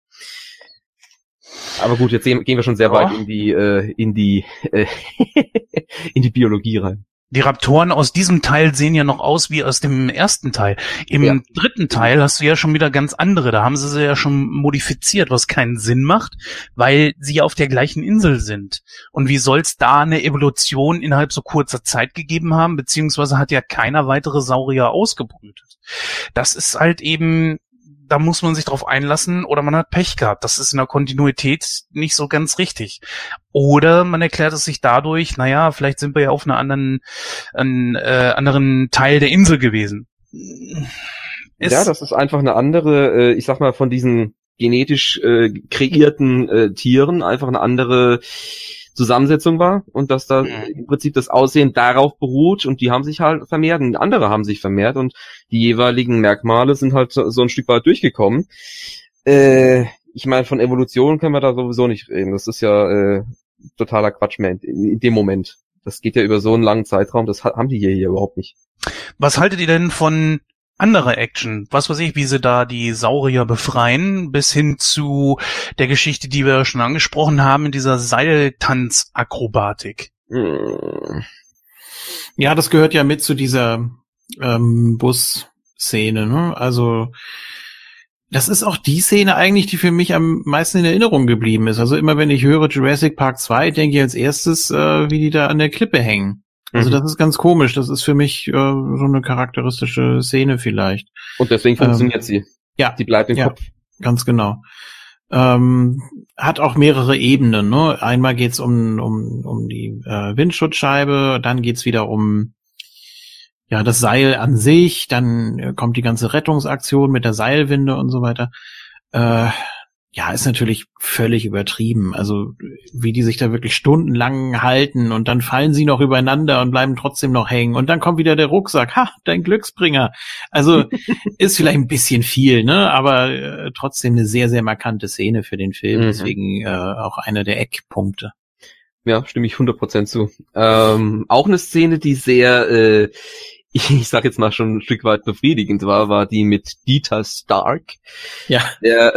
S4: Aber gut, jetzt gehen wir schon sehr weit in die äh, in die äh, in die Biologie rein.
S1: Die Raptoren aus diesem Teil sehen ja noch aus wie aus dem ersten Teil. Im
S4: Ja.
S1: dritten Teil hast du ja schon wieder ganz andere. Da haben sie sie ja schon modifiziert, was keinen Sinn macht, weil sie ja auf der gleichen Insel sind. Und wie soll's da eine Evolution innerhalb so kurzer Zeit gegeben haben? Beziehungsweise hat ja keiner weitere Saurier ausgebrütet. Das ist halt eben, da muss man sich drauf einlassen oder man hat Pech gehabt. Das ist in der Kontinuität nicht so ganz richtig. Oder man erklärt es sich dadurch, naja, vielleicht sind wir ja auf einer anderen, einen, äh, anderen Teil der Insel gewesen. Ist,
S4: ja, das ist einfach eine andere, äh, ich sag mal, von diesen genetisch äh, kreierten äh, Tieren einfach eine andere Zusammensetzung war und dass da
S1: Mhm.
S4: im Prinzip das Aussehen darauf beruht und die haben sich halt vermehrt und andere haben sich vermehrt und die jeweiligen Merkmale sind halt so so ein Stück weit durchgekommen. Äh, ich meine, von Evolution können wir da sowieso nicht reden. Das ist ja äh, totaler Quatsch mehr in, in dem Moment. Das geht ja über so einen langen Zeitraum, das ha- haben die hier, hier überhaupt nicht.
S1: Was haltet ihr denn von anderer Action? Was weiß ich, wie sie da die Saurier befreien, bis hin zu der Geschichte, die wir schon angesprochen haben, in dieser Seiltanzakrobatik.
S4: Hm.
S5: Ja, das gehört ja mit zu dieser ähm, Bus-Szene. Ne? Also das ist auch die Szene eigentlich, die für mich am meisten in Erinnerung geblieben ist. Also immer wenn ich höre Jurassic Park 2, denke ich als erstes, äh, wie die da an der Klippe hängen. Also
S4: Mhm.
S5: das ist ganz komisch. Das ist für mich äh, so eine charakteristische Szene vielleicht.
S4: Und deswegen funktioniert sie.
S5: Ja,
S4: Die bleibt im
S5: Ja.
S4: Kopf.
S5: ganz genau. Ähm, hat auch mehrere Ebenen. Ne? Einmal geht's um, um, um die äh, Windschutzscheibe, dann geht's wieder um ja das Seil an sich, dann äh, kommt die ganze Rettungsaktion mit der Seilwinde und so weiter. Äh, ja, ist natürlich völlig übertrieben. Also wie die sich da wirklich stundenlang halten und dann fallen sie noch übereinander und bleiben trotzdem noch hängen und dann kommt wieder der Rucksack. Ha, dein Glücksbringer. Also ist vielleicht ein bisschen viel, ne? Aber äh, trotzdem eine sehr, sehr markante Szene für den Film.
S4: Mhm.
S5: Deswegen äh, auch einer der Eckpunkte.
S4: Ja, stimme ich 100% zu. Ähm, auch eine Szene, die sehr, äh, ich sag jetzt mal schon ein Stück weit befriedigend war, war die mit Dieter Stark,
S5: Ja.
S4: der,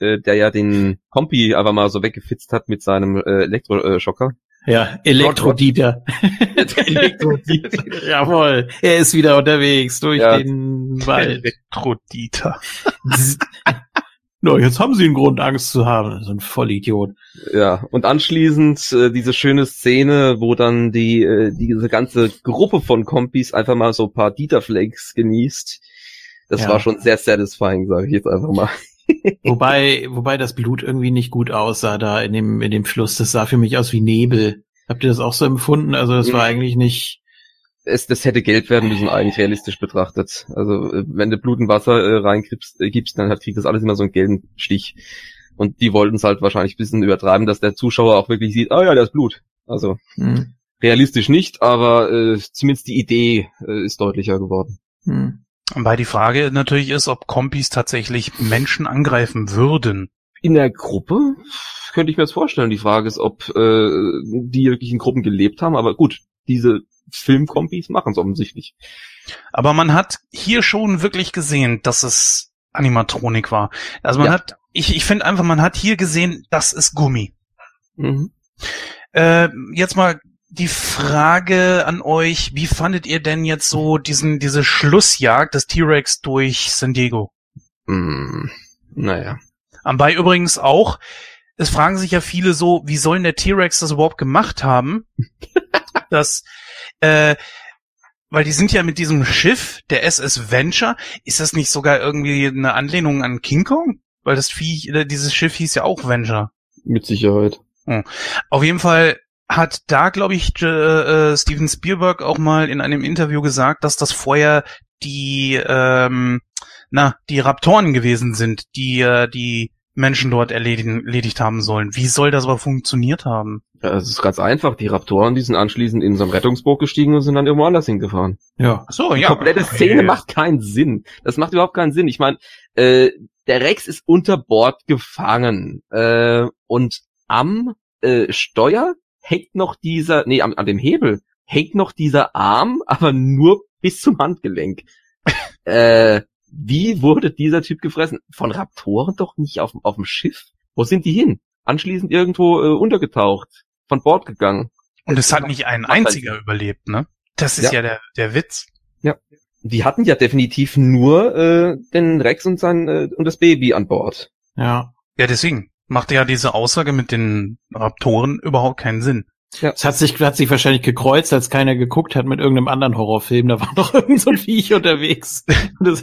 S4: äh, äh, der ja den Kompi einfach mal so weggefitzt hat mit seinem äh, Elektroschocker.
S5: Ja, Elektrodieter. Jawohl, er ist wieder unterwegs durch
S4: Ja.
S5: den Wald.
S1: Elektrodieter.
S5: no, jetzt haben sie einen Grund, Angst zu haben. So ein Vollidiot.
S4: Ja, und anschließend äh, diese schöne Szene, wo dann die äh, diese ganze Gruppe von Kompis einfach mal so ein paar Dieter-Flakes genießt. Das
S5: Ja.
S4: war schon sehr satisfying, sage ich jetzt einfach mal.
S5: Wobei, wobei das Blut irgendwie nicht gut aussah da in dem, in dem Fluss. Das sah für mich aus wie Nebel. Habt ihr das auch so empfunden? Also das war
S4: Mhm.
S5: eigentlich nicht,
S4: Es, das hätte gelb werden müssen, eigentlich realistisch betrachtet. Also äh, wenn du Blut und Wasser äh, reingibst, äh, gibst, dann hat, kriegt das alles immer so einen gelben Stich. Und die wollten es halt wahrscheinlich ein bisschen übertreiben, dass der Zuschauer auch wirklich sieht, ah ja, da ist Blut. Also
S5: hm,
S4: realistisch nicht, aber äh, zumindest die Idee äh, ist deutlicher geworden.
S5: hm.
S1: Wobei die Frage natürlich ist, ob Kompis tatsächlich Menschen angreifen würden.
S4: In der Gruppe könnte ich mir das vorstellen. Die Frage ist, ob äh, die wirklich in Gruppen gelebt haben. Aber gut, diese Filmkompis machen es offensichtlich.
S1: Aber man hat hier schon wirklich gesehen, dass es Animatronik war. Also man
S4: Ja.
S1: hat, ich, ich finde einfach, man hat hier gesehen, das ist Gummi.
S4: Mhm.
S1: Äh, jetzt mal die Frage an euch, wie fandet ihr denn jetzt so diesen, diese Schlussjagd des T-Rex durch San Diego?
S4: Mm, naja.
S1: Anbei übrigens auch, es fragen sich ja viele so, wie sollen der T-Rex das überhaupt gemacht haben? dass, äh, weil die sind ja mit diesem Schiff, der SS Venture, ist das nicht sogar irgendwie eine Anlehnung an King Kong? Weil das Vieh, äh, dieses Schiff hieß ja auch Venture.
S4: Mit Sicherheit.
S1: Auf jeden Fall hat da, glaube ich, äh, Steven Spielberg auch mal in einem Interview gesagt, dass das vorher die, ähm, na, die Raptoren gewesen sind, die äh, die Menschen dort erledigen, erledigt haben sollen. Wie soll das aber funktioniert haben?
S4: Ja, es ist ganz einfach. Die Raptoren, die sind anschließend in so ein Rettungsboot gestiegen und sind dann irgendwo anders hingefahren.
S5: Ja.
S1: Ach so,
S4: Die
S1: ja.
S4: komplette Szene macht keinen Sinn. Das macht überhaupt keinen Sinn. Ich meine, äh, der Rex ist unter Bord gefangen äh, und am äh, Steuer hängt noch dieser, nee, am, an dem Hebel hängt noch dieser Arm, aber nur bis zum Handgelenk. äh, wie wurde dieser Typ gefressen? Von Raptoren doch nicht auf, auf dem Schiff. Wo sind die hin? Anschließend irgendwo äh, untergetaucht, von Bord gegangen.
S1: Und es hat nicht ein einziger überlebt, ne? Das ist ja,
S4: Ja.
S1: der, der Witz.
S4: Die hatten ja definitiv nur äh, den Rex und sein äh, und das Baby an Bord.
S5: Ja.
S1: Ja, deswegen macht ja diese Aussage mit den Raptoren überhaupt keinen Sinn.
S5: Es hat sich, hat sich wahrscheinlich gekreuzt, als keiner geguckt hat mit irgendeinem anderen Horrorfilm. Da war noch irgend so ein Viech unterwegs. Das-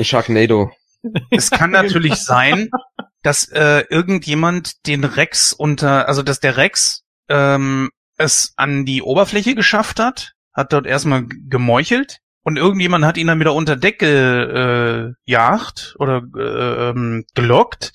S4: Sharknado.
S1: Es kann natürlich sein, dass äh, irgendjemand den Rex unter, also dass der Rex ähm, es an die Oberfläche geschafft hat, hat dort erstmal gemeuchelt und irgendjemand hat ihn dann wieder unter Deck gejagt oder äh, ähm, gelockt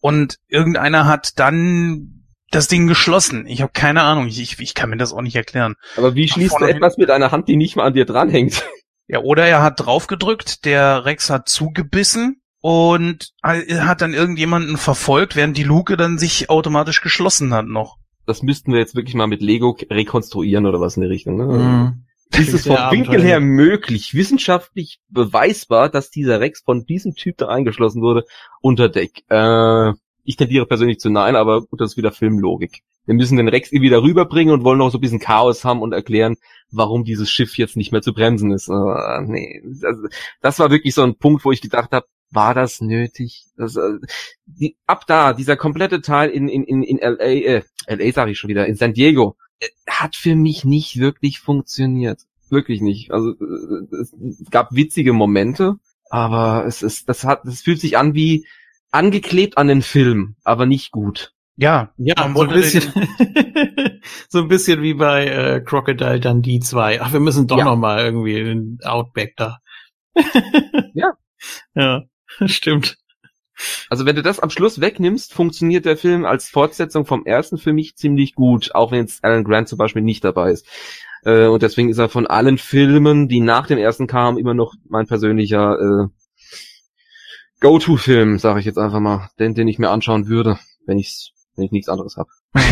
S1: und irgendeiner hat dann das Ding geschlossen. Ich habe keine Ahnung, ich, ich, ich kann mir das auch nicht erklären.
S4: Aber wie schließt du etwas mit einer Hand, die nicht mal an dir dranhängt?
S1: Ja, oder er hat draufgedrückt, der Rex hat zugebissen und hat dann irgendjemanden verfolgt, während die Luke dann sich automatisch geschlossen hat noch.
S4: Das müssten wir jetzt wirklich mal mit Lego rekonstruieren oder was in der Richtung. Ne?
S5: Mhm.
S4: Ist es vom Winkel her möglich, wissenschaftlich beweisbar, dass dieser Rex von diesem Typ da eingeschlossen wurde unter Deck? Äh, ich tendiere persönlich zu nein, aber gut, das ist wieder Filmlogik. Wir müssen den Rex wieder rüberbringen und wollen noch so ein bisschen Chaos haben und erklären, warum dieses Schiff jetzt nicht mehr zu bremsen ist. Uh, nee, also, das war wirklich so ein Punkt, wo ich gedacht habe, war das nötig? Das, äh, die, ab da, dieser komplette Teil in, in, in, in LA, äh, LA sage ich schon wieder, in San Diego, äh, hat für mich nicht wirklich funktioniert. Wirklich nicht. Also äh, es gab witzige Momente, aber es ist, das hat, das fühlt sich an wie angeklebt an den Film, aber nicht gut.
S1: Ja,
S5: ja, so ein bisschen, so ein bisschen wie bei äh, Crocodile Dundee 2. Ach, wir müssen doch
S4: Ja.
S5: noch mal irgendwie den Outback da.
S4: Ja.
S5: Ja, stimmt.
S4: Also wenn du das am Schluss wegnimmst, funktioniert der Film als Fortsetzung vom ersten für mich ziemlich gut, auch wenn jetzt Alan Grant zum Beispiel nicht dabei ist. Äh, und deswegen ist er von allen Filmen, die nach dem ersten kamen, immer noch mein persönlicher äh, Go-To-Film, sage ich jetzt einfach mal, den, den ich mir anschauen würde, wenn ich wenn ich nichts anderes habe.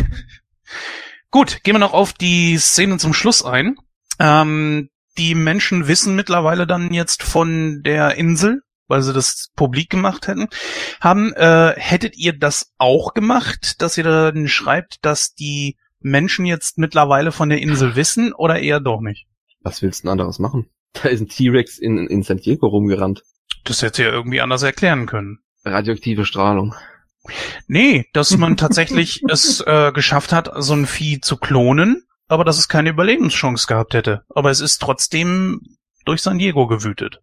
S1: Gut, gehen wir noch auf die Szene zum Schluss ein. Ähm, die Menschen wissen mittlerweile dann jetzt von der Insel, weil sie das publik gemacht hätten. Haben, äh, hättet ihr das auch gemacht, dass ihr dann schreibt, dass die Menschen jetzt mittlerweile von der Insel wissen oder eher doch nicht?
S4: Was willst du denn anderes machen? Da ist ein T-Rex in, in San Diego rumgerannt.
S1: Das hätte ihr irgendwie anders erklären können.
S4: Radioaktive Strahlung.
S1: Nee, dass man tatsächlich es äh, geschafft hat, so ein Vieh zu klonen, aber dass es keine Überlebenschance gehabt hätte. Aber es ist trotzdem durch San Diego gewütet.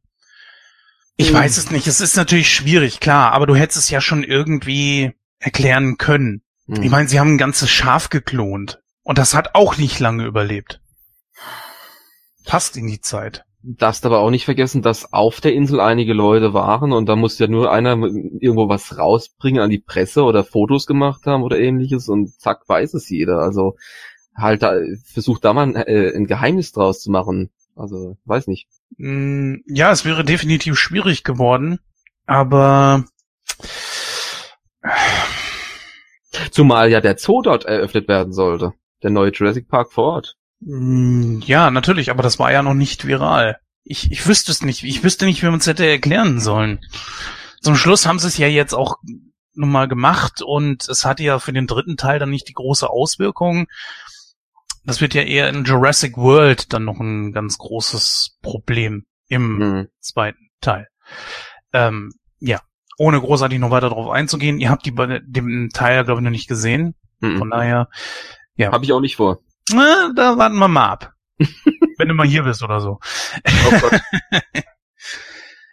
S1: Ich
S4: Mhm.
S1: weiß es nicht. Es ist natürlich schwierig, klar, aber du hättest es ja schon irgendwie erklären können.
S4: Hm.
S1: Ich meine, sie haben ein ganzes Schaf geklont. Und das hat auch nicht lange überlebt. Passt in die Zeit.
S4: Darfst aber auch nicht vergessen, dass auf der Insel einige Leute waren und da muss ja nur einer irgendwo was rausbringen an die Presse oder Fotos gemacht haben oder ähnliches und zack weiß es jeder. Also halt da, versucht da mal ein, äh, ein Geheimnis draus zu machen. Also weiß nicht.
S1: Mm, Ja, es wäre definitiv schwierig geworden, aber
S4: Zumal ja der Zoo dort eröffnet werden sollte. Der neue Jurassic Park vor Ort.
S1: Mm, Ja, natürlich, aber das war ja noch nicht viral. Ich, ich wüsste es nicht. Ich wüsste nicht, wie man es hätte erklären sollen. Zum Schluss haben sie es ja jetzt auch nochmal gemacht und es hatte ja für den dritten Teil dann nicht die große Auswirkung. Das wird ja eher in Jurassic World dann noch ein ganz großes Problem im
S4: Hm.
S1: zweiten Teil. Ähm, ja, ohne großartig noch weiter darauf einzugehen. Ihr habt die bei dem Teil, glaube ich, noch nicht gesehen. Von
S4: Hm.
S1: daher, ja.
S4: Habe ich auch nicht vor.
S1: Na, da warten wir mal ab. Wenn du mal hier bist oder so.
S4: Oh Gott.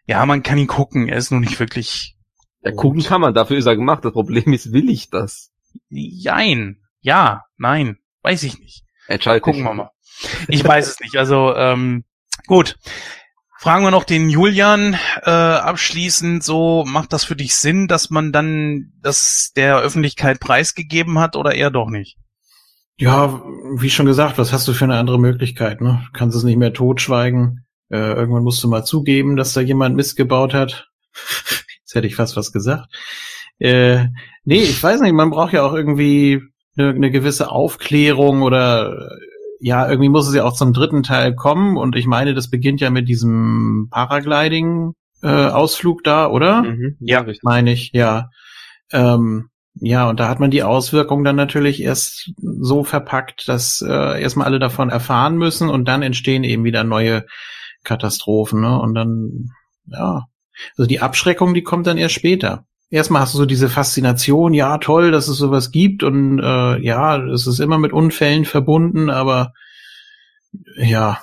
S1: Ja, man kann ihn gucken. Er ist nur nicht wirklich.
S4: Ja, gucken kann man, dafür ist er gemacht. Das Problem ist, will ich das?
S1: Jein. Ja, nein. Weiß ich nicht.
S4: Entscheid
S1: Gucken wir mal. Ich weiß es nicht. Also, ähm, gut. Fragen wir noch den Julian äh, abschließend. So, macht das für dich Sinn, dass man dann das der Öffentlichkeit preisgegeben hat oder eher doch nicht?
S5: Ja, wie schon gesagt, was hast du für eine andere Möglichkeit? Ne? Du kannst es nicht mehr totschweigen. Äh, irgendwann musst du mal zugeben, dass da jemand Mist gebaut hat. Jetzt hätte ich fast was gesagt. Äh, nee, ich weiß nicht, man braucht ja auch irgendwie eine, eine gewisse Aufklärung oder äh, ja, irgendwie muss es ja auch zum dritten Teil kommen und ich meine, das beginnt ja mit diesem Paragliding-Ausflug da, oder?
S4: Mhm.
S1: Ja.
S4: richtig.
S5: meine ich, ja. Ähm, ja, und da hat man die Auswirkungen dann natürlich erst so verpackt, dass äh, erstmal alle davon erfahren müssen und dann entstehen eben wieder neue Katastrophen, ne? Und dann, ja, also die Abschreckung, die kommt dann erst später. Erstmal hast du so diese Faszination, ja, toll, dass es sowas gibt und äh, ja, es ist immer mit Unfällen verbunden, aber ja,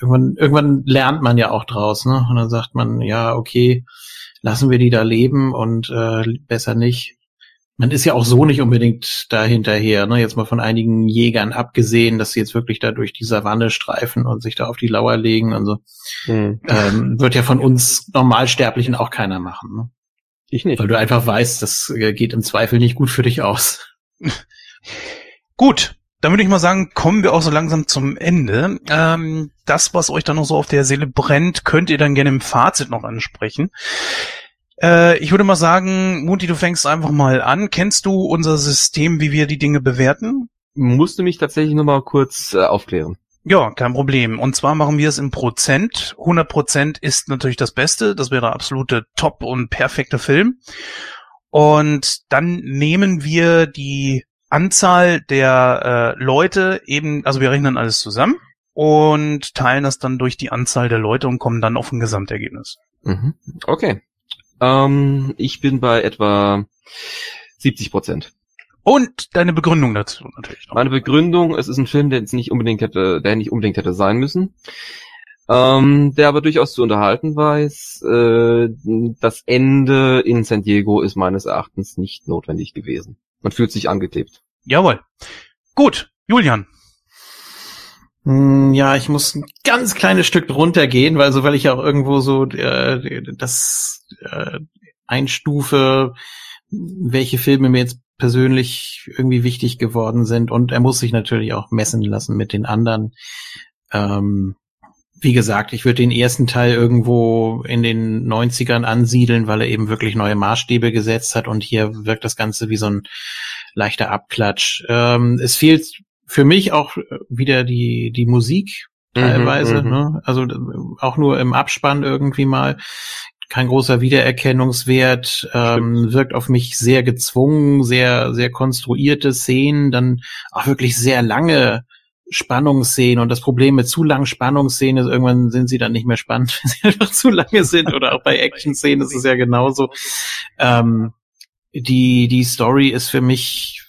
S5: irgendwann, irgendwann lernt man ja auch draus, ne? Und dann sagt man, ja, okay, lassen wir die da leben und äh, besser nicht. Man ist ja auch so nicht unbedingt da hinterher, ne? Jetzt mal von einigen Jägern abgesehen, dass sie jetzt wirklich da durch die Savanne streifen und sich da auf die Lauer legen und so. Mhm. Ähm, wird ja von uns Normalsterblichen auch keiner machen, ne?
S4: Ich nicht.
S5: Weil du einfach weißt, das äh, geht im Zweifel nicht gut für dich aus.
S1: gut, dann würde ich mal sagen, kommen wir auch so langsam zum Ende. Ähm, das, was euch dann noch so auf der Seele brennt, könnt ihr dann gerne im Fazit noch ansprechen. Äh, ich würde mal sagen, Muti, du fängst einfach mal an. Kennst du unser System, wie wir die Dinge bewerten?
S4: Musst du mich tatsächlich noch mal kurz äh, aufklären.
S1: Ja, kein Problem. Und zwar machen wir es im Prozent. 100 Prozent ist natürlich das Beste. Das wäre der absolute Top und perfekte Film. Und dann nehmen wir die Anzahl der äh, Leute eben, also wir rechnen alles zusammen und teilen das dann durch die Anzahl der Leute und kommen dann auf ein Gesamtergebnis.
S4: Mhm. Okay. Ähm, ich bin bei etwa 70 Prozent.
S1: Und deine Begründung dazu natürlich.
S4: Noch. Meine Begründung, es ist ein Film, der jetzt nicht unbedingt hätte, der nicht unbedingt hätte sein müssen. Ähm, der aber durchaus zu unterhalten weiß. Äh, das Ende in San Diego ist meines Erachtens nicht notwendig gewesen. Man fühlt sich angeklebt.
S1: Jawohl. Gut, Julian.
S5: Hm, ja, ich muss ein ganz kleines Stück runtergehen, weil so, weil ich auch irgendwo so äh, das äh, einstufe, welche Filme mir jetzt persönlich irgendwie wichtig geworden sind. Und er muss sich natürlich auch messen lassen mit den anderen. Ähm, wie gesagt, ich würde den ersten Teil irgendwo in den 90ern ansiedeln, weil er eben wirklich neue Maßstäbe gesetzt hat und hier wirkt das Ganze wie so ein leichter Abklatsch. Ähm, es fehlt für mich auch wieder die, die Musik teilweise, mhm, ne? also auch nur im Abspann irgendwie mal. Kein großer Wiedererkennungswert, ähm, wirkt auf mich sehr gezwungen, sehr, sehr konstruierte Szenen, dann auch wirklich sehr lange Spannungsszenen und das Problem mit zu langen Spannungsszenen ist, irgendwann sind sie dann nicht mehr spannend, wenn sie einfach zu lange sind oder auch bei Action-Szenen ist es ja genauso. Ähm, die, die Story ist für mich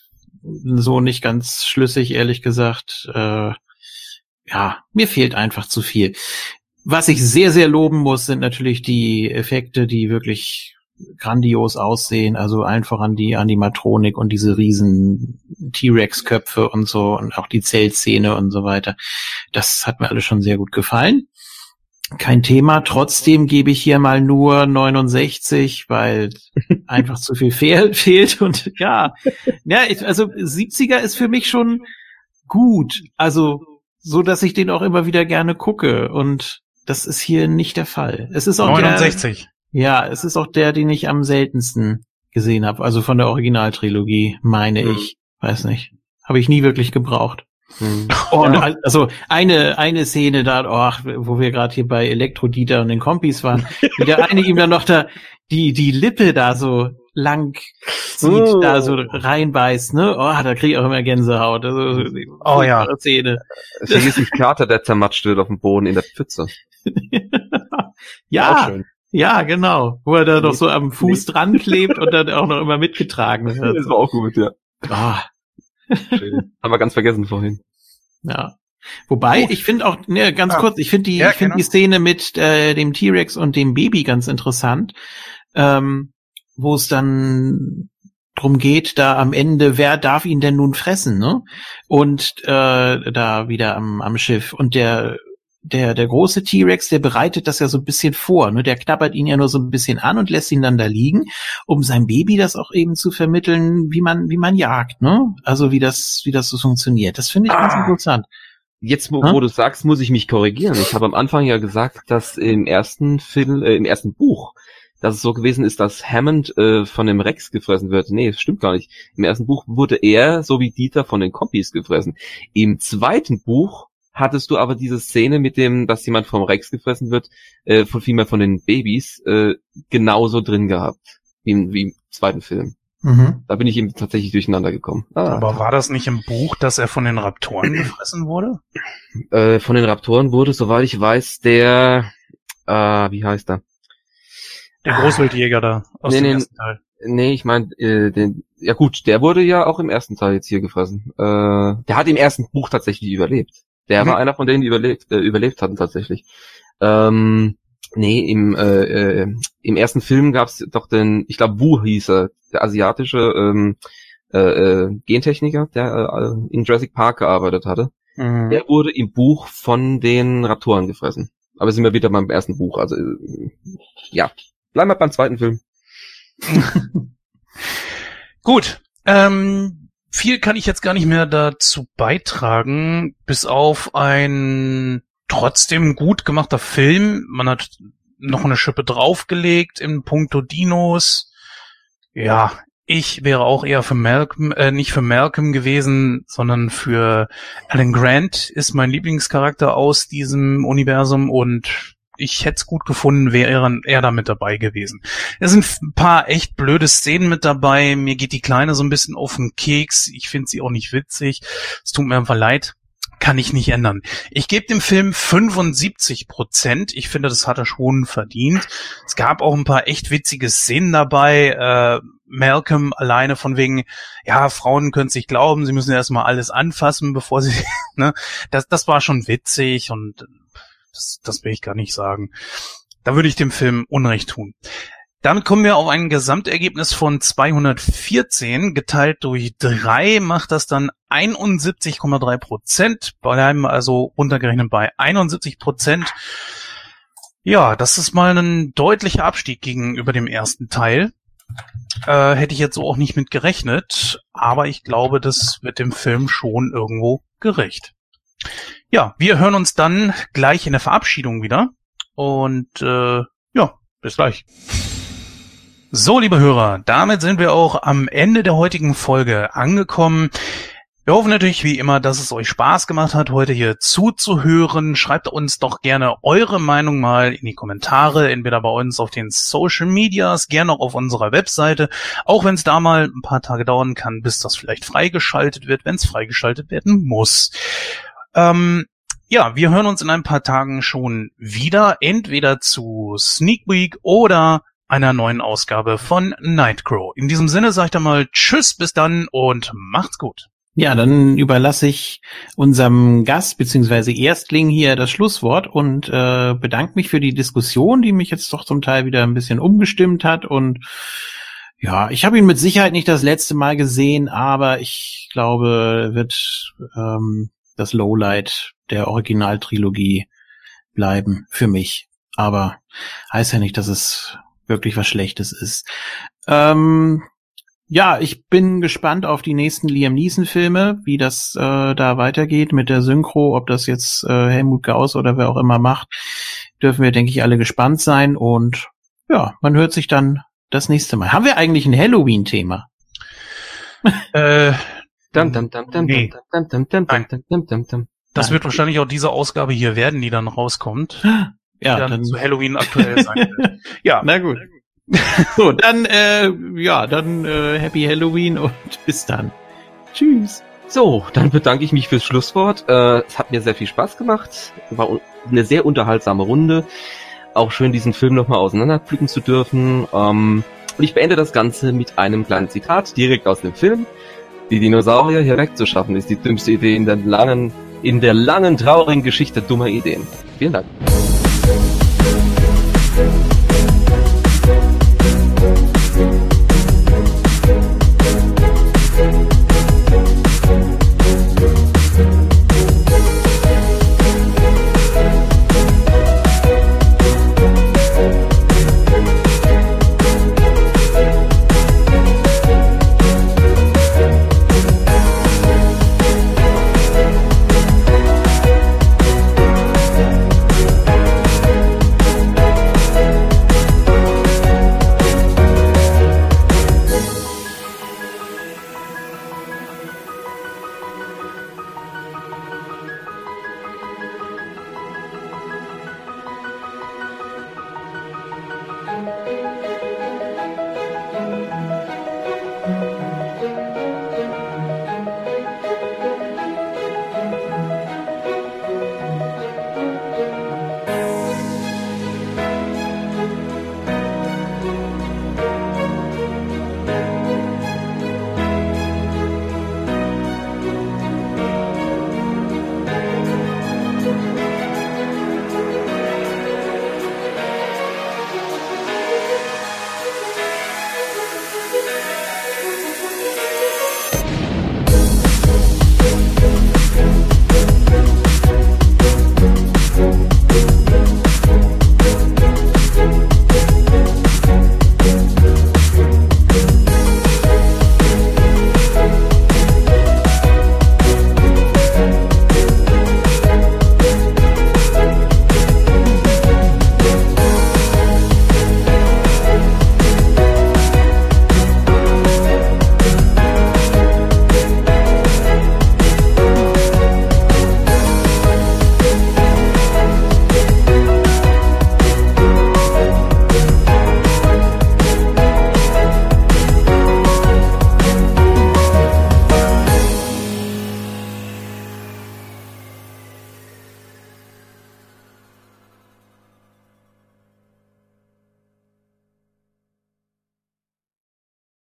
S5: so nicht ganz schlüssig, ehrlich gesagt. Äh, ja, mir fehlt einfach zu viel. Was ich sehr, sehr loben muss, sind natürlich die Effekte, die wirklich grandios aussehen, also einfach an die Animatronik und diese riesen T-Rex-Köpfe und so und auch die Zellszene und so weiter. Das hat mir alles schon sehr gut gefallen. Kein Thema. Trotzdem gebe ich hier mal nur 69, weil einfach zu viel fehl, fehlt und ja, ja, ich, also 70er ist für mich schon gut. Also so, dass ich den auch immer wieder gerne gucke und das ist hier nicht der Fall. Es ist auch
S1: 69.
S5: Ja, es ist auch der, den ich am seltensten gesehen habe. Also von der Originaltrilogie, meine mhm. ich. Weiß nicht. Habe ich nie wirklich gebraucht. Mhm. Oh, und also eine eine Szene da, oh, wo wir gerade hier bei Elektro-Dieter und den Kompis waren, wie der eine ihm dann noch da die die Lippe da so lang zieht, oh. da so reinbeißt, ne? Oh, da krieg ich auch immer Gänsehaut. Also,
S1: oh ja.
S4: Szene. Vergiss nicht Kater, der zermatscht wird auf dem Boden in der Pfütze.
S5: ja, ja, genau. Wo er da doch so am Fuß dran klebt und dann auch noch immer mitgetragen wird.
S4: Das war auch gut, ja. Ah. Schön. Haben wir ganz vergessen vorhin.
S5: Ja. Wobei, ich finde auch, ne, ganz ah. kurz, ich finde die, ja, ich finde die Szene mit äh, dem T-Rex und dem Baby ganz interessant, ähm, wo es dann drum geht, da am Ende, wer darf ihn denn nun fressen, ne? Und äh, da wieder am, am Schiff. Und der der, der große T-Rex, der bereitet das ja so ein bisschen vor. Ne? Der knabbert ihn ja nur so ein bisschen an und lässt ihn dann da liegen, um sein Baby das auch eben zu vermitteln, wie man, wie man jagt, ne? Also wie das, wie das so funktioniert. Das finde ich ah. ganz interessant.
S4: Jetzt, wo, hm? du sagst, muss ich mich korrigieren. Ich habe am Anfang ja gesagt, dass im ersten Film, äh, im ersten Buch, dass es so gewesen ist, dass Hammond äh, von dem Rex gefressen wird. Nee, stimmt gar nicht. Im ersten Buch wurde er, so wie Dieter, von den Kompis gefressen. Im zweiten Buch hattest du aber diese Szene mit dem, dass jemand vom Rex gefressen wird, äh, von vielmehr von den Babys, äh, genauso drin gehabt, wie im, wie im zweiten Film. Mhm. Da bin ich eben tatsächlich durcheinander gekommen.
S1: Ah. Aber war das nicht im Buch, dass er von den Raptoren gefressen wurde?
S4: Äh, von den Raptoren wurde, soweit ich weiß, der, äh, wie heißt er?
S1: Der Großwildjäger da
S4: aus nee, dem nee, ersten Teil. Nee, ich meine, äh, den, ja gut, der wurde ja auch im ersten Teil jetzt hier gefressen. Äh, der hat im ersten Buch tatsächlich überlebt. Der mhm. war einer von denen, die überlebt, äh, überlebt hatten tatsächlich. Ähm, Nee, im, äh, äh, im ersten Film gab's doch den, ich glaube, Wu hieß er, der asiatische ähm, äh, äh, Gentechniker, der äh, in Jurassic Park gearbeitet hatte.
S1: Mhm.
S4: Der wurde im Buch von den Raptoren gefressen. Aber sind wir wieder beim ersten Buch. Also äh, ja, bleiben wir beim zweiten Film.
S1: Gut. Ähm, viel kann ich jetzt gar nicht mehr dazu beitragen, bis auf ein trotzdem gut gemachter Film. Man hat noch eine Schippe draufgelegt in puncto Dinos. Ja, ich wäre auch eher für Malcolm, äh, nicht für Malcolm gewesen, sondern für Alan Grant ist mein Lieblingscharakter aus diesem Universum und ich hätte es gut gefunden, wäre er da mit dabei gewesen. Es sind ein paar echt blöde Szenen mit dabei. Mir geht die Kleine so ein bisschen auf den Keks. Ich finde sie auch nicht witzig. Es tut mir einfach leid. Kann ich nicht ändern. Ich gebe dem Film 75 Prozent. Ich finde, das hat er schon verdient. Es gab auch ein paar echt witzige Szenen dabei. Äh, Malcolm alleine von wegen, ja, Frauen können sich glauben, sie müssen erstmal alles anfassen, bevor sie, ne, das, das war schon witzig und das, das will ich gar nicht sagen. Da würde ich dem Film Unrecht tun. Damit kommen wir auf ein Gesamtergebnis von 214. Geteilt durch drei macht das dann 71,3 Prozent. Bleiben also runtergerechnet bei 71 Prozent. Ja, das ist mal ein deutlicher Abstieg gegenüber dem ersten Teil. Äh, hätte ich jetzt so auch nicht mit gerechnet, aber ich glaube, das wird dem Film schon irgendwo gerecht. Ja, wir hören uns dann gleich in der Verabschiedung wieder. Und äh, ja, bis gleich. So, liebe Hörer, damit sind wir auch am Ende der heutigen Folge angekommen. Wir hoffen natürlich wie immer, dass es euch Spaß gemacht hat, heute hier zuzuhören. Schreibt uns doch gerne eure Meinung mal in die Kommentare, entweder bei uns auf den Social Medias, gerne auch auf unserer Webseite, auch wenn es da mal ein paar Tage dauern kann, bis das vielleicht freigeschaltet wird, wenn es freigeschaltet werden muss. Ähm, ja, wir hören uns in ein paar Tagen schon wieder, entweder zu Sneak Week oder einer neuen Ausgabe von Nightcrow. In diesem Sinne sage ich dann mal Tschüss, bis dann und macht's gut.
S5: Ja, dann überlasse ich unserem Gast beziehungsweise Erstling hier das Schlusswort und äh, bedanke mich für die Diskussion, die mich jetzt doch zum Teil wieder ein bisschen umgestimmt hat. Und ja, ich habe ihn mit Sicherheit nicht das letzte Mal gesehen, aber ich glaube, wird ähm, das Lowlight der Originaltrilogie bleiben für mich. Aber heißt ja nicht, dass es wirklich was Schlechtes ist. Ähm, ja, ich bin gespannt auf die nächsten Liam Neeson-Filme, wie das äh, da weitergeht mit der Synchro, ob das jetzt äh, Helmut Gauss oder wer auch immer macht, dürfen wir, denke ich, alle gespannt sein. Und ja, man hört sich dann das nächste Mal. Haben wir eigentlich ein Halloween-Thema?
S1: Äh,
S4: Dum, dum, dum, dum,
S1: Nee.
S4: dum, dum, dum, dum, dum, dum, dum, dum.
S1: das
S5: Nein.
S1: wird wahrscheinlich auch diese Ausgabe hier werden, die dann rauskommt, die
S5: Ja,
S1: dann,
S5: dann,
S1: zu Halloween aktuell sein wird. Ja,
S5: na gut. So, dann, äh, ja, dann äh, Happy Halloween und bis dann. Tschüss.
S4: So, dann bedanke ich mich fürs Schlusswort. Äh, es hat mir sehr viel Spaß gemacht. War eine sehr unterhaltsame Runde. Auch schön, diesen Film nochmal auseinanderpflücken zu dürfen. Ähm, und ich beende das Ganze mit einem kleinen Zitat direkt aus dem Film. Die Dinosaurier hier wegzuschaffen ist die dümmste Idee in der langen, in der langen traurigen Geschichte dummer Ideen. Vielen Dank.